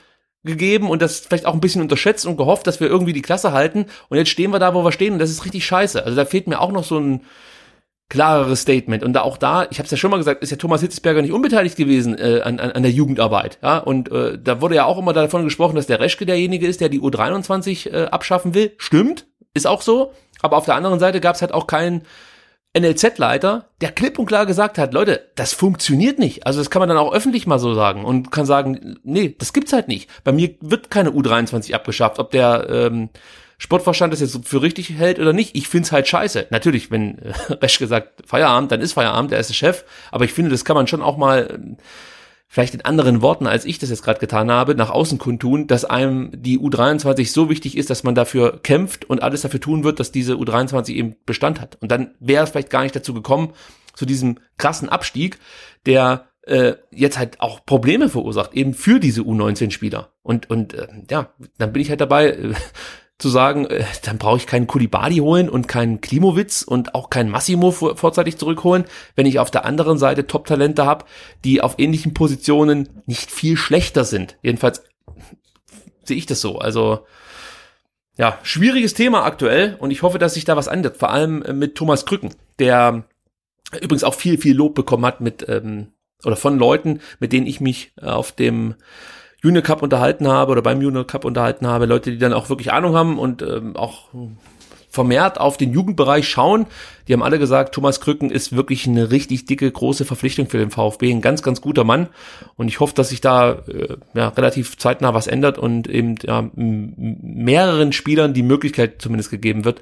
gegeben und das vielleicht auch ein bisschen unterschätzt und gehofft, dass wir irgendwie die Klasse halten. Und jetzt stehen wir da, wo wir stehen und das ist richtig scheiße. Also da fehlt mir auch noch so ein klareres Statement. Und da auch da, ich habe es ja schon mal gesagt, ist ja Thomas Hitzesberger nicht unbeteiligt gewesen äh, an, an, an der Jugendarbeit. Ja? Und äh, da wurde ja auch immer davon gesprochen, dass der Reschke derjenige ist, der die U23 äh, abschaffen will. Stimmt, ist auch so. Aber auf der anderen Seite gab es halt auch keinen NLZ-Leiter, der klipp und klar gesagt hat, Leute, das funktioniert nicht. Also das kann man dann auch öffentlich mal so sagen und kann sagen, nee, das gibt's halt nicht. Bei mir wird keine U23 abgeschafft. Ob der ähm, Sportvorstand das jetzt für richtig hält oder nicht. Ich find's halt scheiße. Natürlich, wenn äh, Reschke sagt Feierabend, dann ist Feierabend, der ist der Chef. Aber ich finde, das kann man schon auch mal äh, vielleicht in anderen Worten, als ich das jetzt gerade getan habe, nach außen kundtun, dass einem die U23 so wichtig ist, dass man dafür kämpft und alles dafür tun wird, dass diese U23 eben Bestand hat. Und dann wäre es vielleicht gar nicht dazu gekommen, zu diesem krassen Abstieg, der äh, jetzt halt auch Probleme verursacht, eben für diese U19-Spieler. Und, und äh, ja, dann bin ich halt dabei, äh, zu sagen, äh, dann brauche ich keinen Kulibadi holen und keinen Klimowitz und auch keinen Massimo vor, vorzeitig zurückholen, wenn ich auf der anderen Seite Top-Talente habe, die auf ähnlichen Positionen nicht viel schlechter sind. Jedenfalls sehe ich das so. Also ja, schwieriges Thema aktuell und ich hoffe, dass sich da was ändert. Vor allem äh, mit Thomas Krücken, der übrigens auch viel, viel Lob bekommen hat mit ähm, oder von Leuten, mit denen ich mich auf dem Junior Cup unterhalten habe oder beim Junior Cup unterhalten habe, Leute, die dann auch wirklich Ahnung haben und ähm, auch vermehrt auf den Jugendbereich schauen. Die haben alle gesagt, Thomas Krücken ist wirklich eine richtig dicke, große Verpflichtung für den VfB. Ein ganz, ganz guter Mann. Und ich hoffe, dass sich da äh, ja, relativ zeitnah was ändert und eben ja, mehreren Spielern die Möglichkeit zumindest gegeben wird,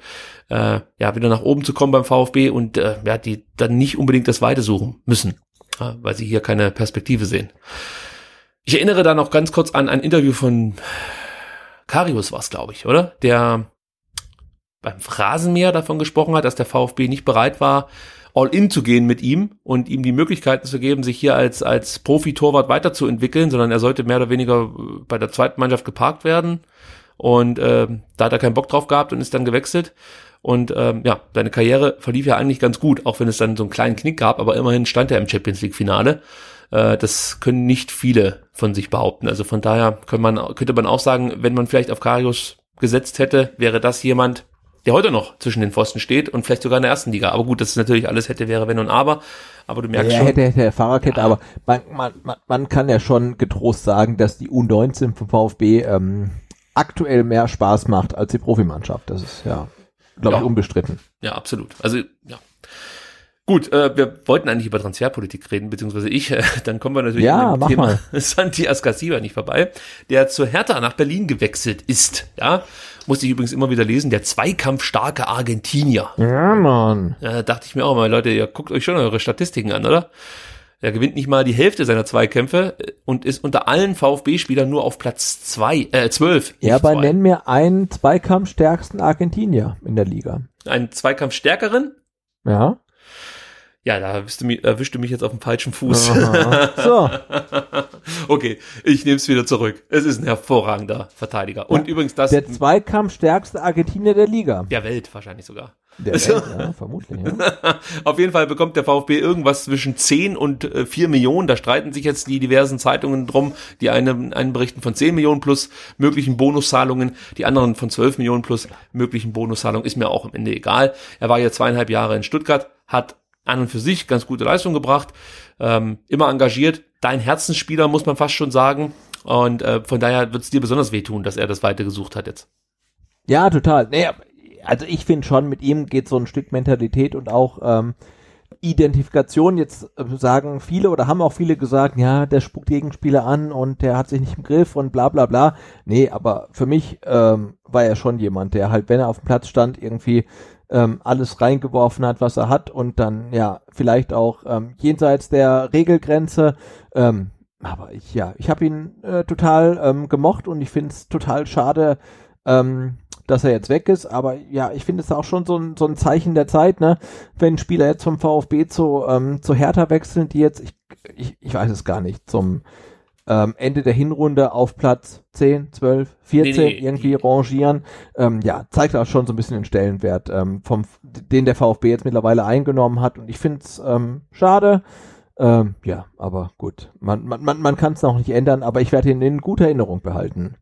äh, ja, wieder nach oben zu kommen beim VfB und äh, ja, die dann nicht unbedingt das Weite suchen müssen, weil sie hier keine Perspektive sehen. Ich erinnere da noch ganz kurz an ein Interview von Karius war es, glaube ich, oder? Der beim Phrasenmäher davon gesprochen hat, dass der VfB nicht bereit war, all in zu gehen mit ihm und ihm die Möglichkeiten zu geben, sich hier als, als Profi-Torwart weiterzuentwickeln, sondern er sollte mehr oder weniger bei der zweiten Mannschaft geparkt werden. Und äh, da hat er keinen Bock drauf gehabt und ist dann gewechselt. Und ähm, ja, seine Karriere verlief ja eigentlich ganz gut, auch wenn es dann so einen kleinen Knick gab, aber immerhin stand er im Champions League-Finale. Äh, das können nicht viele von sich behaupten. Also von daher könnte man, könnte man auch sagen, wenn man vielleicht auf Karius gesetzt hätte, wäre das jemand, der heute noch zwischen den Pfosten steht und vielleicht sogar in der ersten Liga. Aber gut, das ist natürlich alles hätte, wäre, wenn und aber. Aber du merkst ja, schon. hätte, hätte Fahrradkette, aber man, man, man, man kann ja schon getrost sagen, dass die U19 vom VfB ähm, aktuell mehr Spaß macht als die Profimannschaft. Das ist ja, glaube Ja. ich, unbestritten. Ja, absolut. Also, ja. Gut, äh, wir wollten eigentlich über Transferpolitik reden, beziehungsweise ich. Äh, dann kommen wir natürlich Ja, an dem Thema mal. Santi Askasiba nicht vorbei, der zur Hertha nach Berlin gewechselt ist. Ja, musste ich übrigens immer wieder lesen, der zweikampfstarke Argentinier. Ja, Mann. Äh, dachte ich mir auch mal, Leute, ihr guckt euch schon eure Statistiken an, oder? Er gewinnt nicht mal die Hälfte seiner Zweikämpfe äh, und ist unter allen VfB-Spielern nur auf Platz zwei, äh, zwölf. Ja, nicht aber zwei. nenn mir einen zweikampfstärksten Argentinier in der Liga. Einen Zweikampfstärkeren? Ja. Ja, da erwischst du mich, erwischst du mich jetzt auf dem falschen Fuß. Aha. So. okay, ich nehme es wieder zurück. Es ist ein hervorragender Verteidiger. Und übrigens das Der zweikampfstärkste Argentinier der Liga. der Welt wahrscheinlich sogar. Der Welt, ja, vermutlich. Ja. Auf jeden Fall bekommt der VfB irgendwas zwischen 10 und äh, 4 Millionen. Da streiten sich jetzt die diversen Zeitungen drum. Die einen, einen berichten von 10 Millionen plus möglichen Bonuszahlungen, die anderen von 12 Millionen plus möglichen Bonuszahlungen. Ist mir auch am Ende egal. Er war ja zweieinhalb Jahre in Stuttgart, hat an und für sich ganz gute Leistung gebracht, ähm, immer engagiert. Dein Herzensspieler, muss man fast schon sagen. Und äh, von daher wird es dir besonders wehtun, dass er das weiter gesucht hat jetzt. Ja, total. Aber- also ich finde schon, mit ihm geht so ein Stück Mentalität und auch ähm, Identifikation. Jetzt äh, sagen viele oder haben auch viele gesagt, ja, der spuckt Gegenspieler an und der hat sich nicht im Griff und bla bla bla. Nee, aber für mich ähm, war er schon jemand, der halt, wenn er auf dem Platz stand, irgendwie ähm, alles reingeworfen hat, was er hat und dann ja vielleicht auch ähm, jenseits der Regelgrenze ähm, aber ich, ja, ich habe ihn äh, total ähm, gemocht und ich finde es total schade, ähm, dass er jetzt weg ist. Aber ja, ich finde es auch schon so ein, so ein Zeichen der Zeit, ne? Wenn Spieler jetzt vom VfB zu, ähm, zu Hertha wechseln, die jetzt, ich, ich, ich weiß es gar nicht, zum ähm, Ende der Hinrunde auf Platz 10, 12, 14 Nee, nee, irgendwie die- rangieren, ähm, ja, zeigt auch schon so ein bisschen den Stellenwert, ähm, vom, den der VfB jetzt mittlerweile eingenommen hat. Und ich finde es ähm, schade. Ähm, ja, aber gut. Man, man, man, man kann es noch nicht ändern, aber ich werde ihn in guter Erinnerung behalten.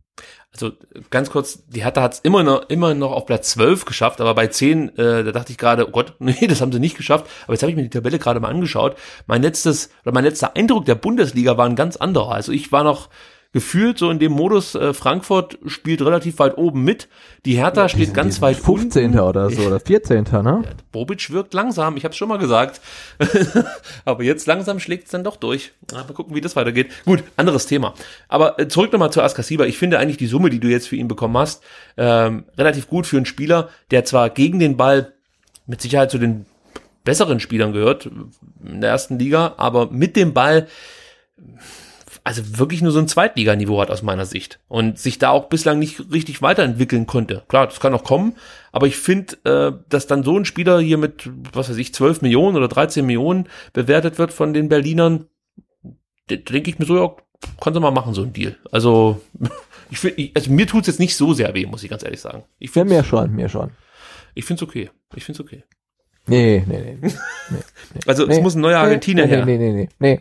Also ganz kurz, die Hertha hat es immer noch, immer noch auf Platz 12 geschafft, aber bei 10, äh, da dachte ich gerade, oh Gott, nee, das haben sie nicht geschafft. Aber jetzt habe ich mir die Tabelle gerade mal angeschaut. Mein letztes, oder mein letzter Eindruck der Bundesliga war ein ganz anderer. Also ich war noch gefühlt so in dem Modus, äh, Frankfurt spielt relativ weit oben mit. Die Hertha steht ganz weit 15. unten. oder so, oder 14. ne? Bobic wirkt langsam, ich habe es schon mal gesagt. Aber jetzt langsam schlägt es dann doch durch. Na, Mal gucken, wie das weitergeht. Gut, anderes Thema. Aber äh, zurück nochmal zu Askasiba. Ich finde eigentlich die Summe, die du jetzt für ihn bekommen hast, ähm, relativ gut für einen Spieler, der zwar gegen den Ball mit Sicherheit zu den besseren Spielern gehört in der ersten Liga, aber mit dem Ball also wirklich nur so ein Zweitliganiveau hat aus meiner Sicht und sich da auch bislang nicht richtig weiterentwickeln konnte. Klar, das kann noch kommen, aber ich finde, äh, dass dann so ein Spieler hier mit, was weiß ich, 12 Millionen oder 13 Millionen bewertet wird von den Berlinern, denke ich mir so, ja, kannst du mal machen, so ein Deal. Also, ich finde, also mir tut's jetzt nicht so sehr weh, muss ich ganz ehrlich sagen. Ich Ja, finde mir schon, mir schon. ich find's okay. Ich find's okay. Nee, nee, nee. nee, nee. Also, nee, es muss ein neuer Argentinier nee, her. Nee, nee, nee, nee.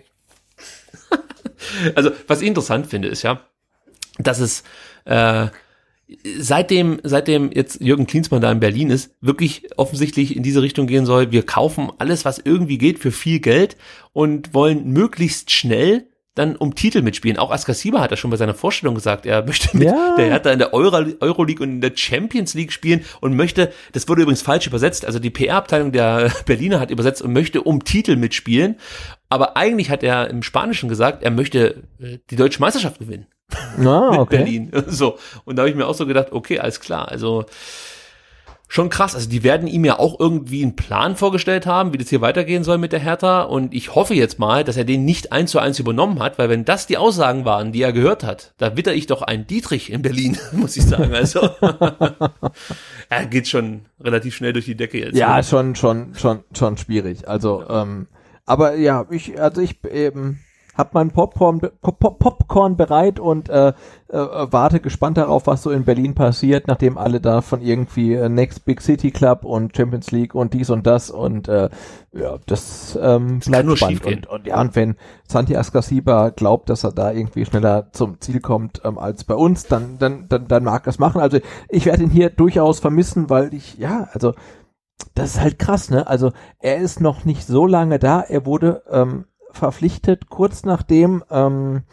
Also, was ich interessant finde, ist ja, dass es äh, seitdem, seitdem jetzt Jürgen Klinsmann da in Berlin ist, wirklich offensichtlich in diese Richtung gehen soll, wir kaufen alles, was irgendwie geht, für viel Geld und wollen möglichst schnell dann um Titel mitspielen. Auch Askasiba hat das schon bei seiner Vorstellung gesagt, er möchte mit Ja. der Hertha in der Euro Euroleague und in der Champions League spielen und möchte, das wurde übrigens falsch übersetzt, also die PR-Abteilung der Berliner hat übersetzt und möchte um Titel mitspielen, aber eigentlich hat er im Spanischen gesagt, er möchte äh, die deutsche Meisterschaft gewinnen Ah, mit okay. Berlin. So. Und da habe ich mir auch so gedacht, okay, alles klar. Also schon krass. Also die werden ihm ja auch irgendwie einen Plan vorgestellt haben, wie das hier weitergehen soll mit der Hertha. Und ich hoffe jetzt mal, dass er den nicht eins zu eins übernommen hat, weil wenn das die Aussagen waren, die er gehört hat, da witter ich doch einen Dietrich in Berlin, muss ich sagen. Also er geht schon relativ schnell durch die Decke jetzt. Ja, ne? schon, schon, schon, schon schwierig. Also, ähm, aber ja, ich, also ich, ähm, hab meinen Popcorn, Pop Popcorn bereit und äh, äh, warte gespannt darauf, was so in Berlin passiert, nachdem alle da von irgendwie äh, Next Big City Club und Champions League und dies und das und äh, ja, das ähm, Das nur spannend. Und, und ja, und wenn Santi Ascasiba glaubt, dass er da irgendwie schneller zum Ziel kommt ähm, als bei uns, dann, dann, dann, dann mag er es machen. Also ich werde ihn hier durchaus vermissen, weil ich, ja, also das ist halt krass, ne? Also er ist noch nicht so lange da. Er wurde ähm, verpflichtet kurz nachdem ähm,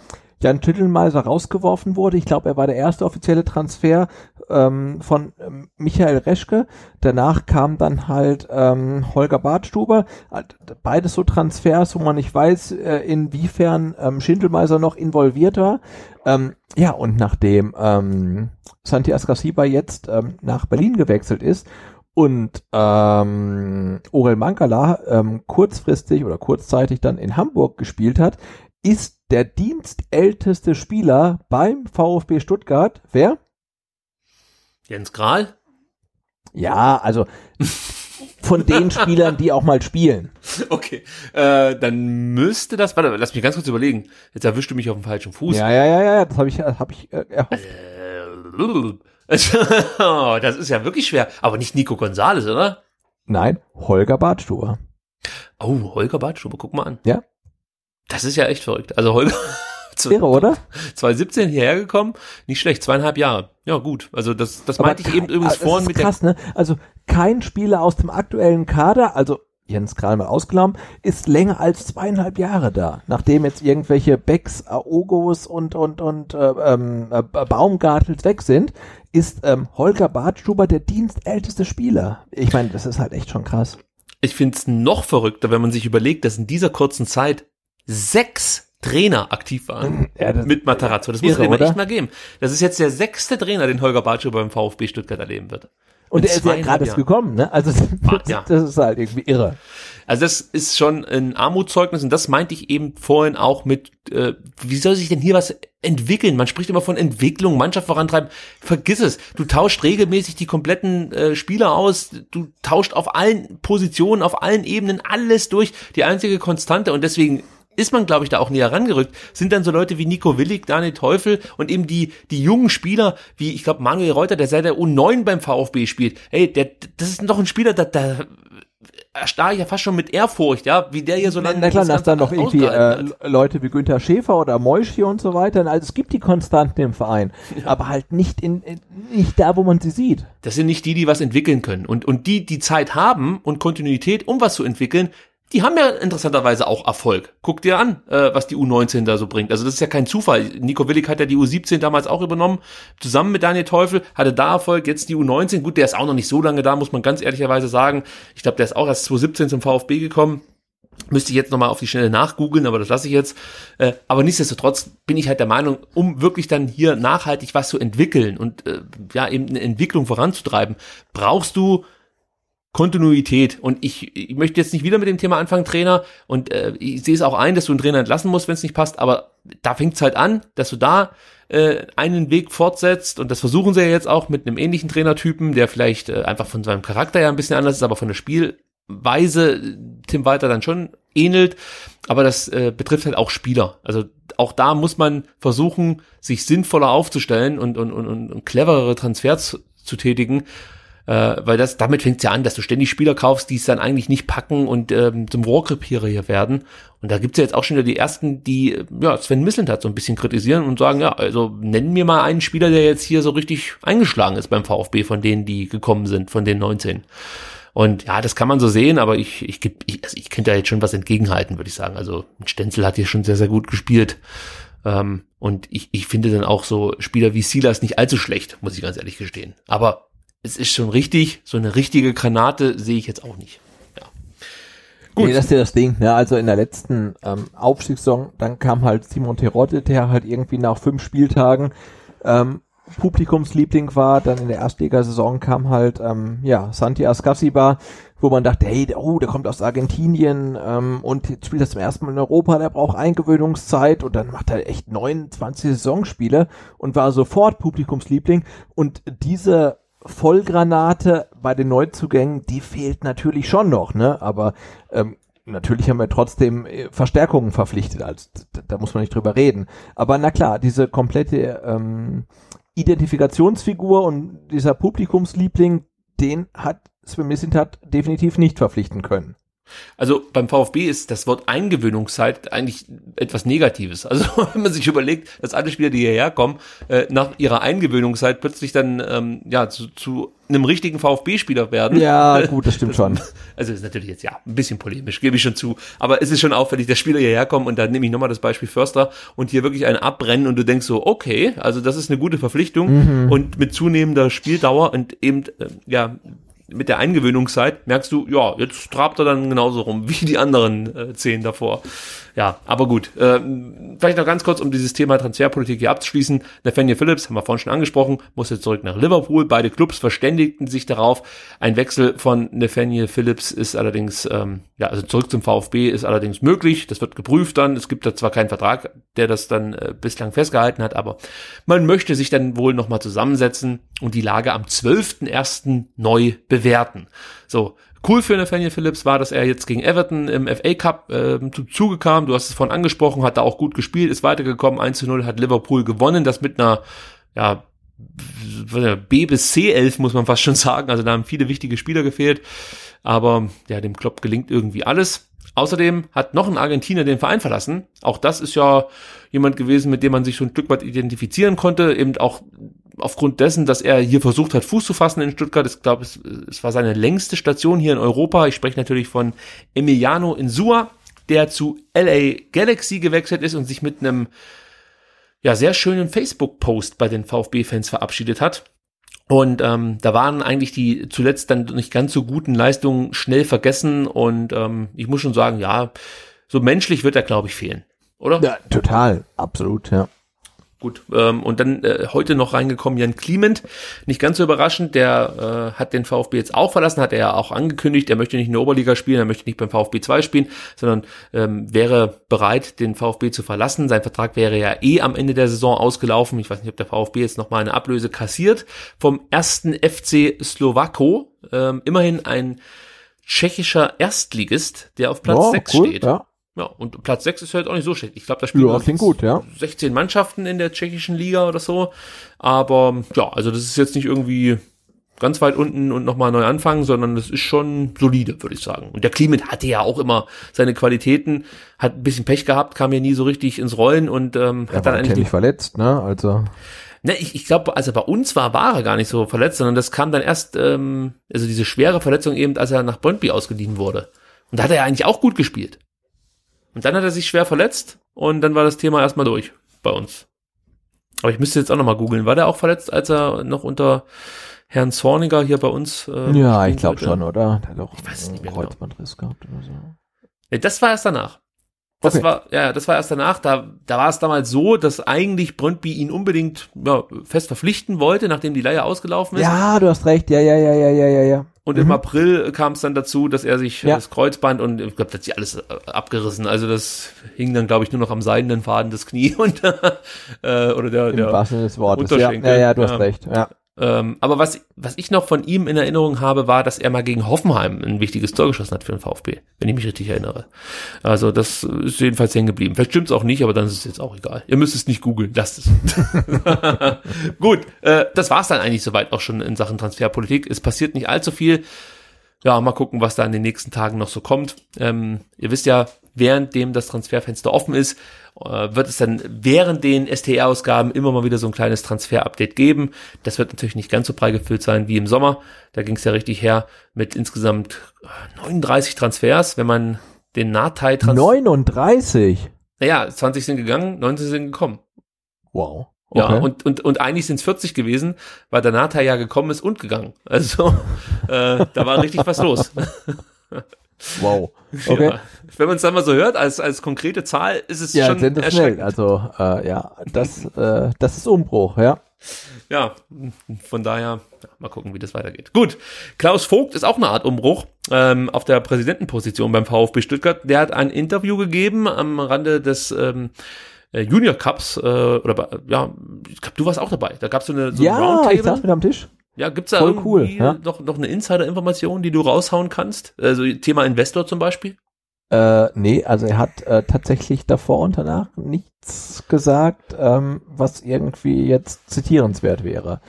Jan Tüttelmeiser rausgeworfen wurde. Ich glaube, er war der erste offizielle Transfer ähm, von ähm, Michael Reschke. Danach kam dann halt ähm, Holger Bartstuber. Beides so Transfers, wo man nicht weiß, äh, inwiefern ähm, Schindelmeiser noch involviert war. Ähm, ja, und nachdem ähm, Santi Ascasiba jetzt ähm, nach Berlin gewechselt ist und ähm, Orel Mankala ähm, kurzfristig oder kurzzeitig dann in Hamburg gespielt hat, ist der dienstälteste Spieler beim VfB Stuttgart. Wer? Jens Grahl? Ja, also von den Spielern, die auch mal spielen. Okay, äh, dann müsste das, warte, lass mich ganz kurz überlegen. Jetzt erwischst du mich auf dem falschen Fuß. Ja, ja, ja, ja, das habe ich, hab ich äh, erhofft. Äh, das ist ja wirklich schwer. Aber nicht Nico Gonzales, oder? Nein, Holger Bartstuber. Oh, Holger Badstube, guck mal an. Ja. Das ist ja echt verrückt. Also Holger, Irre, oder? 2017 hierher gekommen, nicht schlecht, zweieinhalb Jahre. Ja, gut. Also das, das meinte ich eben übrigens ah, vorhin mit der krass, ne? Also kein Spieler aus dem aktuellen Kader, also Jens Kral mal ausgenommen, ist länger als zweieinhalb Jahre da. Nachdem jetzt irgendwelche Becks, Aogos und und und äh, ähm, äh, Baumgartels weg sind, ist ähm, Holger Bartstuber der dienstälteste Spieler. Ich meine, das ist halt echt schon krass. Ich finde es noch verrückter, wenn man sich überlegt, dass in dieser kurzen Zeit sechs Trainer aktiv waren Ja, mit Matarazzo. Das muss oder? echt mal geben. Das ist jetzt der sechste Trainer, den Holger Bartschuh beim VfB Stuttgart erleben wird. Und er ist ja gerade gekommen, ne? Also das, ja. das ist halt irgendwie irre. Also das ist schon ein Armutszeugnis und das meinte ich eben vorhin auch mit, äh, wie soll sich denn hier was entwickeln? Man spricht immer von Entwicklung, Mannschaft vorantreiben. Vergiss es. Du tauscht regelmäßig die kompletten äh, Spieler aus. Du tauscht auf allen Positionen, auf allen Ebenen alles durch. Die einzige Konstante und deswegen ist man, glaube ich, da auch näher rangerückt, sind dann so Leute wie Nico Willig, Daniel Teufel und eben die, die jungen Spieler, wie, ich glaube, Manuel Reuter, der seit der U9 beim VfB spielt. Hey, der, das ist doch ein Spieler, da, da erstarre ich ja fast schon mit Ehrfurcht, ja, wie der hier so lange Na klar, das dass da noch irgendwie äh. Leute wie Günther Schäfer oder Moisch hier und so weiter. Also es gibt die Konstanten im Verein, aber halt nicht in, in nicht da, wo man sie sieht. Das sind nicht die, die was entwickeln können. Und, und die, die Zeit haben und Kontinuität, um was zu entwickeln, die haben ja interessanterweise auch Erfolg. Guck dir an, äh, was die U19 da so bringt. Also das ist ja kein Zufall. Nico Willig hat ja die U17 damals auch übernommen, zusammen mit Daniel Teufel, hatte da Erfolg, jetzt die U19. Gut, der ist auch noch nicht so lange da, muss man ganz ehrlicherweise sagen. Ich glaube, der ist auch erst 2017 zum VfB gekommen. Müsste ich jetzt nochmal auf die Schnelle nachgoogeln, aber das lasse ich jetzt. Äh, aber nichtsdestotrotz bin ich halt der Meinung, um wirklich dann hier nachhaltig was zu entwickeln und äh, ja eben eine Entwicklung voranzutreiben, brauchst du Kontinuität. Und ich, ich möchte jetzt nicht wieder mit dem Thema anfangen, Trainer. Und äh, ich sehe es auch ein, dass du einen Trainer entlassen musst, wenn es nicht passt. Aber da fängt es halt an, dass du da äh, einen Weg fortsetzt. Und das versuchen sie ja jetzt auch mit einem ähnlichen Trainertypen, der vielleicht äh, einfach von seinem Charakter ja ein bisschen anders ist, aber von der Spielweise äh, Tim Walter dann schon ähnelt. Aber das äh, betrifft halt auch Spieler. Also auch da muss man versuchen, sich sinnvoller aufzustellen und, und, und, und cleverere Transfers zu tätigen. Äh, weil das, damit fängt es ja an, dass du ständig Spieler kaufst, die es dann eigentlich nicht packen und ähm, zum Rohrkrepierer hier werden. Und da gibt's ja jetzt auch schon wieder die ersten, die äh, ja, Sven Mislintat so ein bisschen kritisieren und sagen, ja, also nennen mir mal einen Spieler, der jetzt hier so richtig eingeschlagen ist beim VfB von denen, die gekommen sind, von den 19. Und ja, das kann man so sehen, aber ich, ich, ich, also ich könnte da jetzt schon was entgegenhalten, würde ich sagen. Also Stenzel hat hier schon sehr, sehr gut gespielt. Ähm, und ich, ich finde dann auch so Spieler wie Silas nicht allzu schlecht, muss ich ganz ehrlich gestehen. Aber es ist schon richtig, so eine richtige Granate sehe ich jetzt auch nicht. Ja. Gut. Nee, das ist ja das Ding, ne? Also in der letzten ähm, Aufstiegssaison, dann kam halt Simon Terodde, der halt irgendwie nach fünf Spieltagen ähm, Publikumsliebling war. Dann in der Erstligasaison kam halt, ähm, ja, Santi Ascasiba, wo man dachte, hey, oh, der kommt aus Argentinien ähm, und jetzt spielt er zum ersten Mal in Europa, der braucht Eingewöhnungszeit und dann macht er echt 29 Saisonspiele und war sofort Publikumsliebling. Und diese Vollgranate bei den Neuzugängen, die fehlt natürlich schon noch, ne? Aber ähm, natürlich haben wir trotzdem äh, Verstärkungen verpflichtet, also da, muss man nicht drüber reden. Aber na klar, diese komplette ähm, Identifikationsfigur und dieser Publikumsliebling, den hat Sven Missintat definitiv nicht verpflichten können. Also beim VfB ist das Wort Eingewöhnungszeit eigentlich etwas Negatives. Also wenn man sich überlegt, dass alle Spieler, die hierher kommen, äh, nach ihrer Eingewöhnungszeit plötzlich dann ähm, ja zu, zu einem richtigen VfB-Spieler werden. Ja, gut, das stimmt schon. Also ist natürlich jetzt ja ein bisschen polemisch, gebe ich schon zu. Aber es ist schon auffällig, dass Spieler hierher kommen und da nehme ich nochmal das Beispiel Förster und hier wirklich einen abbrennen und du denkst so, okay, also das ist eine gute Verpflichtung Mhm. und mit zunehmender Spieldauer und eben äh, ja mit der Eingewöhnungszeit merkst du, ja, jetzt trabt er dann genauso rum wie die anderen äh, zehn davor. Ja, aber gut. Ähm, vielleicht noch ganz kurz, um dieses Thema Transferpolitik hier abzuschließen. Nathaniel Phillips, haben wir vorhin schon angesprochen, musste zurück nach Liverpool. Beide Clubs verständigten sich darauf. Ein Wechsel von Nathaniel Phillips ist allerdings, ähm, ja, also zurück zum VfB ist allerdings möglich. Das wird geprüft dann. Es gibt da zwar keinen Vertrag, der das dann äh, bislang festgehalten hat, aber man möchte sich dann wohl nochmal zusammensetzen und die Lage am 12.01. neu bewerten. So, cool für Nathaniel Phillips war, dass er jetzt gegen Everton im FA Cup äh, zu Zuge kam. Du hast es vorhin angesprochen, hat da auch gut gespielt, ist weitergekommen. 1 zu 0 hat Liverpool gewonnen, das mit einer, ja, B bis C 11 muss man fast schon sagen. Also da haben viele wichtige Spieler gefehlt. Aber ja, dem Klopp gelingt irgendwie alles. Außerdem hat noch ein Argentinier den Verein verlassen. Auch das ist ja jemand gewesen, mit dem man sich so ein Stück weit identifizieren konnte. Eben auch aufgrund dessen, dass er hier versucht hat, Fuß zu fassen in Stuttgart. Ich glaube, es, es war seine längste Station hier in Europa. Ich spreche natürlich von Emiliano Insua, der zu LA Galaxy gewechselt ist und sich mit einem ja, sehr schönen Facebook-Post bei den VfB-Fans verabschiedet hat. Und ähm, da waren eigentlich die zuletzt dann nicht ganz so guten Leistungen schnell vergessen. Und ähm, ich muss schon sagen, ja, so menschlich wird er, glaube ich, fehlen. Oder? Ja, total, absolut, ja. Gut, ähm, und dann äh, heute noch reingekommen Jan Kliment, nicht ganz so überraschend, der äh, hat den VfB jetzt auch verlassen, hat er ja auch angekündigt, er möchte nicht in der Oberliga spielen, er möchte nicht beim VfB 2 spielen, sondern ähm, wäre bereit, den VfB zu verlassen. Sein Vertrag wäre ja eh am Ende der Saison ausgelaufen. Ich weiß nicht, ob der VfB jetzt nochmal eine Ablöse kassiert vom ersten FC Slowako, ähm, immerhin ein tschechischer Erstligist, der auf Platz Ja, 6 cool, steht. Ja. Ja, und Platz 6 ist halt auch nicht so schlecht. Ich glaube, da spielen Ja, klingt gut, ja. 16 Mannschaften in der tschechischen Liga oder so. Aber ja, also das ist jetzt nicht irgendwie ganz weit unten und nochmal neu anfangen, sondern das ist schon solide, würde ich sagen. Und der Clement hatte ja auch immer seine Qualitäten, hat ein bisschen Pech gehabt, kam ja nie so richtig ins Rollen und ähm, Er hat dann eigentlich ständig verletzt, ne? Also. Ne, ich, ich glaube, als er bei uns war, war er gar nicht so verletzt, sondern das kam dann erst, ähm, also diese schwere Verletzung eben, als er nach Brøndby ausgeliehen wurde. Und da hat er ja eigentlich auch gut gespielt. Und dann hat er sich schwer verletzt und dann war das Thema erstmal durch bei uns. Aber ich müsste jetzt auch nochmal googeln. War der auch verletzt, als er noch unter Herrn Zorniger hier bei uns? Äh, Ja, ich glaube schon, oder? Der hat auch Ich weiß es nicht einen mehr genau. Kreuzbandriss gehabt oder so. Nee, das war erst danach. Das Okay. war, ja, das war erst danach. Da, da war es damals so, dass eigentlich Brøndby ihn unbedingt ja, fest verpflichten wollte, nachdem die Leihe ausgelaufen ist. Ja, du hast recht. Ja, ja, ja, ja, ja, ja, ja. Und im April kam es dann dazu, dass er sich Ja. das Kreuzband und ich glaube, das hat sich alles äh, abgerissen. Also das hing dann, glaube ich, nur noch am seidenen Faden des Knie und äh, oder der, Im der Unterschenkel. ja, ja, du hast recht. Ja. Ähm, aber was, was ich noch von ihm in Erinnerung habe, war, dass er mal gegen Hoffenheim ein wichtiges Tor geschossen hat für den VfB, wenn ich mich richtig erinnere. Also das ist jedenfalls hängen geblieben. Vielleicht stimmt's auch nicht, aber dann ist es jetzt auch egal. Ihr müsst es nicht googeln, lasst es. Gut, äh, das war's dann eigentlich soweit auch schon in Sachen Transferpolitik. Es passiert nicht allzu viel. Ja, mal gucken, was da in den nächsten Tagen noch so kommt. Ähm, ihr wisst ja, währenddem das Transferfenster offen ist, wird es dann während den STR-Ausgaben immer mal wieder so ein kleines Transfer-Update geben. Das wird natürlich nicht ganz so prall gefüllt sein wie im Sommer. Da ging es ja richtig her mit insgesamt äh, 39 Transfers, wenn man den Nahtai-Transfer... 39. Naja, 20 sind gegangen, 19 sind gekommen. Wow. Ja, Okay. und, und, und eigentlich sind es 40 gewesen, weil der Nata ja gekommen ist und gegangen. Also, äh, da war richtig was los. wow. Okay. Ja. Wenn man es dann mal so hört, als, als konkrete Zahl, ist es Ja, schon sensationell. erschreckend. Also, äh, ja, das, äh, das ist Umbruch, ja. Ja, von daher, ja, mal gucken, wie das weitergeht. Gut, Klaus Vogt ist auch eine Art Umbruch ähm, auf der Präsidentenposition beim VfB Stuttgart. Der hat ein Interview gegeben am Rande des ähm, äh, Junior Cups, äh, oder ja, ich glaub, du warst auch dabei. Da gab so eine so ein Ja, ich Roundtable. saß mit am Tisch. Ja, gibt's da Voll irgendwie cool, ja. noch, noch eine Insider-Information, die du raushauen kannst? Also Thema Investor zum Beispiel? Äh, nee, also er hat äh, tatsächlich davor und danach nichts gesagt, ähm, was irgendwie jetzt zitierenswert wäre.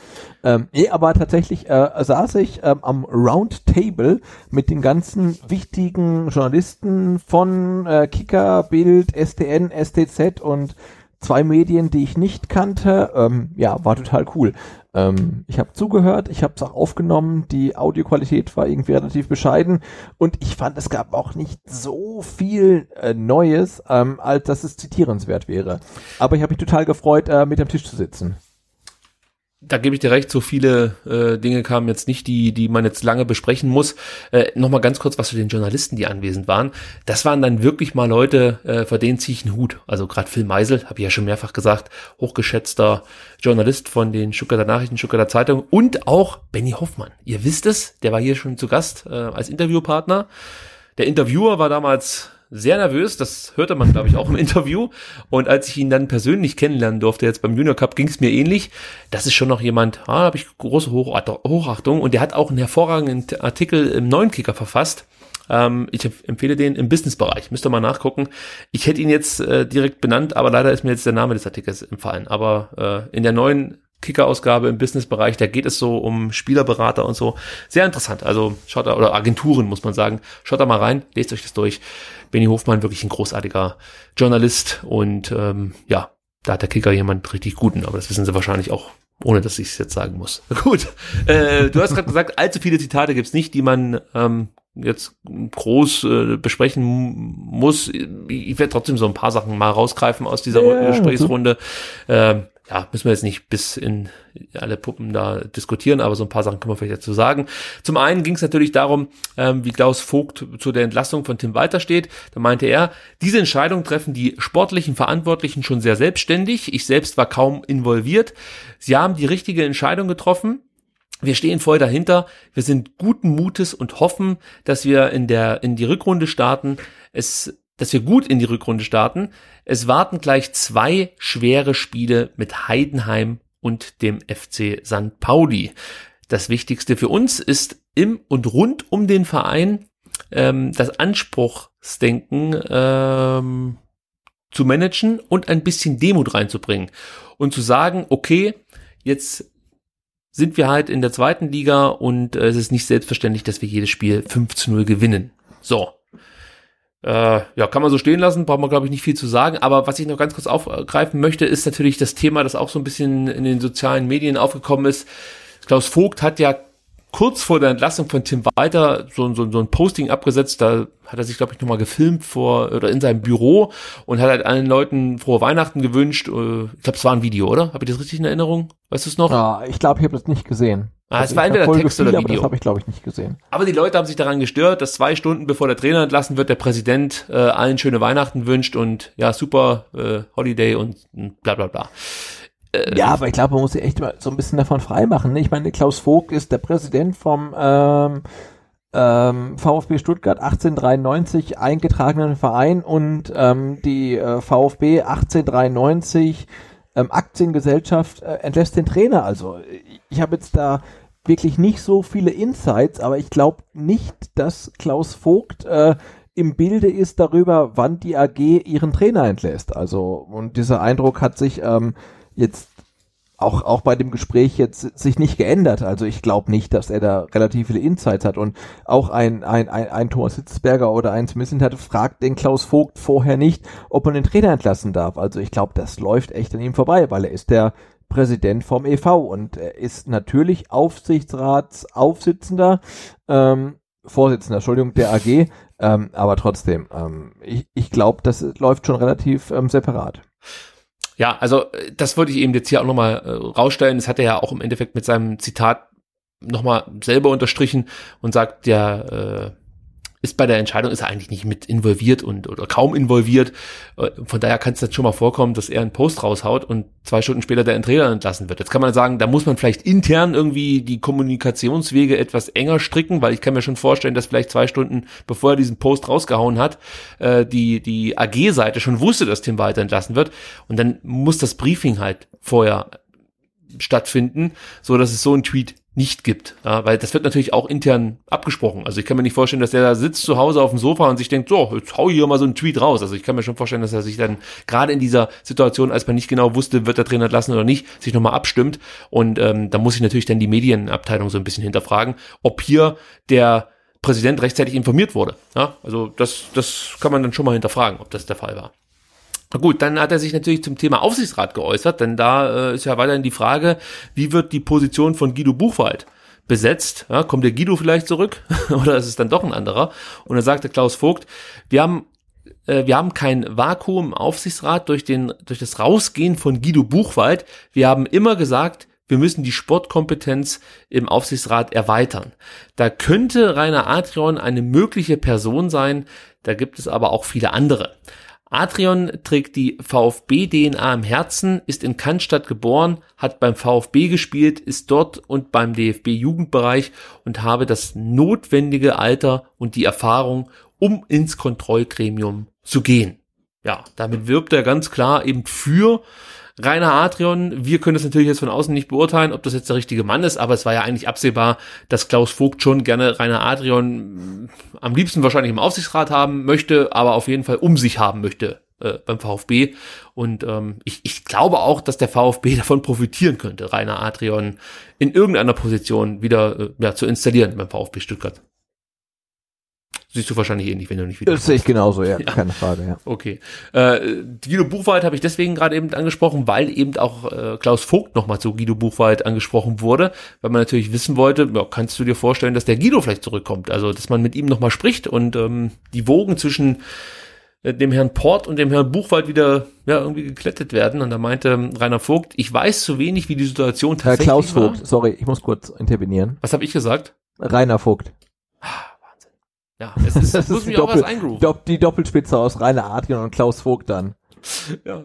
Ähm, nee, aber tatsächlich äh, saß ich ähm, am Round Table mit den ganzen wichtigen Journalisten von äh, Kicker, Bild, STN, STZ und zwei Medien, die ich nicht kannte. Ähm, ja, war total cool. Ähm, ich habe zugehört, ich habe es auch aufgenommen, die Audioqualität war irgendwie relativ bescheiden und ich fand, es gab auch nicht so viel äh, Neues, ähm, als dass es zitierenswert wäre. Aber ich habe mich total gefreut, äh, mit am Tisch zu sitzen da gebe ich dir recht, so viele äh, Dinge kamen jetzt nicht, die, die man jetzt lange besprechen muss. Äh, Nochmal ganz kurz was zu den Journalisten, die anwesend waren. Das waren dann wirklich mal Leute, äh, vor denen ziehe ich einen Hut. Also gerade Phil Meisel, habe ich ja schon mehrfach gesagt, hochgeschätzter Journalist von den Stuttgarter Nachrichten, Stuttgarter Zeitung und auch Benny Hoffmann. Ihr wisst es, der war hier schon zu Gast äh, als Interviewpartner. Der Interviewer war damals sehr nervös, das hörte man, glaube ich, auch im Interview. Und als ich ihn dann persönlich kennenlernen durfte, jetzt beim Junior Cup, ging es mir ähnlich. Das ist schon noch jemand, ah, habe ich große Hochachtung. Und der hat auch einen hervorragenden Artikel im neuen Kicker verfasst. Ähm, ich empfehle den im Businessbereich. Müsst ihr mal nachgucken. Ich hätte ihn jetzt äh, direkt benannt, aber leider ist mir jetzt der Name des Artikels empfallen. Aber äh, in der neuen Kicker-Ausgabe im Business-Bereich, da geht es so um Spielerberater und so. Sehr interessant. Also schaut da, oder Agenturen muss man sagen. Schaut da mal rein, lest euch das durch. Benny Hofmann wirklich ein großartiger Journalist und ähm, ja, da hat der Kicker jemand richtig guten, aber das wissen sie wahrscheinlich auch, ohne dass ich es jetzt sagen muss. Gut, äh, du hast gerade gesagt, allzu viele Zitate gibt's nicht, die man ähm, jetzt groß äh, besprechen muss. Ich werde trotzdem so ein paar Sachen mal rausgreifen aus dieser ja, Gesprächsrunde. Ähm, ja, müssen wir jetzt nicht bis in alle Puppen da diskutieren, aber so ein paar Sachen können wir vielleicht dazu sagen. Zum einen ging es natürlich darum, ähm, wie Klaus Vogt zu der Entlassung von Tim Walter steht. Da meinte er, diese Entscheidung treffen die sportlichen Verantwortlichen schon sehr selbstständig. Ich selbst war kaum involviert. Sie haben die richtige Entscheidung getroffen. Wir stehen voll dahinter. Wir sind guten Mutes und hoffen, dass wir in der, in die Rückrunde starten. Es dass wir gut in die Rückrunde starten. Es warten gleich zwei schwere Spiele mit Heidenheim und dem FC St. Pauli. Das Wichtigste für uns ist im und rund um den Verein ähm, das Anspruchsdenken ähm, zu managen und ein bisschen Demut reinzubringen und zu sagen, okay, jetzt sind wir halt in der zweiten Liga und äh, es ist nicht selbstverständlich, dass wir jedes Spiel 5 zu 0 gewinnen. So, äh, ja, kann man so stehen lassen, braucht man, glaube ich, nicht viel zu sagen. Aber was ich noch ganz kurz aufgreifen möchte, ist natürlich das Thema, das auch so ein bisschen in den sozialen Medien aufgekommen ist. Klaus Vogt hat ja kurz vor der Entlassung von Tim Walter so, so, so ein Posting abgesetzt, da hat er sich, glaube ich, nochmal gefilmt vor oder in seinem Büro und hat halt allen Leuten frohe Weihnachten gewünscht. Äh, ich glaube, es war ein Video, oder? Habe ich das richtig in Erinnerung? Weißt du es noch? Ja, ich glaube, ich habe das nicht gesehen. Ah, es also war entweder Text oder Video. das habe ich, glaube ich, nicht gesehen. Aber die Leute haben sich daran gestört, dass zwei Stunden bevor der Trainer entlassen wird, der Präsident äh, allen schöne Weihnachten wünscht und ja, super äh, Holiday und bla bla bla. Äh, ja, aber ich glaube, man muss sich echt mal so ein bisschen davon freimachen. Ne? Ich meine, Klaus Vogt ist der Präsident vom ähm, ähm, VfB Stuttgart 1893 eingetragenen Verein und ähm, die äh, VfB 1893 ähm, Aktiengesellschaft äh, entlässt den Trainer. Also ich habe jetzt da wirklich nicht so viele Insights, aber ich glaube nicht, dass Klaus Vogt äh, im Bilde ist darüber, wann die AG ihren Trainer entlässt. Also und dieser Eindruck hat sich ähm, jetzt auch, auch bei dem Gespräch jetzt sich nicht geändert. Also ich glaube nicht, dass er da relativ viele Insights hat. Und auch ein, ein, ein, ein Thomas Hitzberger oder ein Smith hat fragt den Klaus Vogt vorher nicht, ob man den Trainer entlassen darf. Also ich glaube, das läuft echt an ihm vorbei, weil er ist der Präsident vom EV und er ist natürlich Aufsichtsratsaufsitzender, ähm, Vorsitzender, Entschuldigung, der AG, ähm, aber trotzdem, ähm, ich, ich glaube, das läuft schon relativ ähm, separat. Ja, also das wollte ich eben jetzt hier auch nochmal äh, rausstellen. Das hat er ja auch im Endeffekt mit seinem Zitat nochmal selber unterstrichen und sagt, ja, äh, ist bei der Entscheidung ist er eigentlich nicht mit involviert und oder kaum involviert. Äh, von daher kann es jetzt schon mal vorkommen, dass er einen Post raushaut und zwei Stunden später der Trainer entlassen wird. Jetzt kann man sagen, da muss man vielleicht intern irgendwie die Kommunikationswege etwas enger stricken, weil ich kann mir schon vorstellen, dass vielleicht zwei Stunden bevor er diesen Post rausgehauen hat, äh, die die AG-Seite schon wusste, dass Tim weiter entlassen wird und dann muss das Briefing halt vorher stattfinden, so dass es so ein Tweet nicht gibt. Ja, weil das wird natürlich auch intern abgesprochen. Also ich kann mir nicht vorstellen, dass der da sitzt zu Hause auf dem Sofa und sich denkt, so, jetzt hau hier mal so einen Tweet raus. Also ich kann mir schon vorstellen, dass er sich dann gerade in dieser Situation, als man nicht genau wusste, wird der Trainer entlassen oder nicht, sich nochmal abstimmt. Und ähm, da muss ich natürlich dann die Medienabteilung so ein bisschen hinterfragen, ob hier der Präsident rechtzeitig informiert wurde. Ja, also das, das kann man dann schon mal hinterfragen, ob das der Fall war. Gut, dann hat er sich natürlich zum Thema Aufsichtsrat geäußert, denn da äh, ist ja weiterhin die Frage, wie wird die Position von Guido Buchwald besetzt? Ja, kommt der Guido vielleicht zurück oder ist es dann doch ein anderer? Und dann sagte Klaus Vogt, wir haben äh, wir haben kein Vakuum im Aufsichtsrat durch den durch das Rausgehen von Guido Buchwald. Wir haben immer gesagt, wir müssen die Sportkompetenz im Aufsichtsrat erweitern. Da könnte Rainer Adrian eine mögliche Person sein, da gibt es aber auch viele andere. Adrian trägt die VfB-DNA im Herzen, ist in Cannstatt geboren, hat beim VfB gespielt, ist dort und beim DFB-Jugendbereich und habe das notwendige Alter und die Erfahrung, um ins Kontrollgremium zu gehen. Ja, damit wirbt er ganz klar eben für Rainer Adrian, wir können es natürlich jetzt von außen nicht beurteilen, ob das jetzt der richtige Mann ist, aber es war ja eigentlich absehbar, dass Klaus Vogt schon gerne Rainer Adrian am liebsten wahrscheinlich im Aufsichtsrat haben möchte, aber auf jeden Fall um sich haben möchte äh, beim VfB. Und ähm, ich, ich glaube auch, dass der VfB davon profitieren könnte, Rainer Adrian in irgendeiner Position wieder äh, ja, zu installieren beim VfB Stuttgart. Siehst du wahrscheinlich ähnlich, eh wenn du nicht wieder. Das sehe ich genauso, ja, ja. keine Frage, ja. Okay. Äh, Guido Buchwald habe ich deswegen gerade eben angesprochen, weil eben auch äh, Klaus Vogt nochmal zu Guido Buchwald angesprochen wurde, weil man natürlich wissen wollte, ja, kannst du dir vorstellen, dass der Guido vielleicht zurückkommt? Also, dass man mit ihm nochmal spricht und ähm, die Wogen zwischen äh, dem Herrn Port und dem Herrn Buchwald wieder ja, irgendwie geklettet werden. Und da meinte ähm, Rainer Vogt, ich weiß zu wenig, wie die Situation tatsächlich Herr Klaus Vogt, war. sorry, ich muss kurz intervenieren. Was habe ich gesagt? Rainer Vogt. Ja, es, ist, es muss mich auch was eingrooven. Die Doppelspitze aus Rainer Adrian und Klaus Vogt dann. Ja.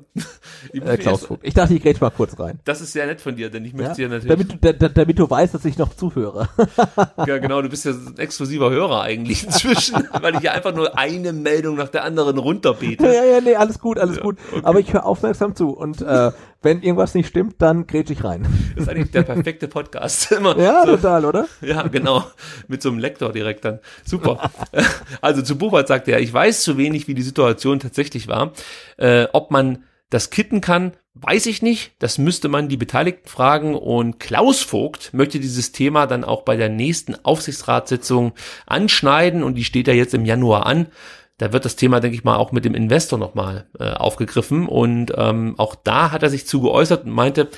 Äh, Klaus Vogt. Ich dachte, ich grätsch mal kurz rein. Das ist sehr nett von dir, denn ich möchte ja, dir natürlich. Damit, da, da, damit du weißt, dass ich noch zuhöre. ja, genau, du bist ja ein exklusiver Hörer eigentlich inzwischen, weil ich ja einfach nur eine Meldung nach der anderen runterbete. Ja, ja, nee, alles gut, alles ja, gut. Okay. Aber ich höre aufmerksam zu und äh, wenn irgendwas nicht stimmt, dann grätsch ich rein. Das ist eigentlich der perfekte Podcast. Immer ja, so. total, oder? Ja, genau. Mit so einem Lektor direkt dann. Super. also zu Buchwald sagte er, ich weiß zu wenig, wie die Situation tatsächlich war. Äh, ob man das kitten kann, weiß ich nicht. Das müsste man die Beteiligten fragen. Und Klaus Vogt möchte dieses Thema dann auch bei der nächsten Aufsichtsratssitzung anschneiden. Und die steht ja jetzt im Januar an da wird das Thema, denke ich mal, auch mit dem Investor nochmal äh, aufgegriffen. Und ähm, auch da hat er sich zu geäußert und meinte,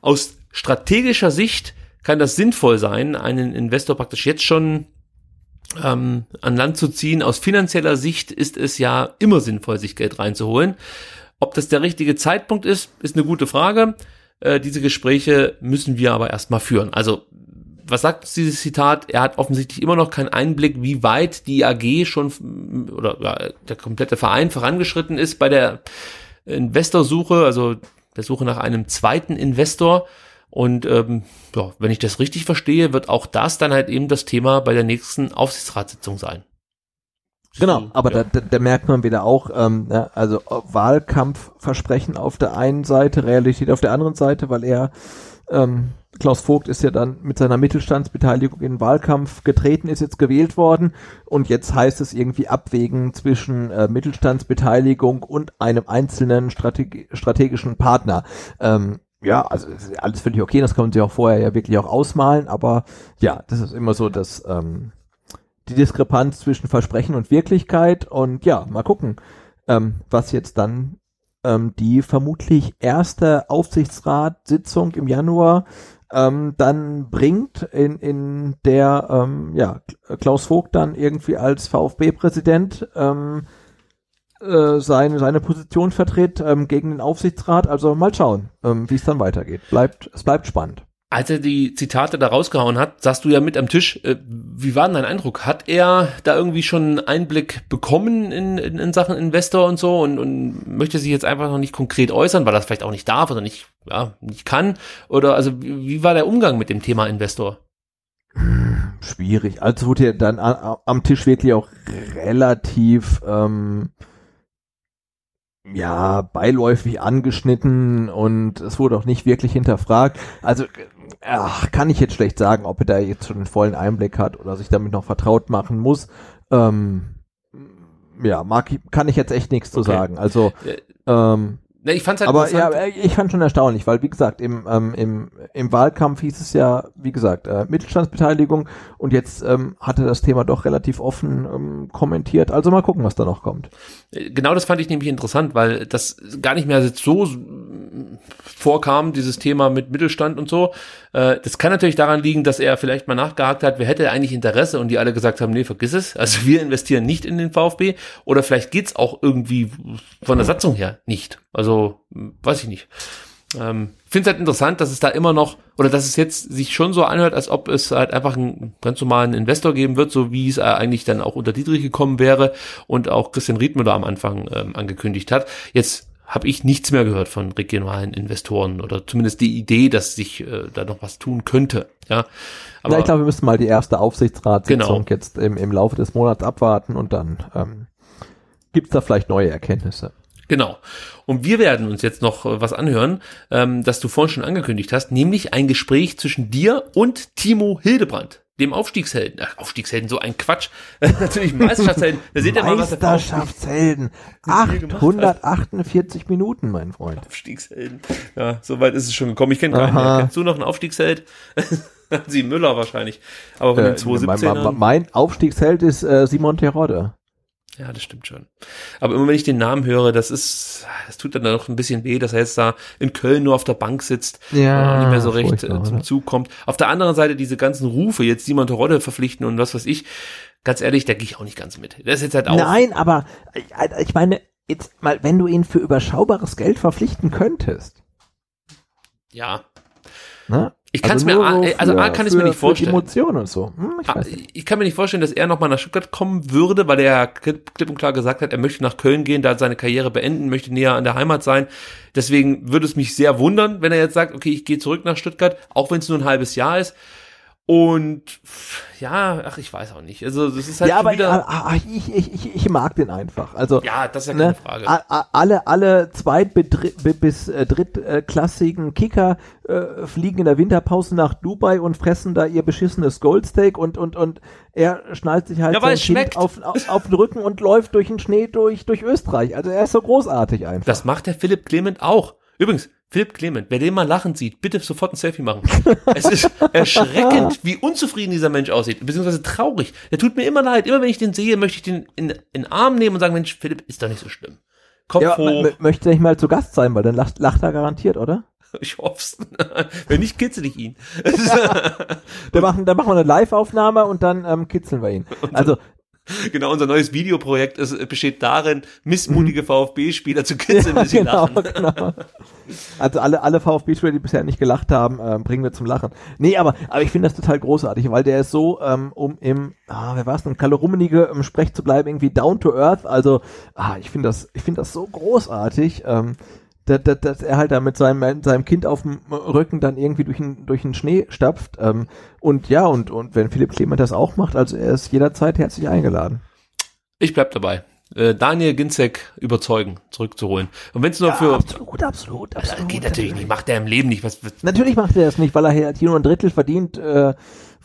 aus strategischer Sicht kann das sinnvoll sein, einen Investor praktisch jetzt schon ähm, an Land zu ziehen. Aus finanzieller Sicht ist es ja immer sinnvoll, sich Geld reinzuholen. Ob das der richtige Zeitpunkt ist, ist eine gute Frage. Äh, diese Gespräche müssen wir aber erstmal führen. Also was sagt dieses Zitat? Er hat offensichtlich immer noch keinen Einblick, wie weit die AG schon oder ja, der komplette Verein vorangeschritten ist bei der Investorsuche, also der Suche nach einem zweiten Investor. Und ähm, ja, wenn ich das richtig verstehe, wird auch das dann halt eben das Thema bei der nächsten Aufsichtsratssitzung sein. Genau, aber ja. da, da, merkt man wieder auch, ähm, ja, also Wahlkampfversprechen auf der einen Seite, Realität auf der anderen Seite, weil er ähm, Klaus Vogt ist ja dann mit seiner Mittelstandsbeteiligung in den Wahlkampf getreten, ist jetzt gewählt worden. Und jetzt heißt es irgendwie abwägen zwischen äh, Mittelstandsbeteiligung und einem einzelnen Strateg strategischen Partner. Ähm, ja, also alles völlig okay, das kann man sich auch vorher ja wirklich auch ausmalen, aber ja, das ist immer so, dass ähm, die Diskrepanz zwischen Versprechen und Wirklichkeit. Und ja, mal gucken, ähm, was jetzt dann ähm, die vermutlich erste Aufsichtsratssitzung im Januar ähm, dann bringt, in, in der ähm, ja, Klaus Vogt dann irgendwie als VfB-Präsident ähm, äh, seine, seine Position vertritt ähm, gegen den Aufsichtsrat. Also mal schauen, ähm, wie es dann weitergeht. Bleibt, es bleibt spannend. Als er die Zitate da rausgehauen hat, saßt du ja mit am Tisch. Äh, wie war denn dein Eindruck? Hat er da irgendwie schon Einblick bekommen in, in, in Sachen Investor und so und, und möchte sich jetzt einfach noch nicht konkret äußern, weil er das vielleicht auch nicht darf oder nicht, ja, nicht kann? Oder also wie, war der Umgang mit dem Thema Investor? Schwierig. Also wurde ja dann am Tisch wirklich auch relativ ähm, ja, beiläufig angeschnitten und es wurde auch nicht wirklich hinterfragt. Also ach, kann ich jetzt schlecht sagen, ob er da jetzt schon den vollen Einblick hat oder sich damit noch vertraut machen muss. Ähm, ja, mag ich, kann ich jetzt echt nichts zu Okay. sagen. Also, Äh, ähm, Na, ich fand's halt aber ja, ich fand schon erstaunlich, weil wie gesagt, im, ähm, im, im Wahlkampf hieß es ja, wie gesagt, äh, Mittelstandsbeteiligung und jetzt ähm, hatte das Thema doch relativ offen ähm, kommentiert. Also mal gucken, was da noch kommt. Genau das fand ich nämlich interessant, weil das gar nicht mehr so vorkam, dieses Thema mit Mittelstand und so. Äh, Das kann natürlich daran liegen, dass er vielleicht mal nachgehakt hat, wer hätte eigentlich Interesse und die alle gesagt haben, nee, vergiss es. Also wir investieren nicht in den VfB oder vielleicht geht's auch irgendwie von der Satzung her nicht. Also mm, weiß ich nicht. Ähm, finde es halt interessant, dass es da immer noch, oder dass es jetzt sich schon so anhört, als ob es halt einfach einen ganz normalen Investor geben wird, so wie es äh, eigentlich dann auch unter Dietrich gekommen wäre und auch Christian Riedmüller am Anfang ähm, angekündigt hat. Jetzt habe ich nichts mehr gehört von regionalen Investoren oder zumindest die Idee, dass sich äh, da noch was tun könnte. Ja, aber Na, ich glaube, wir müssen mal die erste Aufsichtsratssitzung Genau. jetzt im, im Laufe des Monats abwarten und dann ähm, gibt's da vielleicht neue Erkenntnisse. Genau. Und wir werden uns jetzt noch äh, was anhören, ähm, das du vorhin schon angekündigt hast, nämlich ein Gespräch zwischen dir und Timo Hildebrand, dem Aufstiegshelden. Ach, Aufstiegshelden, so ein Quatsch. Natürlich Meisterschaftshelden. Da seht ihr mal, was Meisterschaftshelden. hier gemacht hat. 848 Minuten, mein Freund. Aufstiegshelden. Ja, so weit ist es schon gekommen. Ich kenne keinen Aha. Kennst du noch einen Aufstiegsheld? Sie Müller wahrscheinlich. Aber von Äh, den 217 mein, mein Aufstiegsheld ist äh, Simon Terodde. Ja, das stimmt schon. Aber immer wenn ich den Namen höre, das ist, das tut dann noch ein bisschen weh, dass er jetzt da in Köln nur auf der Bank sitzt Ja, und nicht mehr so recht äh, zum oder? Zug kommt. Auf der anderen Seite diese ganzen Rufe, jetzt Simon Terodde verpflichten und was weiß ich, ganz ehrlich, da gehe ich auch nicht ganz mit. Das ist jetzt halt auch. Nein, aber äh, ich meine, jetzt mal, wenn du ihn für überschaubares Geld verpflichten könntest. Ja. Ne? Ich kann's mir nur A- so also A für- kann ich's mir nicht vorstellen. Emotionen und so. Hm, ich nicht. Ich kann mir nicht vorstellen, dass er nochmal nach Stuttgart kommen würde, weil er ja klipp und klar gesagt hat, er möchte nach Köln gehen, da seine Karriere beenden, möchte näher an der Heimat sein. Deswegen würde es mich sehr wundern, wenn er jetzt sagt, okay, ich gehe zurück nach Stuttgart, auch wenn es nur ein halbes Jahr ist. Und ja, ach, ich weiß auch nicht. Also das ist halt ja, aber wieder. ah, ah, ich, ich, ich, ich mag den einfach. Also ja, das ist ja keine ne, Frage. a- a- alle, alle zweit- bis äh, drittklassigen Kicker äh, fliegen in der Winterpause nach Dubai und fressen da ihr beschissenes Goldsteak und und und er schnallt sich halt Ja, sein Kind auf, auf, auf den Rücken und läuft durch den Schnee durch durch Österreich. Also er ist so großartig einfach. Das macht der Philipp Clement auch. Übrigens, Philipp Clement, wer den mal lachend sieht, bitte sofort ein Selfie machen. es ist erschreckend, wie unzufrieden dieser Mensch aussieht, beziehungsweise traurig. Der tut mir immer leid. Immer wenn ich den sehe, möchte ich den in, in den Arm nehmen und sagen, Mensch, Philipp, ist doch nicht so schlimm. Kopf ja, hoch. möchte nicht mal zu Gast sein, weil dann lacht, lacht er garantiert, oder? Ich hoff's. wenn nicht, kitzel ich ihn. Da machen, da machen wir eine Live-Aufnahme und dann ähm, kitzeln wir ihn. Also genau, unser neues Videoprojekt ist, besteht darin, missmutige VfB-Spieler zu kitzeln, bis sie genau, lachen. genau. Also alle, alle VfB-Spieler, die bisher nicht gelacht haben, ähm, bringen wir zum Lachen. Nee, aber, aber ich finde das total großartig, weil der ist so, ähm, um im, ah, wer war's denn, Kalle im Sprech zu bleiben, irgendwie down to earth. Also, ah, ich finde das, ich finde das so großartig. Ähm, dass, dass, dass er halt da mit seinem, seinem Kind auf dem Rücken dann irgendwie durch den, durch den Schnee stapft. Ähm, und ja, und, und wenn Philipp Clement das auch macht, also er ist jederzeit herzlich eingeladen. Ich bleib dabei. Äh, Daniel Ginzek überzeugen, zurückzuholen. Und wenn es nur für... absolut, absolut, Das geht natürlich nicht, macht er im Leben nicht. Was, was, Natürlich macht er das nicht, weil er halt hier nur ein Drittel verdient äh,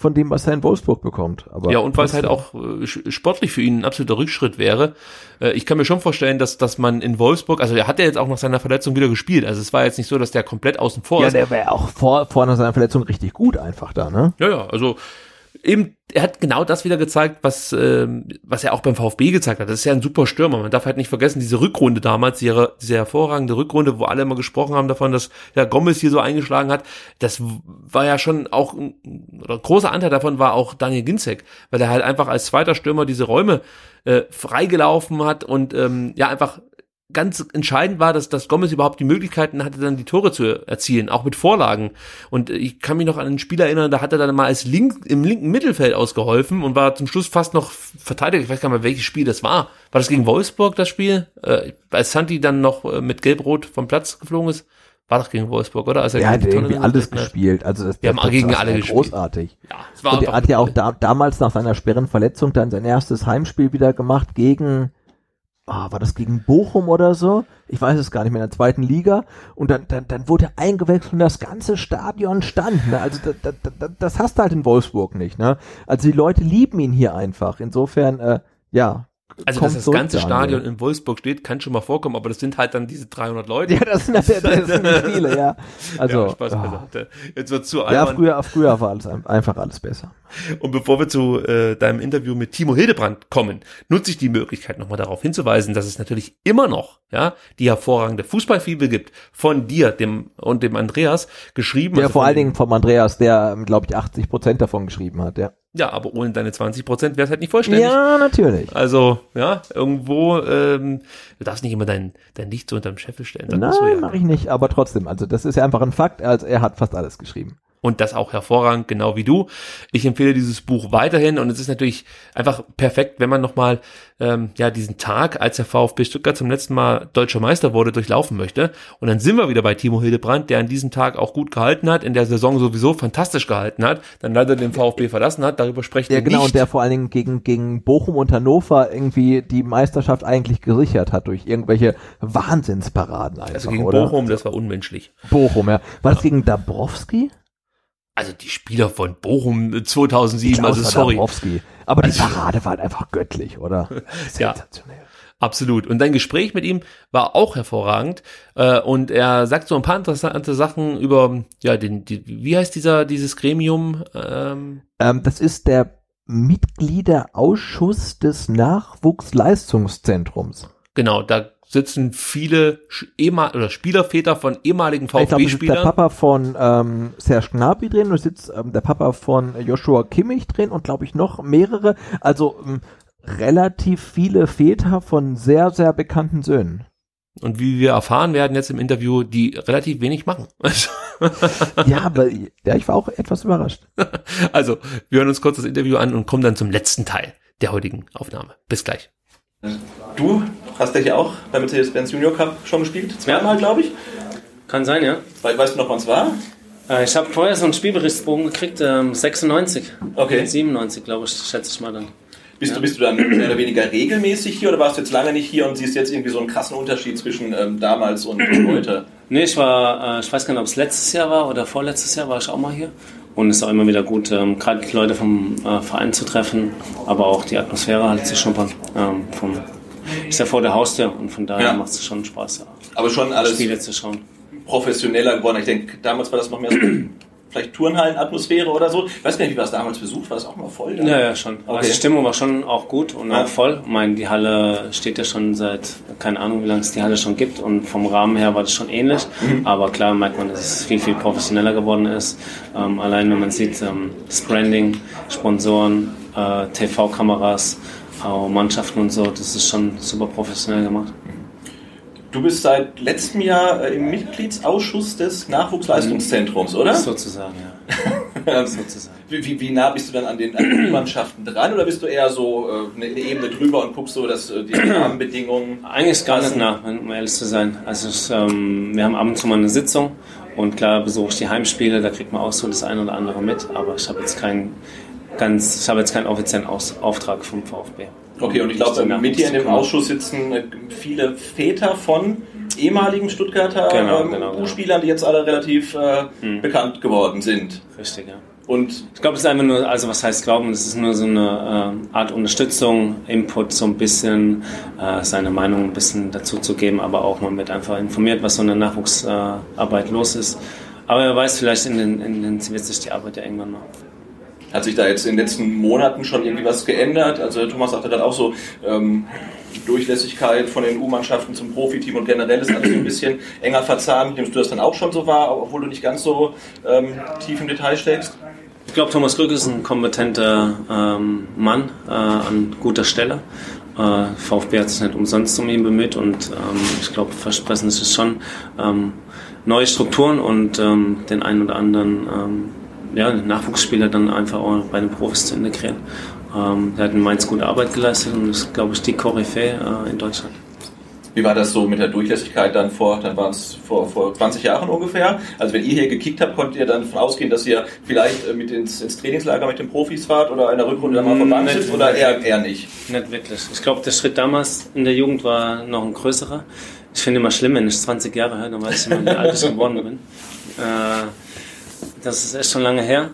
von dem, was er in Wolfsburg bekommt. Aber ja, und weil es halt auch äh, sportlich für ihn ein absoluter Rückschritt wäre. Äh, ich kann mir schon vorstellen, dass, dass man in Wolfsburg, also er hat ja jetzt auch nach seiner Verletzung wieder gespielt. Also es war jetzt nicht so, dass der komplett außen vor Ja, ist. der wäre auch vor, vor seiner Verletzung richtig gut einfach da, ne? Ja, ja, also eben, er hat genau das wieder gezeigt, was, ähm, was er auch beim VfB gezeigt hat. Das ist ja ein super Stürmer. Man darf halt nicht vergessen, diese Rückrunde damals, diese, diese hervorragende Rückrunde, wo alle immer gesprochen haben davon, dass der Gomez hier so eingeschlagen hat. Das war ja schon auch, oder ein großer Anteil davon war auch Daniel Ginzek, weil er halt einfach als zweiter Stürmer diese Räume äh, freigelaufen hat und ähm, ja einfach ganz entscheidend war, dass, dass Gomez überhaupt die Möglichkeiten hatte, dann die Tore zu erzielen, auch mit Vorlagen. Und ich kann mich noch an einen Spieler erinnern, da hat er dann mal als link, im linken Mittelfeld ausgeholfen und war zum Schluss fast noch Verteidiger. Ich weiß gar nicht mehr, welches Spiel das war. War das gegen Wolfsburg, das Spiel? Äh, als Santi dann noch äh, mit Gelb-Rot vom Platz geflogen ist? War doch gegen Wolfsburg, oder? Als er Der hat irgendwie alles hat. gespielt. Also das, Wir haben gegen alle war gespielt. großartig. Ja, es war Und er hat ja auch da, damals nach seiner schweren Verletzung dann sein erstes Heimspiel wieder gemacht gegen ah, war das gegen Bochum oder so? Ich weiß es gar nicht mehr, in der zweiten Liga. Und dann, dann, dann wurde er eingewechselt und das ganze Stadion stand. Ne? Also da, da, da, das hast du halt in Wolfsburg nicht. Ne? Also die Leute lieben ihn hier einfach. Insofern, äh, ja, Also, dass das ganze. Stadion in Wolfsburg steht, kann schon mal vorkommen, aber das sind halt dann diese 300 Leute. Ja, das sind, das sind nicht viele, ja. Also, ja, Spaß ja. beiseite. Jetzt wird zu ja, albern. früher, früher war alles ein- einfach alles besser. Und bevor wir zu äh, deinem Interview mit Timo Hildebrand kommen, nutze ich die Möglichkeit nochmal darauf hinzuweisen, dass es natürlich immer noch ja die hervorragende Fußballfibel gibt von dir, dem und dem Andreas geschrieben. Ja, also vor allen Dingen vom Andreas, der, glaube ich, 80 Prozent davon geschrieben hat, ja. Ja, aber ohne deine 20 Prozent wäre es halt nicht vollständig. Ja, natürlich. Also, ja, irgendwo, ähm, du darfst nicht immer dein, dein Licht so unterm Scheffel stellen. Nein, ja. mache ich nicht, aber trotzdem, also das ist ja einfach ein Fakt, also er hat fast alles geschrieben. Und das auch hervorragend, genau wie du. Ich empfehle dieses Buch weiterhin und es ist natürlich einfach perfekt, wenn man nochmal ähm, ja diesen Tag, als der VfB Stuttgart zum letzten Mal deutscher Meister wurde, durchlaufen möchte. Und dann sind wir wieder bei Timo Hildebrand, der an diesem Tag auch gut gehalten hat, in der Saison sowieso fantastisch gehalten hat, dann leider den VfB verlassen hat. Darüber sprechen Ja, wir genau, nicht. und der vor allen Dingen gegen, gegen Bochum und Hannover irgendwie die Meisterschaft eigentlich gesichert hat durch irgendwelche Wahnsinnsparaden einfach, also gegen oder? Bochum, das war unmenschlich. Bochum, ja. War das gegen Dabrowski? Also die Spieler von Bochum 2007, Klaus also sorry. Dabrowski. Aber die Also- Parade war einfach göttlich, oder? Ja. Sensationell. Absolut. Und dein Gespräch mit ihm war auch hervorragend. Äh, und er sagt so ein paar interessante Sachen über, ja, den, die, wie heißt dieser, dieses Gremium? Ähm, Ähm, das ist der Mitgliederausschuss des Nachwuchsleistungszentrums. genau, da sitzen viele ehemal oder Spielerväter von ehemaligen Ich glaube, da sitzt der VfB-Spielern. Papa von ähm, Serge Gnabry drin, da sitzt ähm, der Papa von Joshua Kimmich drin und glaube ich noch mehrere, also ähm, relativ viele Väter von sehr, sehr bekannten Söhnen. Und wie wir erfahren werden jetzt im Interview, die relativ wenig machen. Ja, aber ja, ich war auch etwas überrascht. also, wir hören uns kurz das Interview an und kommen dann zum letzten Teil der heutigen Aufnahme. Bis gleich. Du hast ja hier auch beim Mercedes-Benz Junior Cup schon gespielt. Zweimal, glaube ich. Kann sein, ja. We weißt du noch, wann es war? Äh, Ich habe vorher so einen Spielberichtsbogen gekriegt, ähm, 96. Okay. 97, glaube ich, schätze ich mal dann. Bist, du, bist du dann mehr oder weniger regelmäßig hier oder warst du jetzt lange nicht hier und siehst jetzt irgendwie so einen krassen Unterschied zwischen ähm, damals und heute? Nee, ich war, äh, ich weiß gar nicht, ob es letztes Jahr war oder vorletztes Jahr war ich auch mal hier. Und es ist auch immer wieder gut, ähm, gerade die Leute vom äh, Verein zu treffen, aber auch die Atmosphäre halt zu schnuppern. Ähm, vom, ist ja vor der Haustür und von daher Ja. macht es schon Spaß. Aber schon alles Spiele zu schauen. professioneller geworden. Ich denke, damals war das noch mehr so vielleicht Turnhallen-Atmosphäre oder so. Ich weiß gar nicht, wie war es damals besucht? War das auch mal voll? Ja, ja, schon. Aber Okay. die Stimmung war schon auch gut und Ja. auch voll. Ich meine, die Halle steht ja schon seit, keine Ahnung, wie lange es die Halle schon gibt und vom Rahmen her war das schon ähnlich. Mhm. Aber klar merkt man, dass es viel, viel professioneller geworden ist. Ähm, allein wenn man sieht, ähm, das Branding, Sponsoren, äh, TV-Kameras, auch Mannschaften und so, das ist schon super professionell gemacht. Du bist seit letztem Jahr äh, im Mitgliedsausschuss des Nachwuchsleistungszentrums, oder? Sozusagen, ja. Sozusagen. Wie, wie, wie nah bist du dann an den, an den Mannschaften dran oder bist du eher so äh, eine, Ebene drüber und guckst so, dass äh, die Rahmenbedingungen. Eigentlich gar nicht nah, um ehrlich zu sein. Also es, ähm, wir haben ab und zu mal eine Sitzung und klar besuche ich die Heimspiele, da kriegt man auch so das eine oder andere mit, aber ich habe jetzt keinen ganz, ich habe jetzt keinen offiziellen Aus, Auftrag vom VfB. Okay, und ich glaube, mit dir in dem. Ausschuss sitzen äh, viele Väter von ehemaligen Stuttgarter Genau, ähm, genau, genau. U-Spielern, die jetzt alle relativ äh, Hm. bekannt geworden sind. Richtig, ja. Und Ich glaube, es ist einfach nur, also was heißt glauben, es ist nur so eine äh, Art Unterstützung, Input, so ein bisschen äh, seine Meinung ein bisschen dazu zu geben, aber auch man wird einfach informiert, was so in der Nachwuchsarbeit los ist. Aber wer weiß, vielleicht in den, in den wird sich die Arbeit ja irgendwann noch. Hat sich da jetzt in den letzten Monaten schon irgendwie was geändert? Also Thomas sagte gerade auch so, ähm, Durchlässigkeit von den U-Mannschaften zum Profiteam und generell ist alles ein bisschen enger verzahnt. Nimmst du das dann auch schon so wahr, obwohl du nicht ganz so ähm, tief im Detail steckst? Ich glaube, Thomas Glück ist ein kompetenter ähm, Mann äh, an guter Stelle. Äh, VfB hat sich nicht umsonst um ihn bemüht und ähm, ich glaube, versprechen ist es schon ähm, neue Strukturen und ähm, den einen oder anderen ähm, ja, Nachwuchsspieler dann einfach auch bei den Profis zu integrieren. Ähm, der hat in Mainz gute Arbeit geleistet und ist, glaube ich, die Koryphäe äh, in Deutschland. Wie war das so mit der Durchlässigkeit dann vor, dann waren es vor, vor 20 Jahren ungefähr? Also wenn ihr hier gekickt habt, konntet ihr dann davon ausgehen, dass ihr vielleicht äh, mit ins, ins Trainingslager mit den Profis fahrt oder in der Rückrunde dann mal sitzt oder eher, eher nicht? Nicht wirklich. Ich glaube, der Schritt damals in der Jugend war noch ein größerer. Ich finde immer schlimm, wenn ich 20 Jahre höre, dann weiß ich immer, wie alt ich geworden bin. Äh, das ist echt schon lange her.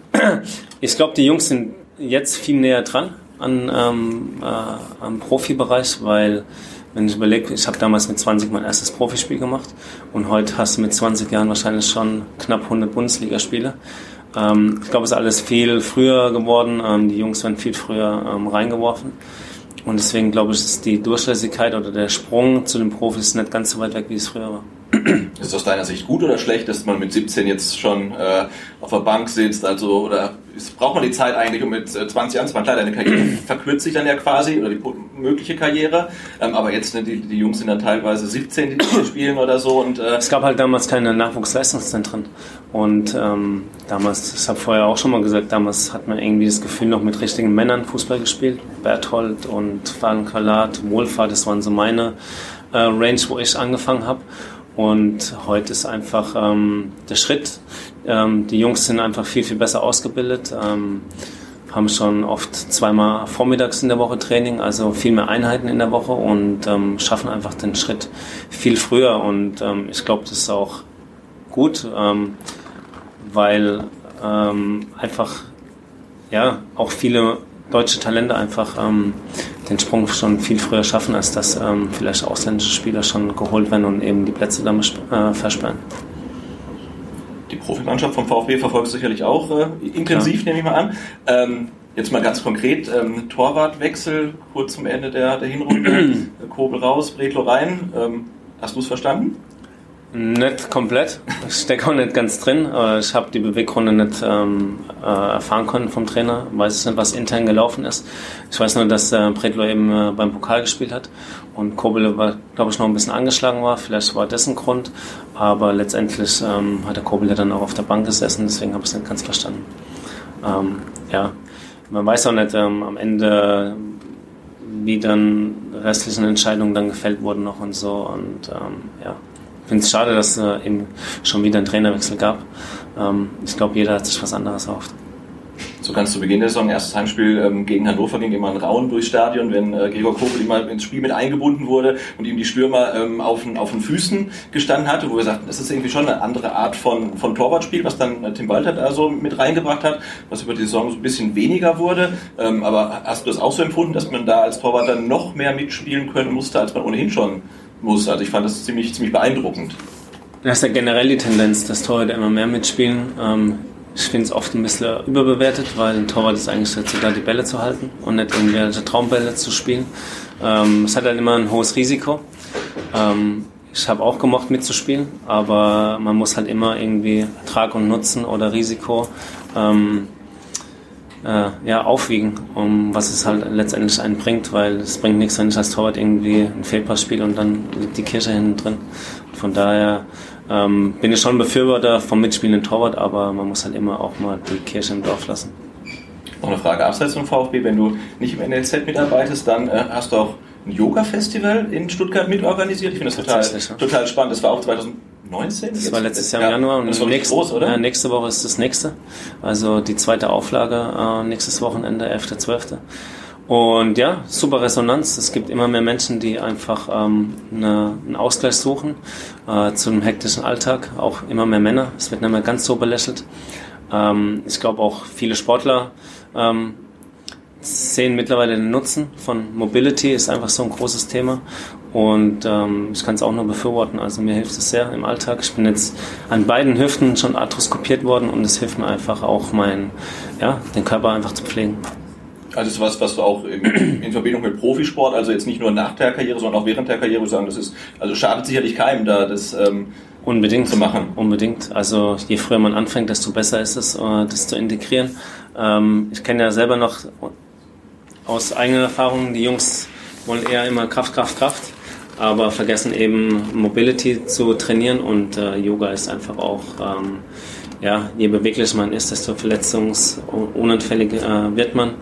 Ich glaube, die Jungs sind jetzt viel näher dran an, ähm, äh, am Profibereich, weil wenn ich überlege, ich habe damals mit 20 mein erstes Profispiel gemacht und heute hast du mit 20 Jahren wahrscheinlich schon knapp 100 Bundesligaspiele. Ähm, ich glaube, es ist alles viel früher geworden. Ähm, die Jungs werden viel früher ähm, reingeworfen. Und deswegen glaube ich, ist die Durchlässigkeit oder der Sprung zu den Profis nicht ganz so weit weg, wie es früher war. Ist es aus deiner Sicht gut oder schlecht, dass man mit 17 jetzt schon äh, auf der Bank sitzt? Also, oder ist, braucht man die Zeit eigentlich, um mit äh, 20 anzufangen? Klar, deine Karriere verkürzt sich dann ja quasi, oder die mögliche Karriere. Ähm, aber jetzt, ne, die, die Jungs sind dann teilweise 17, die hier spielen oder so. Und, äh, Es gab halt damals keine Nachwuchsleistungszentren. Und ähm, damals, ich habe vorher auch schon mal gesagt, damals hat man irgendwie das Gefühl, noch mit richtigen Männern Fußball gespielt. Berthold und Fallenkalat, Wohlfahrt, das waren so meine äh, Range, wo ich angefangen habe. Und heute ist einfach ähm, der Schritt. Ähm, die Jungs sind einfach viel, viel besser ausgebildet. Ähm, haben schon oft zweimal vormittags in der Woche Training, also viel mehr Einheiten in der Woche und ähm, schaffen einfach den Schritt viel früher. Und ähm, ich glaube, das ist auch gut, ähm, weil ähm, einfach ja auch viele deutsche Talente einfach ähm, den Sprung schon viel früher schaffen, als dass ähm, vielleicht ausländische Spieler schon geholt werden und eben die Plätze damit äh, versperren. die Profimannschaft vom VfB verfolgst du sicherlich auch äh, intensiv, nehme ich mal an. Ähm, jetzt mal ganz konkret, ähm, Torwartwechsel kurz zum Ende der, der Hinrunde. Kobel raus, Bredlo rein. Ähm, hast du es verstanden? Nicht komplett. Ich stecke auch nicht ganz drin. Ich habe die Beweggründe nicht ähm, äh, erfahren können vom Trainer. Weiß nicht, was intern gelaufen ist. Ich weiß nur, dass äh, Predlo eben äh, beim Pokal gespielt hat und Kobel glaube ich, noch ein bisschen angeschlagen war. Vielleicht war das ein Grund. Aber letztendlich ähm, hat der Kobel ja dann auch auf der Bank gesessen. Deswegen habe ich es nicht ganz verstanden. Ähm, ja, man weiß auch nicht ähm, am Ende, wie dann restlichen Entscheidungen dann gefällt wurden noch und so. Und ähm, ja, ich finde es schade, dass es äh, eben schon wieder einen Trainerwechsel gab. Ähm, ich glaube, jeder hat sich was anderes erhofft. So ganz zu Beginn der Saison, erstes Heimspiel ähm, gegen Hannover ging immer ein Rauen durchs Stadion, wenn äh, Gregor Kobel immer ins Spiel mit eingebunden wurde und ihm die Stürmer ähm, auf, den, auf den Füßen gestanden hatte, wo wir sagten, das ist irgendwie schon eine andere Art von, von Torwartspiel, was dann äh, Tim Walter da so mit reingebracht hat, was über die Saison so ein bisschen weniger wurde. Ähm, aber hast du das auch so empfunden, dass man da als Torwart dann noch mehr mitspielen können musste, als man ohnehin schon muss? Also ich fand das ziemlich, ziemlich beeindruckend. Das ist ja generell die Tendenz, dass Torhüter immer mehr mitspielen. Ähm, ich finde es oft ein bisschen überbewertet, weil ein Torwart ist eigentlich dazu da, die Bälle zu halten und nicht irgendwelche Traumbälle zu spielen. Ähm, es hat halt immer ein hohes Risiko. Ähm, ich habe auch gemocht mitzuspielen, aber man muss halt immer irgendwie Ertrag und Nutzen oder Risiko ähm, äh, ja, aufwiegen, um was es halt letztendlich einen bringt, weil es bringt nichts, wenn ich als Torwart irgendwie einen Fehlpass spiele und dann liegt die Kirche hinten drin. Von daher ähm, bin ich schon Befürworter vom mitspielenden Torwart, aber man muss halt immer auch mal die Kirche im Dorf lassen. Noch eine Frage abseits vom VfB, wenn du nicht im NLZ mitarbeitest, dann äh, hast du auch ein Yoga-Festival in Stuttgart mitorganisiert. Ich finde das total, total spannend. Das war auch 2019? Das war letztes Jahr im Januar und das war nächste, groß, oder? Ja, nächste Woche ist das nächste. Also die zweite Auflage äh, nächstes Wochenende, 11.12. Und ja, super Resonanz. Es gibt immer mehr Menschen, die einfach ähm, eine, einen Ausgleich suchen äh, zu einem hektischen Alltag. Auch immer mehr Männer. Es wird nicht mehr ganz so belächelt. Ähm, ich glaube auch viele Sportler ähm, sehen mittlerweile den Nutzen von Mobility, ist einfach so ein großes Thema. Und ähm, ich kann es auch nur befürworten. Also mir hilft es sehr im Alltag. Ich bin jetzt an beiden Hüften schon arthroskopiert worden und es hilft mir einfach auch, mein, ja, den Körper einfach zu pflegen. Also ist was, was du auch in Verbindung mit Profisport, also jetzt nicht nur nach der Karriere, sondern auch während der Karriere sagen, das ist, also schadet sicherlich keinem da, das ähm, Unbedingt. zu machen. Unbedingt. Also je früher man anfängt, desto besser ist es, äh, das zu integrieren. Ähm, ich kenne ja selber noch aus eigener Erfahrung, die Jungs wollen eher immer Kraft, Kraft, Kraft, aber vergessen eben Mobility zu trainieren und äh, Yoga ist einfach auch, ähm, ja, je beweglicher man ist, desto verletzungsunanfälliger äh, wird man.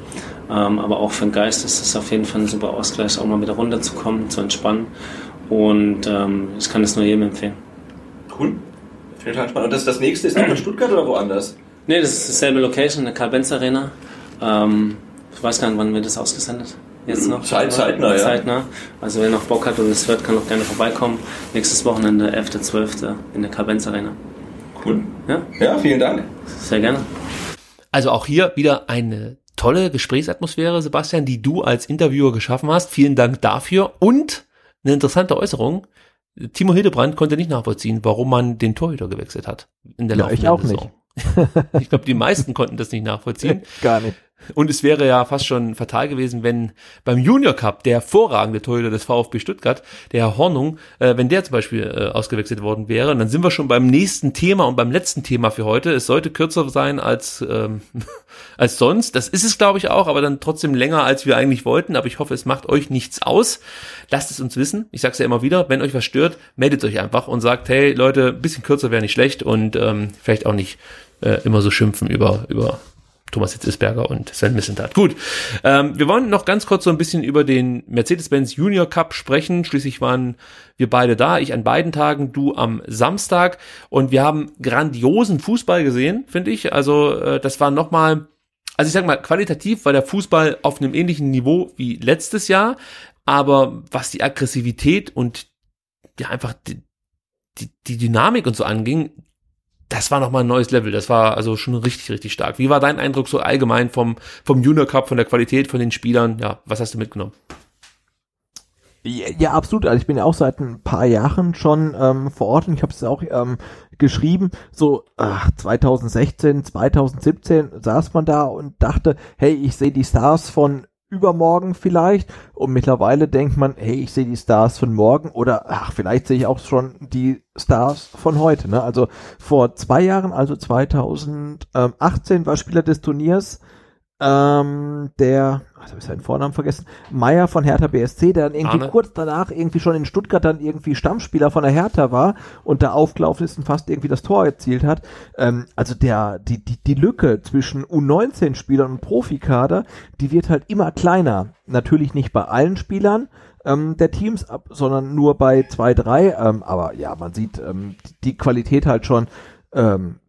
Ähm, aber auch für den Geist ist es auf jeden Fall ein super Ausgleich, auch mal wieder runterzukommen, zu entspannen. Und ähm, ich kann das nur jedem empfehlen. Cool. Vielen Dank. Und das, das nächste ist auch in Stuttgart oder woanders? Nee, das ist dieselbe Location, eine Karl-Benz Arena. Ähm, ich weiß gar nicht, wann wird das ausgesendet? Jetzt noch? Zeit, zeitnah, ja. Zeitnah. Also wer noch Bock hat und es hört, kann auch gerne vorbeikommen. Nächstes Wochenende, 11.12. in der Karl-Benz Arena. Cool. Ja? Ja, vielen Dank. Sehr gerne. Also auch hier wieder eine tolle Gesprächsatmosphäre, Sebastian, die du als Interviewer geschaffen hast. Vielen Dank dafür. Und eine interessante Äußerung. Timo Hildebrand konnte nicht nachvollziehen, warum man den Torhüter gewechselt hat. In der Ja, ich laufenden auch Saison. Ich glaube, die meisten konnten das nicht nachvollziehen. Gar nicht. Und es wäre ja fast schon fatal gewesen, wenn beim Junior Cup der hervorragende Torhüter des VfB Stuttgart, der Herr Hornung, äh, wenn der zum Beispiel äh, ausgewechselt worden wäre. Und dann sind wir schon beim nächsten Thema und beim letzten Thema für heute. Es sollte kürzer sein als, ähm, als sonst. Das ist es, glaube ich, auch, aber dann trotzdem länger, als wir eigentlich wollten. Aber ich hoffe, es macht euch nichts aus. Lasst es uns wissen. Ich sage es ja immer wieder, wenn euch was stört, meldet euch einfach und sagt, hey Leute, bisschen kürzer wäre nicht schlecht und ähm, vielleicht auch nicht äh, immer so schimpfen über, über Thomas Hitzesberger und Sven Missentat. Gut, ähm, wir wollen noch ganz kurz so ein bisschen über den Mercedes-Benz Junior Cup sprechen. Schließlich waren wir beide da, ich an beiden Tagen, du am Samstag und wir haben grandiosen Fußball gesehen, finde ich. Also äh, das war nochmal, also ich sag mal, qualitativ war der Fußball auf einem ähnlichen Niveau wie letztes Jahr, aber was die Aggressivität und ja einfach die, die, die Dynamik und so anging, das war nochmal ein neues Level. Das war also schon richtig, richtig stark. Wie war dein Eindruck so allgemein vom, vom Junior Cup, von der Qualität, von den Spielern? Ja, was hast du mitgenommen? Ja, ja, absolut. Also ich bin ja auch seit ein paar Jahren schon ähm, vor Ort und ich habe es auch ähm, geschrieben. So ach, 2016, 2017 saß man da und dachte, hey, ich sehe die Stars von übermorgen vielleicht und mittlerweile denkt man, hey, ich sehe die Stars von morgen oder ach, vielleicht sehe ich auch schon die Stars von heute. Ne? Also vor zwei Jahren, also 2018 war Spieler des Turniers ähm, der, also habe ich seinen Vornamen vergessen, Meier von Hertha BSC, der dann irgendwie Arne. kurz danach irgendwie schon in Stuttgart dann irgendwie Stammspieler von der Hertha war und da aufgelaufen ist und fast irgendwie das Tor erzielt hat. Ähm, also der, die, die, die Lücke zwischen U19-Spielern und Profikader, die wird halt immer kleiner. Natürlich nicht bei allen Spielern, ähm, der Teams ab, sondern nur bei zwei, drei. Ähm, aber ja, man sieht ähm, die Qualität halt schon ähm,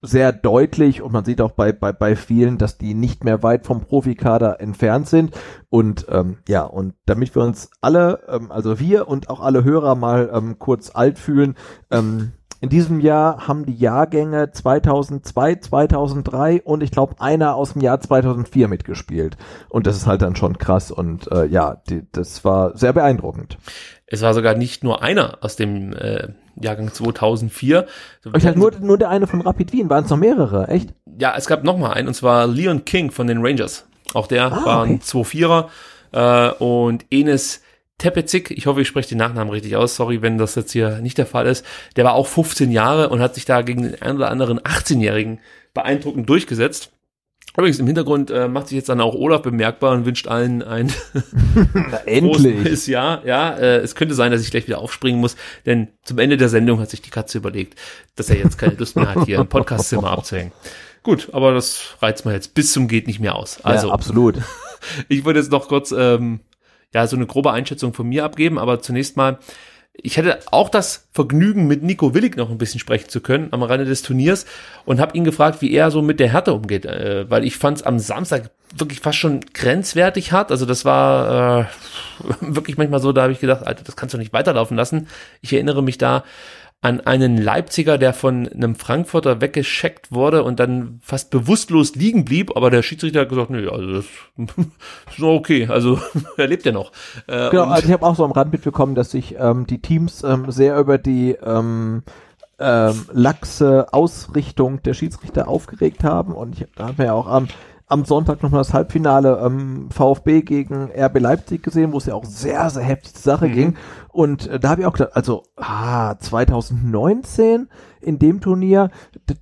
sehr deutlich und man sieht auch bei, bei, bei vielen, dass die nicht mehr weit vom Profikader entfernt sind. Und ähm, ja, und damit wir uns alle, ähm, also wir und auch alle Hörer mal ähm, kurz alt fühlen, ähm, in diesem Jahr haben die Jahrgänge 2002, 2003 und ich glaube einer aus dem Jahr 2004 mitgespielt. Und das ist halt dann schon krass und äh, ja, die, das war sehr beeindruckend. Es war sogar nicht nur einer aus dem äh, Jahrgang 2004. Ich halt nur, nur der eine von Rapid Wien, waren es noch mehrere, echt? Ja, es gab noch mal einen, und zwar Leon King von den Rangers. Auch der Ah, war ein okay. 2-4er. Äh, und Enes Tepetzik, ich hoffe, ich spreche den Nachnamen richtig aus, sorry, wenn das jetzt hier nicht der Fall ist, der war auch 15 Jahre und hat sich da gegen den einen oder anderen 18-Jährigen beeindruckend durchgesetzt. Übrigens, im Hintergrund äh, macht sich jetzt dann auch Olaf bemerkbar und wünscht allen ein neues Jahr. Ja, äh, es könnte sein, dass ich gleich wieder aufspringen muss, denn zum Ende der Sendung hat sich die Katze überlegt, dass er jetzt keine Lust mehr hat, hier im Podcastzimmer abzuhängen. Gut, aber das reizt man jetzt bis zum geht nicht mehr aus. Also, ja, absolut. ich würde jetzt noch kurz ähm, ja so eine grobe Einschätzung von mir abgeben, aber zunächst mal, ich hätte auch das Vergnügen, mit Nico Willig noch ein bisschen sprechen zu können am Rande des Turniers und habe ihn gefragt, wie er so mit der Härte umgeht, äh, weil ich fand es am Samstag wirklich fast schon grenzwertig hart. Also das war äh, wirklich manchmal so, da habe ich gedacht, Alter, das kannst du nicht weiterlaufen lassen. Ich erinnere mich da an einen Leipziger, der von einem Frankfurter weggescheckt wurde und dann fast bewusstlos liegen blieb, aber der Schiedsrichter hat gesagt, nee, also das ist noch okay, also er lebt ja noch. Äh, Genau, also ich habe auch so am Rand mitbekommen, dass sich ähm, die Teams ähm, sehr über die ähm, ähm, laxe Ausrichtung der Schiedsrichter aufgeregt haben und ich, da haben wir ja auch am am Sonntag nochmal das Halbfinale ähm, VfB gegen RB Leipzig gesehen, wo es ja auch sehr, sehr heftig zur Sache Mhm. ging. Und äh, da habe ich auch gedacht, also ah, 2019 in dem Turnier,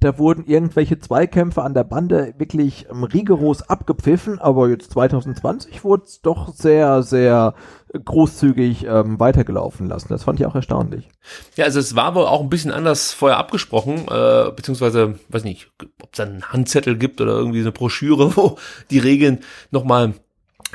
da wurden irgendwelche Zweikämpfe an der Bande wirklich ähm, rigoros abgepfiffen, aber jetzt 2020 wurde es doch sehr, sehr großzügig ähm, weitergelaufen lassen. Das fand ich auch erstaunlich. Ja, also es war wohl auch ein bisschen anders vorher abgesprochen, äh, beziehungsweise, weiß nicht, ob es einen Handzettel gibt oder irgendwie eine Broschüre, wo die Regeln nochmal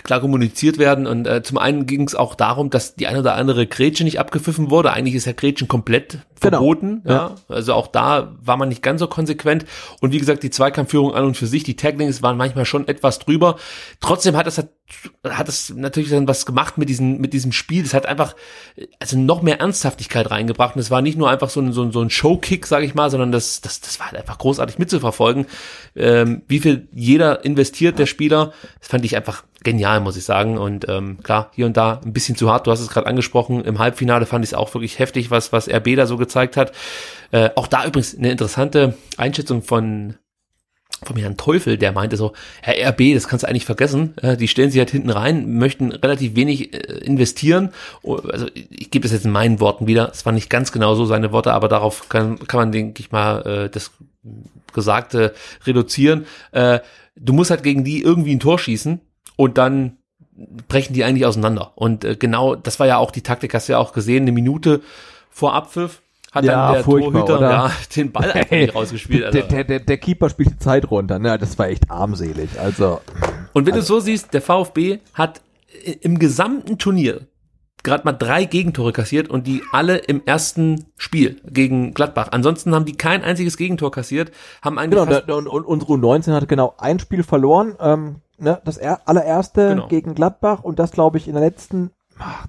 klar kommuniziert werden. Und äh, zum einen ging es auch darum, dass die eine oder andere Grätsche nicht abgepfiffen wurde. Eigentlich ist ja Grätschen komplett Genau. verboten. Ja. Ja. Also auch da war man nicht ganz so konsequent. Und wie gesagt, die Zweikampfführung an und für sich, die Taglings waren manchmal schon etwas drüber. Trotzdem hat es hat, hat es natürlich dann was gemacht mit diesem mit diesem Spiel. Es hat einfach also noch mehr Ernsthaftigkeit reingebracht. Und es war nicht nur einfach so ein so ein, so ein Showkick, sage ich mal, sondern das das das war halt einfach großartig mitzuverfolgen. Ähm, wie viel jeder investiert, der Spieler, das fand ich einfach genial, muss ich sagen. Und ähm, klar, hier und da ein bisschen zu hart. Du hast es gerade angesprochen. Im Halbfinale fand ich es auch wirklich heftig, was was RB da so gezeigt hat. Äh, auch da übrigens eine interessante Einschätzung von vom Herrn Teufel, der meinte so, Herr RB, das kannst du eigentlich vergessen. Äh, die stellen sich halt hinten rein, möchten relativ wenig äh, investieren. Oh, Also ich gebe es jetzt in meinen Worten wieder. Es waren nicht ganz genau so seine Worte, aber darauf kann, kann man, denke ich mal, äh, das Gesagte reduzieren. Äh, du musst halt gegen die irgendwie ein Tor schießen und dann brechen die eigentlich auseinander. Und äh, genau, das war ja auch die Taktik, hast du ja auch gesehen, eine Minute vor Abpfiff hat Ja, dann der Torhüter oder? ja, den Ball einfach nicht rausgespielt. Also. Der, der, der, Keeper spielt die Zeit runter, ne? Das war echt armselig. Also, Und wenn du so siehst, der VfB hat i- im gesamten Turnier gerade mal drei Gegentore kassiert und die alle im ersten Spiel gegen Gladbach. Ansonsten haben die kein einziges Gegentor kassiert, haben eigentlich genau, und, und unsere U19 hatte genau ein Spiel verloren, ähm, ne? Das er, allererste Genau. gegen Gladbach und das, glaube ich, in der letzten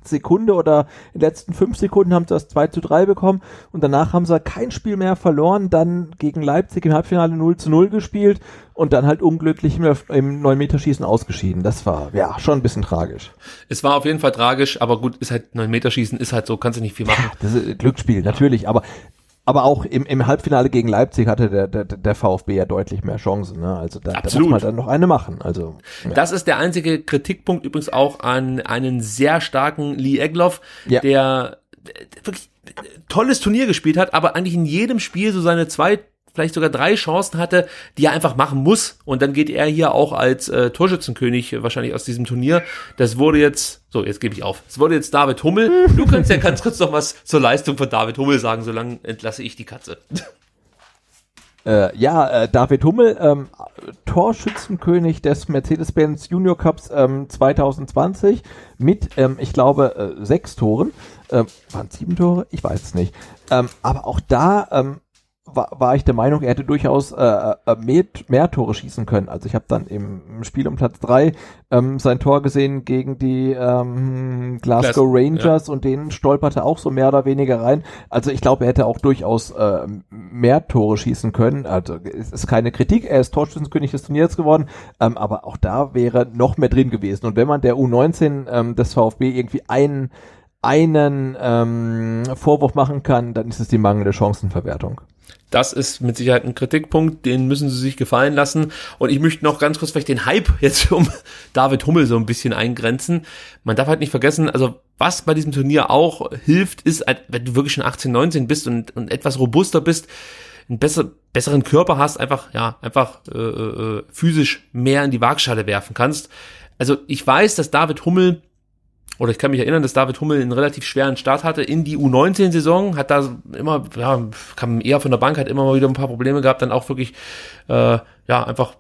Sekunde oder in den letzten fünf Sekunden haben sie das 2 zu 3 bekommen und danach haben sie kein Spiel mehr verloren, dann gegen Leipzig im Halbfinale 0 zu 0 gespielt und dann halt unglücklich im, im 9-Meter-Schießen ausgeschieden. Das war, ja, schon ein bisschen tragisch. es war auf jeden Fall tragisch, aber gut, ist halt 9 Meter schießen, ist halt so, kannst du nicht viel machen. Das ist Glücksspiel, natürlich, aber aber auch im, im Halbfinale gegen Leipzig hatte der, der, der VfB ja deutlich mehr Chancen. Ne? Also da, da muss man dann noch eine machen. Also ja. Das ist der einzige Kritikpunkt übrigens auch an einen sehr starken Lee Egloff, Ja. der wirklich tolles Turnier gespielt hat, aber eigentlich in jedem Spiel so seine zwei, vielleicht sogar drei Chancen hatte, die er einfach machen muss. Und dann geht er hier auch als äh, Torschützenkönig wahrscheinlich aus diesem Turnier. Das wurde jetzt, so jetzt gebe ich auf. Es wurde jetzt David Hummel. Du kannst ja ganz kurz noch was zur Leistung von David Hummel sagen, solange entlasse ich die Katze. Äh, ja, äh, David Hummel, ähm, Torschützenkönig des Mercedes-Benz Junior Cups ähm, 2020 mit, ähm, ich glaube, äh, sechs Toren. Ähm, waren sieben Tore? Ich weiß es nicht. Ähm, aber auch da ähm, war, war ich der Meinung, er hätte durchaus äh, äh, mehr, mehr Tore schießen können. Also ich habe dann im, Spiel um Platz drei ähm, sein Tor gesehen gegen die ähm, Glasgow Glas- Rangers und den stolperte auch so mehr oder weniger rein. Also ich glaube, er hätte auch durchaus äh, mehr Tore schießen können. Also es ist keine Kritik, er ist Torschützenkönig des Turniers geworden, ähm, aber auch da wäre noch mehr drin gewesen. Und wenn man der U19 ähm, des VfB irgendwie einen einen ähm, Vorwurf machen kann, dann ist es die mangelnde Chancenverwertung. Das ist mit Sicherheit ein Kritikpunkt, den müssen sie sich gefallen lassen. Und ich möchte noch ganz kurz vielleicht den Hype jetzt um David Hummel so ein bisschen eingrenzen. Man darf halt nicht vergessen, also was bei diesem Turnier auch hilft, ist, halt, wenn du wirklich schon 18, 19 bist und, und etwas robuster bist, einen besser, besseren Körper hast, einfach, ja, einfach äh, äh, physisch mehr in die Waagschale werfen kannst. Also ich weiß, dass David Hummel oder ich kann mich erinnern, dass David Hummel einen relativ schweren Start hatte in die U19-Saison, hat da immer, ja, kam eher von der Bank, hat immer mal wieder ein paar Probleme gehabt, dann auch wirklich, äh, ja, einfach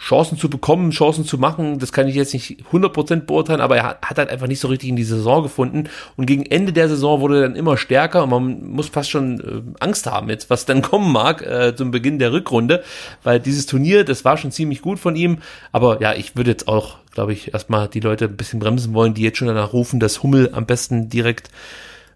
Chancen zu bekommen, Chancen zu machen, das kann ich jetzt nicht 100% beurteilen, aber er hat, halt einfach nicht so richtig in die Saison gefunden. Und gegen Ende der Saison wurde er dann immer stärker und man muss fast schon äh, Angst haben jetzt, was dann kommen mag äh, zum Beginn der Rückrunde, weil dieses Turnier, das war schon ziemlich gut von ihm, aber ja, ich würde jetzt auch, glaube ich, erstmal die Leute ein bisschen bremsen wollen, die jetzt schon danach rufen, dass Hummel am besten direkt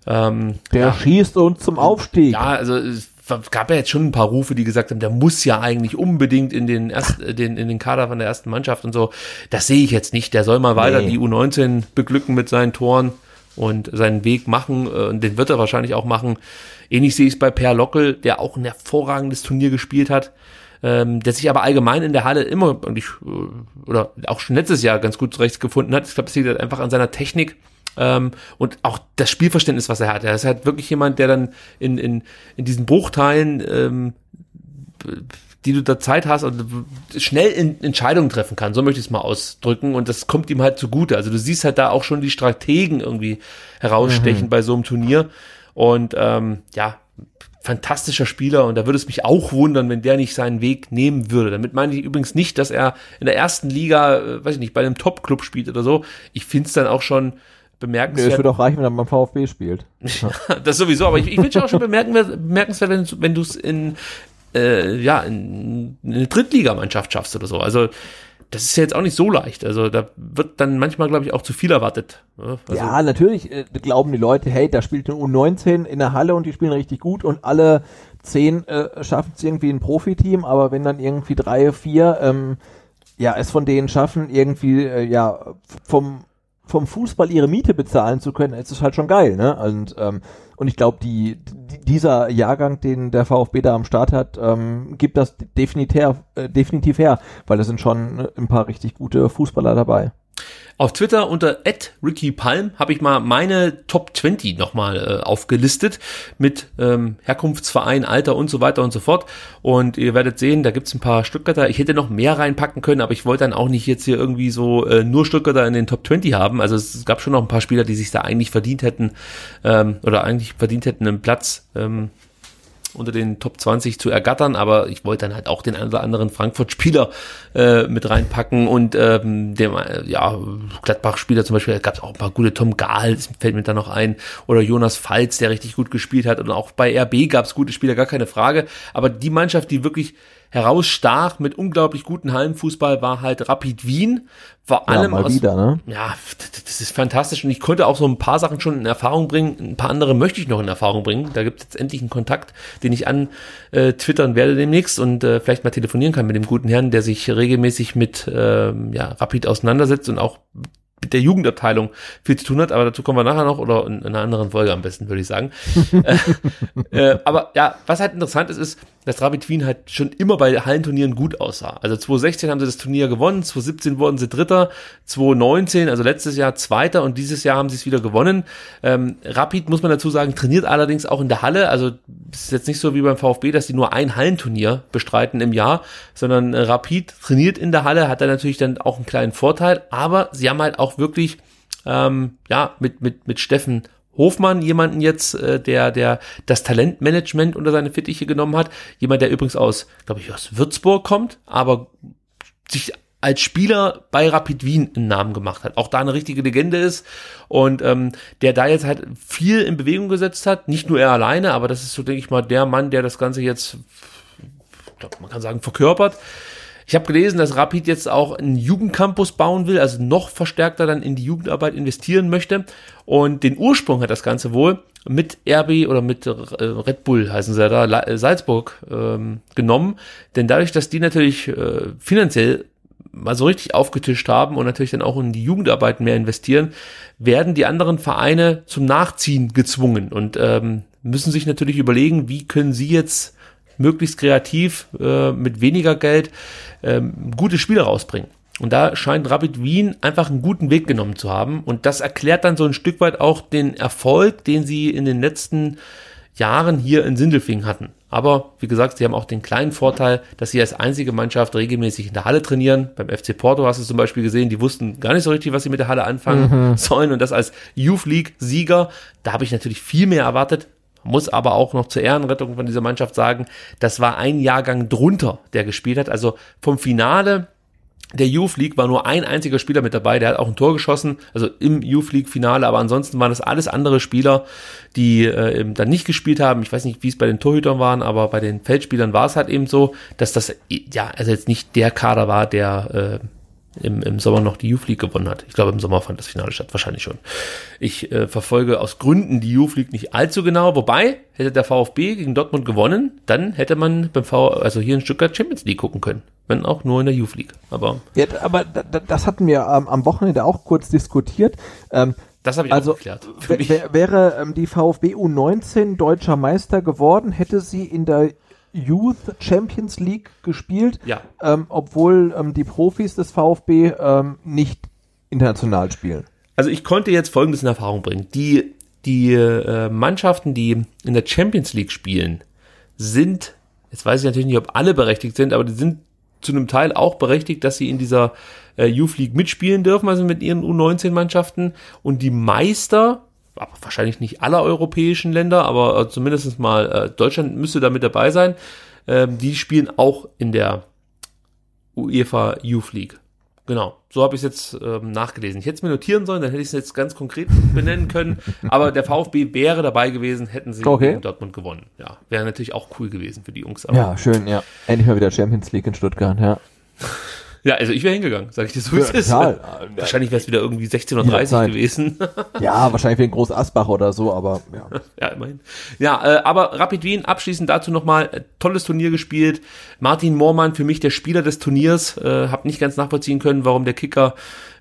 ähm, Der schießt uns zum Aufstieg. ja, also es gab ja jetzt schon ein paar Rufe, die gesagt haben, der muss ja eigentlich unbedingt in den, erst, äh, den, in den Kader von der ersten Mannschaft und so. Das sehe ich jetzt nicht. Der soll mal weiter Nee. die U19 beglücken mit seinen Toren und seinen Weg machen. äh, Und den wird er wahrscheinlich auch machen. Ähnlich sehe ich es bei Per Lockel, der auch ein hervorragendes Turnier gespielt hat. Ähm, der sich aber allgemein in der Halle immer, und ich, äh, oder auch schon letztes Jahr ganz gut zurechtgefunden hat. Ich glaube, es liegt halt einfach an seiner Technik ähm, und auch das Spielverständnis, was er hat. Er ist halt wirklich jemand, der dann in, in, in diesen Bruchteilen, ähm, die du da Zeit hast, und schnell in, Entscheidungen treffen kann. So möchte ich es mal ausdrücken. Und das kommt ihm halt zugute. Also du siehst halt da auch schon die Strategen irgendwie herausstechen bei so einem Turnier. Und ähm, ja, fantastischer Spieler und da würde es mich auch wundern, wenn der nicht seinen Weg nehmen würde. Damit meine ich übrigens nicht, dass er in der ersten Liga, äh, weiß ich nicht, bei einem Top-Club spielt oder so. Ich finde es dann auch schon bemerkenswert. Es würde auch reichen, wenn er beim VfB spielt. das sowieso, aber ich, ich finde es auch schon bemerkenswert, bemerkenswert wenn, wenn du es in, äh, ja, in eine Drittligamannschaft schaffst oder so. Also das ist ja jetzt auch nicht so leicht. Also da wird dann manchmal, glaube ich, auch zu viel erwartet. Also ja, natürlich äh, glauben die Leute, hey, da spielt eine U19 in der Halle und die spielen richtig gut und alle zehn äh, schaffen es irgendwie ein Profiteam, aber wenn dann irgendwie drei, vier ähm, ja es von denen schaffen, irgendwie äh, ja vom vom Fußball ihre Miete bezahlen zu können, ist es halt schon geil, ne? Und ähm, und ich glaube, die, die, dieser Jahrgang, den der VfB da am Start hat, ähm, gibt das definitiv, äh, definitiv her, weil da sind schon ein paar richtig gute Fußballer dabei. Auf Twitter unter @rickypalm habe ich mal meine Top 20 nochmal äh, aufgelistet mit ähm, Herkunftsverein, Alter und so weiter und so fort. Und ihr werdet sehen, da gibt's ein paar Stuttgarter. Ich hätte noch mehr reinpacken können, aber ich wollte dann auch nicht jetzt hier irgendwie so äh, nur Stuttgarter in den Top 20 haben. Also es gab schon noch ein paar Spieler, die sich da eigentlich verdient hätten ähm, oder eigentlich verdient hätten einen Platz. Ähm, unter den Top 20 zu ergattern, aber ich wollte dann halt auch den einen oder anderen Frankfurt-Spieler äh, mit reinpacken. Und ähm, dem, äh, ja, Gladbach-Spieler zum Beispiel, da gab es auch ein paar gute, Tom Gahl, fällt mir da noch ein, oder Jonas Falz, der richtig gut gespielt hat. Und auch bei RB gab es gute Spieler, gar keine Frage, aber die Mannschaft, die wirklich herausstach mit unglaublich guten Hallenfußball war halt Rapid Wien. Vor allem ja, aus, wieder, ne? Ja, das ist fantastisch und ich konnte auch so ein paar Sachen schon in Erfahrung bringen. Ein paar andere möchte ich noch in Erfahrung bringen. Da gibt es jetzt endlich einen Kontakt, den ich an äh, twittern werde demnächst und äh, vielleicht mal telefonieren kann mit dem guten Herrn, der sich regelmäßig mit äh, ja, Rapid auseinandersetzt und auch mit der Jugendabteilung viel zu tun hat, aber dazu kommen wir nachher noch oder in, in einer anderen Folge am besten, würde ich sagen. äh, äh, aber ja, was halt interessant ist, ist, dass Rapid Wien halt schon immer bei Hallenturnieren gut aussah. Also 2016 haben sie das Turnier gewonnen, 2017 wurden sie Dritter, 2019, also letztes Jahr Zweiter und dieses Jahr haben sie es wieder gewonnen. Ähm, Rapid, muss man dazu sagen, trainiert allerdings auch in der Halle. Also ist jetzt nicht so wie beim VfB, dass die nur ein Hallenturnier bestreiten im Jahr, sondern äh, Rapid trainiert in der Halle, hat da natürlich dann auch einen kleinen Vorteil, aber sie haben halt auch wirklich ähm, ja, mit, mit, mit Steffen Hofmann jemanden jetzt, äh, der, der das Talentmanagement unter seine Fittiche genommen hat. Jemand, der übrigens aus, glaube ich, aus Würzburg kommt, aber sich als Spieler bei Rapid Wien einen Namen gemacht hat, auch da eine richtige Legende ist und ähm, der da jetzt halt viel in Bewegung gesetzt hat, nicht nur er alleine, aber das ist so, denke ich mal, der Mann, der das Ganze jetzt, glaub, man kann sagen, verkörpert. Ich habe gelesen, dass Rapid jetzt auch einen Jugendcampus bauen will, also noch verstärkter dann in die Jugendarbeit investieren möchte. Und den Ursprung hat das Ganze wohl mit RB oder mit äh, Red Bull, heißen sie da, äh, Salzburg ähm, genommen. Denn dadurch, dass die natürlich äh, finanziell mal so richtig aufgetischt haben und natürlich dann auch in die Jugendarbeit mehr investieren, werden die anderen Vereine zum Nachziehen gezwungen und ähm, müssen sich natürlich überlegen, wie können sie jetzt möglichst kreativ äh, mit weniger Geld ähm, gute Spiele rausbringen. Und da scheint Rapid Wien einfach einen guten Weg genommen zu haben. Und das erklärt dann so ein Stück weit auch den Erfolg, den sie in den letzten Jahren hier in Sindelfingen hatten. Aber wie gesagt, sie haben auch den kleinen Vorteil, dass sie als einzige Mannschaft regelmäßig in der Halle trainieren. Beim FC Porto hast du zum Beispiel gesehen, die wussten gar nicht so richtig, was sie mit der Halle anfangen mhm. sollen. Und das als Youth League-Sieger, da habe ich natürlich viel mehr erwartet muss aber auch noch zur Ehrenrettung von dieser Mannschaft sagen, das war ein Jahrgang drunter, der gespielt hat. Also vom Finale der Youth League war nur ein einziger Spieler mit dabei, der hat auch ein Tor geschossen, also im Youth League Finale, aber ansonsten waren das alles andere Spieler, die äh, dann nicht gespielt haben. Ich weiß nicht, wie es bei den Torhütern waren, aber bei den Feldspielern war es halt eben so, dass das ja also jetzt nicht der Kader war, der äh, im, im Sommer noch die Youth League gewonnen hat. Ich glaube, im Sommer fand das Finale statt, wahrscheinlich schon. Ich äh, verfolge aus Gründen die Youth League nicht allzu genau, wobei hätte der VfB gegen Dortmund gewonnen, dann hätte man beim V, also hier in Stuttgart Champions League gucken können, wenn auch nur in der Youth League. Aber ja, aber das hatten wir ähm, am Wochenende auch kurz diskutiert. Ähm, das habe ich also, auch geklärt. Wäre ähm, die VfB U19 deutscher Meister geworden, hätte sie in der Youth Champions League gespielt, ja. ähm, obwohl ähm, die Profis des VfB ähm, nicht international spielen. Also ich konnte jetzt Folgendes in Erfahrung bringen. Die, die äh, Mannschaften, die in der Champions League spielen, sind, jetzt weiß ich natürlich nicht, ob alle berechtigt sind, aber die sind zu einem Teil auch berechtigt, dass sie in dieser äh, Youth League mitspielen dürfen, also mit ihren U19-Mannschaften. Und die Meister wahrscheinlich nicht aller europäischen Länder, aber äh, zumindest mal äh, Deutschland müsste da mit dabei sein. Ähm, die spielen auch in der UEFA Youth League. Genau, so habe ich es jetzt ähm, nachgelesen. Ich hätte es mir notieren sollen, dann hätte ich es jetzt ganz konkret benennen können. Aber der VfB wäre dabei gewesen, hätten sie Okay. gegen Dortmund gewonnen. Ja, wäre natürlich auch cool gewesen für die Jungs. Aber, Ja, schön, ja. Endlich mal wieder Champions League in Stuttgart, ja. ja, also ich wäre hingegangen, sage ich dir so, wie es Ja, ist. total. Wahrscheinlich wäre es wieder irgendwie 16.30 Uhr gewesen. Ja, wahrscheinlich wegen Groß Asbach oder so, aber ja. Ja, immerhin. Ja, äh, aber Rapid Wien, abschließend dazu nochmal, äh, tolles Turnier gespielt. Martin Moormann, für mich der Spieler des Turniers, äh, hab nicht ganz nachvollziehen können, warum der Kicker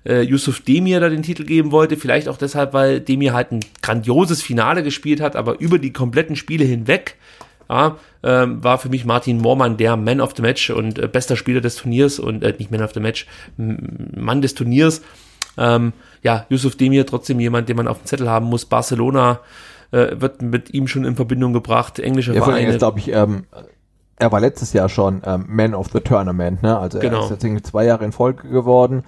äh, Yusuf Demir da den Titel geben wollte. Vielleicht auch deshalb, weil Demir halt ein grandioses Finale gespielt hat, aber über die kompletten Spiele hinweg ja, ähm, war für mich Martin Moormann der Man of the Match und äh, bester Spieler des Turniers und äh, nicht Man of the Match, Mann des Turniers. Ähm, ja, Yusuf Demir trotzdem jemand, den man auf dem Zettel haben muss. Barcelona äh, wird mit ihm schon in Verbindung gebracht. Englische Ja, Vereine. glaube ich, ähm, er war letztes Jahr schon ähm, Man of the Tournament, ne? Also er Genau. ist jetzt zwei Jahre in Folge geworden.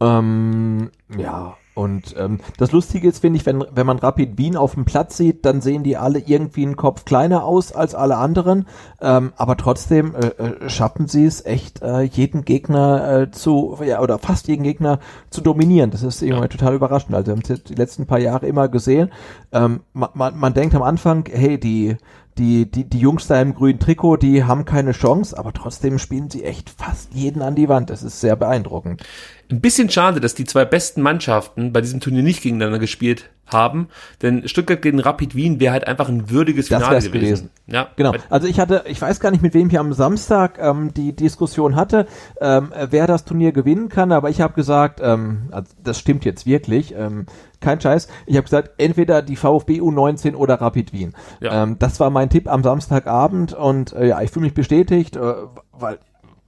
Ähm, ja, und ähm, das Lustige ist, finde ich, wenn, wenn man Rapid Wien auf dem Platz sieht, dann sehen die alle irgendwie einen Kopf kleiner aus als alle anderen. Ähm, aber trotzdem äh, äh, schaffen sie es echt, äh, jeden Gegner äh, zu, ja, oder fast jeden Gegner zu dominieren. Das ist irgendwie total überraschend. Also wir haben es jetzt die letzten paar Jahre immer gesehen. Ähm, man, man, man denkt am Anfang, hey, die, die, die, die Jungs da im grünen Trikot, die haben keine Chance, aber trotzdem spielen sie echt fast jeden an die Wand. Das ist sehr beeindruckend. Ein bisschen schade, dass die zwei besten Mannschaften bei diesem Turnier nicht gegeneinander gespielt haben, denn Stuttgart gegen Rapid Wien wäre halt einfach ein würdiges Das Finale gewesen. gewesen. Ja, Genau. Also ich hatte, ich weiß gar nicht, mit wem ich am Samstag ähm, die Diskussion hatte, ähm, äh, wer das Turnier gewinnen kann, aber ich habe gesagt, ähm, also das stimmt jetzt wirklich, ähm, kein Scheiß. Ich habe gesagt, entweder die VfB U19 oder Rapid Wien. Ja. Ähm, das war mein Tipp am Samstagabend und äh, ja, ich fühle mich bestätigt, äh, weil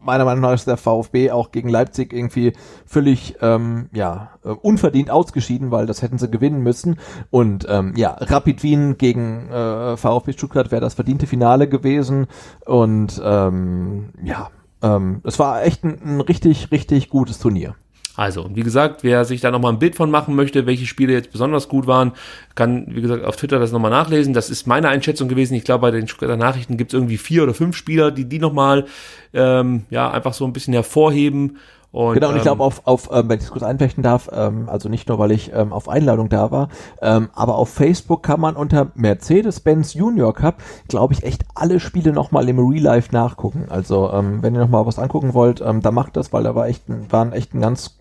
meiner Meinung nach ist der VfB auch gegen Leipzig irgendwie völlig ähm, ja äh, unverdient ausgeschieden, weil das hätten sie gewinnen müssen. Und ähm, ja, Rapid Wien gegen äh, VfB Stuttgart wäre das verdiente Finale gewesen. Und ähm, ja, ähm, es war echt ein, ein richtig, richtig gutes Turnier. Also, und wie gesagt, wer sich da nochmal ein Bild von machen möchte, welche Spiele jetzt besonders gut waren, kann, wie gesagt, auf Twitter das nochmal nachlesen. Das ist meine Einschätzung gewesen. Ich glaube, bei den Stuttgarter Nachrichten gibt es irgendwie vier oder fünf Spieler, die die nochmal, ähm, ja, einfach so ein bisschen hervorheben. Und, genau, und ich ähm, glaube, auf, auf ähm, wenn ich es kurz einflechten darf, ähm, also nicht nur, weil ich ähm, auf Einladung da war, ähm, aber auf Facebook kann man unter Mercedes-Benz Junior Cup, glaube ich, echt alle Spiele nochmal im Real Life nachgucken. Also, ähm, wenn ihr nochmal was angucken wollt, ähm, da macht das, weil da war echt ein, waren echt ein ganz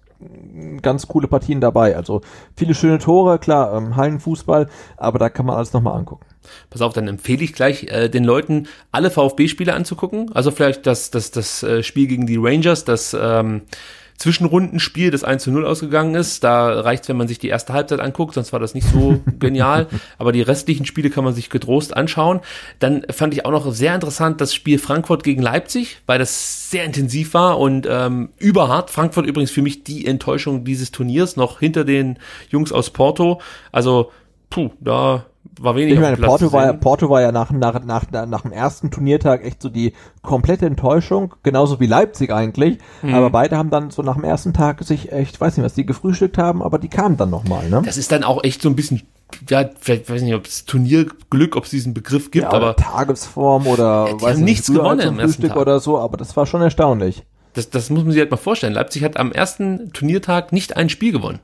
ganz coole Partien dabei. Also viele schöne Tore, klar, ähm, Hallenfußball, aber da kann man alles nochmal angucken. Pass auf, dann empfehle ich gleich äh, den Leuten, alle VfB-Spiele anzugucken. Also vielleicht das, das, das äh, Spiel gegen die Rangers, das ähm, Zwischenrundenspiel, das 1 zu 0 ausgegangen ist. Da reicht wenn man sich die erste Halbzeit anguckt, sonst war das nicht so genial. Aber die restlichen Spiele kann man sich getrost anschauen. Dann fand ich auch noch sehr interessant das Spiel Frankfurt gegen Leipzig, weil das sehr intensiv war und ähm, überhart. Frankfurt übrigens für mich die Enttäuschung dieses Turniers, noch hinter den Jungs aus Porto. Also, puh, da war wenig Ich meine, Porto war, ja. Porto war ja nach, nach, nach, nach dem ersten Turniertag echt so die komplette Enttäuschung, genauso wie Leipzig eigentlich. Mhm. Aber beide haben dann so nach dem ersten Tag sich echt, weiß nicht, was die gefrühstückt haben, aber die kamen dann nochmal, ne? Das ist dann auch echt so ein bisschen, ja, vielleicht weiß ich nicht, ob es Turnierglück, ob es diesen Begriff gibt, ja, oder aber Tagesform oder Ja, weiß haben nicht, nichts gewonnen am ersten Frühstück Tag. oder so, aber das war schon erstaunlich. das, das muss man sich halt mal vorstellen. Leipzig hat am ersten Turniertag nicht ein Spiel gewonnen.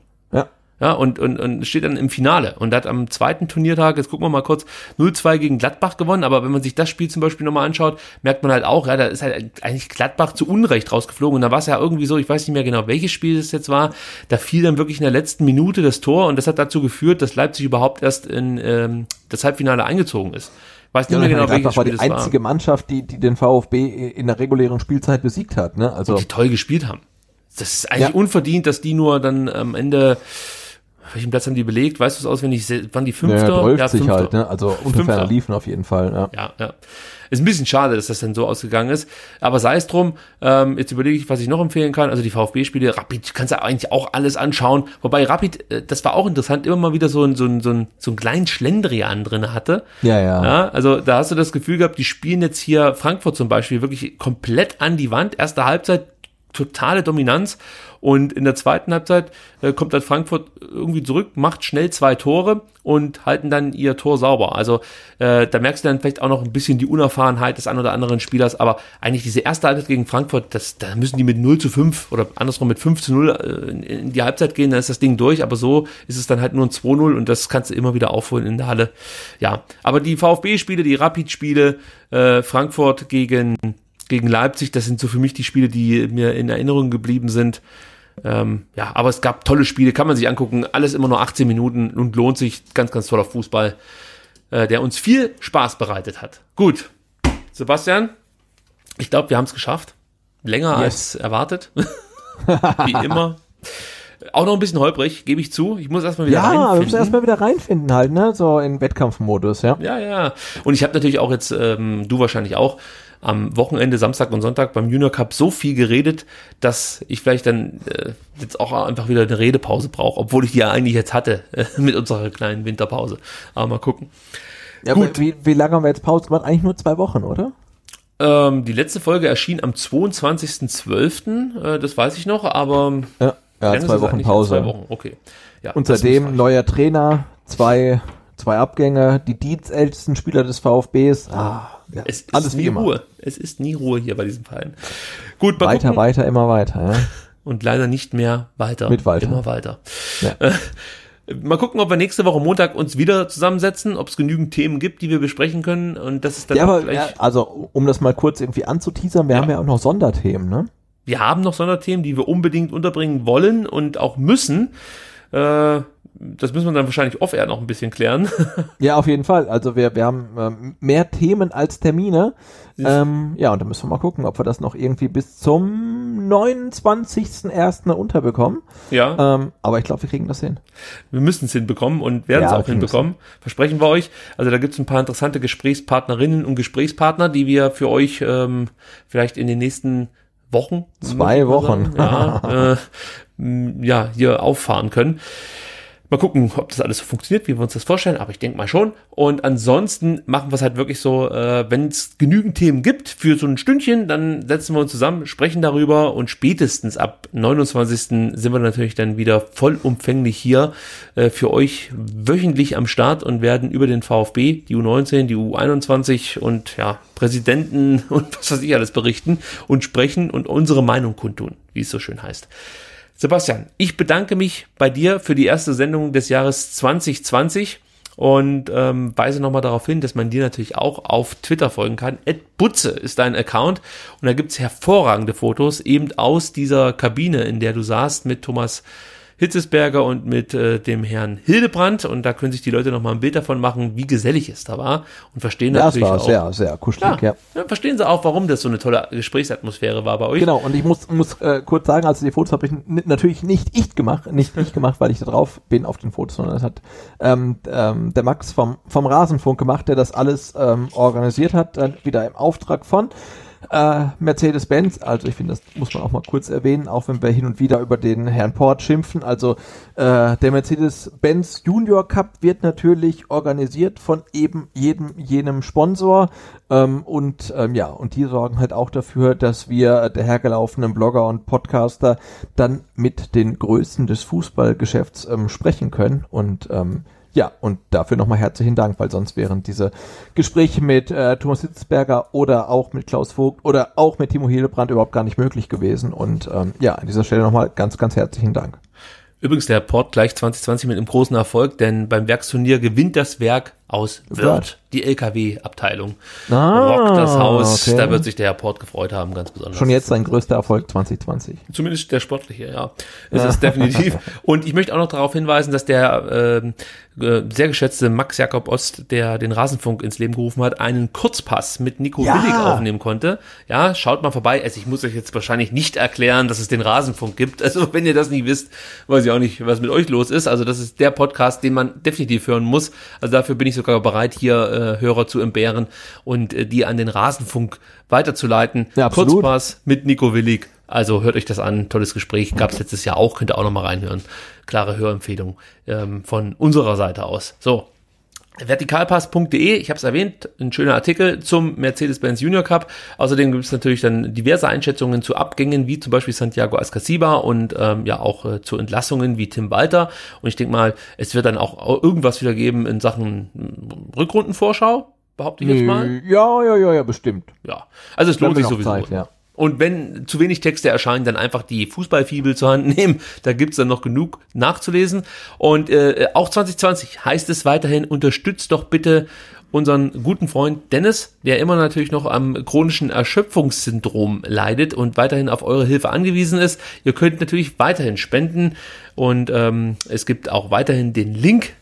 Ja. Und, und, und steht dann im Finale und hat am zweiten Turniertag, jetzt gucken wir mal kurz, 0-2 gegen Gladbach gewonnen, aber wenn man sich das Spiel zum Beispiel nochmal anschaut, merkt man halt auch, ja, da ist halt eigentlich Gladbach zu Unrecht rausgeflogen und da war es ja irgendwie so, ich weiß nicht mehr genau, welches Spiel das jetzt war, da fiel dann wirklich in der letzten Minute das Tor und das hat dazu geführt, dass Leipzig überhaupt erst in ähm, das Halbfinale eingezogen ist. Weiß nicht Ja, mehr genau, welches Gladbach war Spiel die das war. einzige Mannschaft, die, die den VfB in der regulären Spielzeit besiegt hat, ne? Also, die toll gespielt haben. Das ist eigentlich Ja. unverdient, dass die nur dann am Ende, welchen Platz haben die belegt? Weißt du es auswendig? Waren die Fünfter? ja, 12 sich Fünfter. halt, ne? Also ferner liefen auf jeden Fall, ja. Ja, ja. Ist ein bisschen schade, dass das dann so ausgegangen ist. Aber sei es drum, ähm, jetzt überlege ich, was ich noch empfehlen kann. Also die VfB-Spiele, Rapid, kannst du eigentlich auch alles anschauen. Wobei Rapid, äh, das war auch interessant, immer mal wieder so ein, so ein, so ein, so einen kleinen Schlendrian drin hatte. Ja, ja. Ja, also da hast du das Gefühl gehabt, die spielen jetzt hier Frankfurt zum Beispiel wirklich komplett an die Wand. Erste Halbzeit totale Dominanz. Und in der zweiten Halbzeit äh, kommt dann Frankfurt irgendwie zurück, macht schnell zwei Tore und halten dann ihr Tor sauber. Also äh, da merkst du dann vielleicht auch noch ein bisschen die Unerfahrenheit des ein oder anderen Spielers, aber eigentlich diese erste Halbzeit gegen Frankfurt, das, da müssen die mit 0 zu 5 oder andersrum mit 5 zu 0 äh, in, in die Halbzeit gehen, dann ist das Ding durch, aber so ist es dann halt nur ein 2-0 und das kannst du immer wieder aufholen in der Halle. Ja, aber die VfB-Spiele, die Rapid-Spiele, äh, Frankfurt gegen gegen Leipzig, das sind so für mich die Spiele, die mir in Erinnerung geblieben sind. Ähm, ja, aber es gab tolle Spiele, kann man sich angucken. Alles immer nur 18 Minuten und lohnt sich. Ganz, ganz toller Fußball, äh, der uns viel Spaß bereitet hat. Gut, Sebastian, ich glaube, wir haben es geschafft. Länger yes. als erwartet. Wie immer. Auch noch ein bisschen holprig, gebe ich zu. Ich muss erstmal wieder ja, reinfinden. Ja, wir müssen erstmal wieder reinfinden halt, ne? So in Wettkampfmodus, ja. Ja, ja. Und ich habe natürlich auch jetzt, ähm, du wahrscheinlich auch, am Wochenende, Samstag und Sonntag beim Junior Cup so viel geredet, dass ich vielleicht dann äh, jetzt auch einfach wieder eine Redepause brauche, obwohl ich die ja eigentlich jetzt hatte äh, mit unserer kleinen Winterpause. Aber mal gucken. Ja, Gut. Wie, wie lange haben wir jetzt Pause gemacht? Eigentlich nur zwei Wochen, oder? Ähm, die letzte Folge erschien am 22.12., äh, das weiß ich noch, aber ja, ja zwei Wochen Pause. Zwei Wochen, okay. Ja, Und seitdem neuer Trainer, zwei, zwei Abgänge, die dienstältesten Spieler des VfBs. Ah, ja, es ist alles nie immer. Ruhe. Es ist nie Ruhe hier bei diesem Verein. Gut, weiter, gucken. weiter, immer weiter. Ja. Und leider nicht mehr weiter. Mit weiter. Immer weiter. Ja. Mal gucken, ob wir nächste Woche Montag uns wieder zusammensetzen, ob es genügend Themen gibt, die wir besprechen können. Und das ist dann ja, aber, ja, also um das mal kurz irgendwie anzuteasern, wir ja. haben ja auch noch Sonderthemen, ne? Wir haben noch Sonderthemen, die wir unbedingt unterbringen wollen und auch müssen. Äh, das müssen wir dann wahrscheinlich off-air noch ein bisschen klären. ja, auf jeden Fall. Also wir, wir haben ähm, mehr Themen als Termine. Ähm, ja, und da müssen wir mal gucken, ob wir das noch irgendwie bis zum 29.01. unterbekommen. Ja. Ähm, aber ich glaube, wir kriegen das hin. Wir müssen es hinbekommen und werden es ja, auch hinbekommen. Versprechen wir euch. Also da gibt es ein paar interessante Gesprächspartnerinnen und Gesprächspartner, die wir für euch ähm, vielleicht in den nächsten Wochen. Zwei Wochen. ja, äh, ja, hier auffahren können. Mal gucken, ob das alles so funktioniert, wie wir uns das vorstellen, aber ich denke mal schon. Und ansonsten machen wir es halt wirklich so, äh, wenn es genügend Themen gibt für so ein Stündchen, dann setzen wir uns zusammen, sprechen darüber und spätestens ab 29. sind wir natürlich dann wieder vollumfänglich hier äh, für euch wöchentlich am Start und werden über den VfB, die U19, die U21 und ja, Präsidenten und was weiß ich alles berichten und sprechen und unsere Meinung kundtun, wie es so schön heißt. Sebastian, ich bedanke mich bei dir für die erste Sendung des Jahres 2020 und ähm, weise nochmal darauf hin, dass man dir natürlich auch auf Twitter folgen kann. Ed Butze ist dein Account und da gibt's hervorragende Fotos eben aus dieser Kabine, in der du saßt mit Thomas Hitzesberger und mit äh, dem Herrn Hildebrand und da können sich die Leute noch mal ein Bild davon machen, wie gesellig es da war und verstehen ja, natürlich auch. sehr, sehr kuschelig, ja. ja. Verstehen sie auch, warum das so eine tolle Gesprächsatmosphäre war bei euch. Genau, und ich muss, muss äh, kurz sagen, also die Fotos habe ich natürlich nicht ich gemacht, nicht ich gemacht, weil ich da drauf bin auf den Fotos, sondern das hat ähm, ähm, der Max vom, vom Rasenfunk gemacht, der das alles ähm, organisiert hat, dann wieder im Auftrag von äh, Mercedes-Benz, also ich finde, das muss man auch mal kurz erwähnen, auch wenn wir hin und wieder über den Herrn Port schimpfen. Also äh, der Mercedes-Benz Junior Cup wird natürlich organisiert von eben jedem jenem Sponsor ähm, und ähm, ja und die sorgen halt auch dafür, dass wir der hergelaufenen Blogger und Podcaster dann mit den Größen des Fußballgeschäfts ähm, sprechen können und ähm, ja, und dafür nochmal herzlichen Dank, weil sonst wären diese Gespräche mit äh, Thomas Hitzberger oder auch mit Klaus Vogt oder auch mit Timo Helebrand überhaupt gar nicht möglich gewesen. Und ähm, ja, an dieser Stelle nochmal ganz, ganz herzlichen Dank. Übrigens der Port gleich 2020 mit einem großen Erfolg, denn beim Werksturnier gewinnt das Werk aus Wirth, die LKW-Abteilung. Ah, Rockt das Haus, okay. da wird sich der Herr Port gefreut haben, ganz besonders. Schon jetzt sein größter Erfolg 2020. Zumindest der sportliche, ja. Es ist definitiv. Und ich möchte auch noch darauf hinweisen, dass der äh, äh, sehr geschätzte Max Jakob Ost, der den Rasenfunk ins Leben gerufen hat, einen Kurzpass mit Nico ja. Willig aufnehmen konnte. Ja, schaut mal vorbei. Also ich muss euch jetzt wahrscheinlich nicht erklären, dass es den Rasenfunk gibt. Also wenn ihr das nicht wisst, weiß ich auch nicht, was mit euch los ist. Also das ist der Podcast, den man definitiv hören muss. Also dafür bin ich sogar bereit, hier äh, Hörer zu entbehren und äh, die an den Rasenfunk weiterzuleiten. Ja, Kurzpass mit Nico Willig. Also hört euch das an, tolles Gespräch, gab es letztes Jahr auch, könnt ihr auch nochmal reinhören. Klare Hörempfehlung ähm, von unserer Seite aus. So, Vertikalpass.de, ich habe es erwähnt, ein schöner Artikel zum Mercedes-Benz Junior Cup. Außerdem gibt es natürlich dann diverse Einschätzungen zu Abgängen, wie zum Beispiel Santiago Ascasiba und ähm, ja auch äh, zu Entlassungen wie Tim Walter. Und ich denke mal, es wird dann auch irgendwas wieder geben in Sachen Rückrundenvorschau, behaupte ich jetzt mal. Ja, ja, ja, ja, bestimmt. Ja, also es lohnt sich sowieso. Zeit, ja. Und wenn zu wenig Texte erscheinen, dann einfach die Fußballfibel zur Hand nehmen. Da gibt's dann noch genug nachzulesen. Und äh, auch 2020 heißt es weiterhin, unterstützt doch bitte unseren guten Freund Dennis, der immer natürlich noch am chronischen Erschöpfungssyndrom leidet und weiterhin auf eure Hilfe angewiesen ist. Ihr könnt natürlich weiterhin spenden und ähm, es gibt auch weiterhin den Link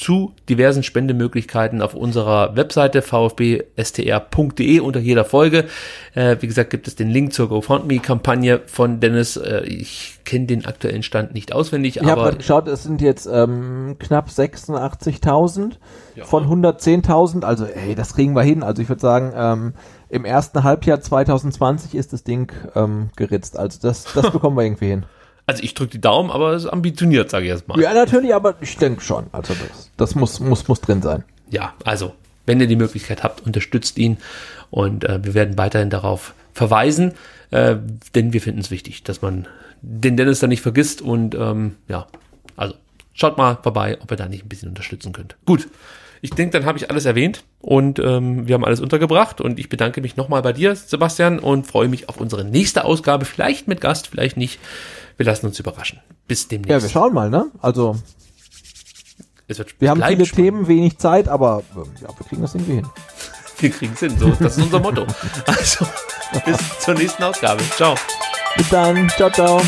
zu diversen Spendemöglichkeiten auf unserer Webseite vfbstr.de unter jeder Folge. Äh, wie gesagt, gibt es den Link zur GoFundMe-Kampagne von Dennis. Äh, ich kenne den aktuellen Stand nicht auswendig, ich aber... Ich habe geschaut, es sind jetzt ähm, knapp 86.000 ja. von 110.000. Also, ey, das kriegen wir hin. Also ich würde sagen, ähm, im ersten Halbjahr 2020 ist das Ding ähm, geritzt. Also das, das bekommen wir irgendwie hin. Also ich drücke die Daumen, aber es ist ambitioniert, sage ich erstmal. Ja, natürlich, aber ich denke schon. Also das, das muss, muss, muss drin sein. Ja, also wenn ihr die Möglichkeit habt, unterstützt ihn und äh, wir werden weiterhin darauf verweisen, äh, denn wir finden es wichtig, dass man den Dennis da nicht vergisst und ähm, ja, also schaut mal vorbei, ob ihr da nicht ein bisschen unterstützen könnt. Gut, ich denke, dann habe ich alles erwähnt und ähm, wir haben alles untergebracht und ich bedanke mich nochmal bei dir, Sebastian, und freue mich auf unsere nächste Ausgabe, vielleicht mit Gast, vielleicht nicht. Wir lassen uns überraschen. Bis demnächst. Ja, wir schauen mal, ne? Also. wir haben viele spannend. Themen, wenig Zeit, aber ja, wir kriegen das irgendwie hin. Wir kriegen es hin, so, das ist unser Motto. Also, bis zur nächsten Ausgabe. Ciao. Bis dann. Ciao, ciao.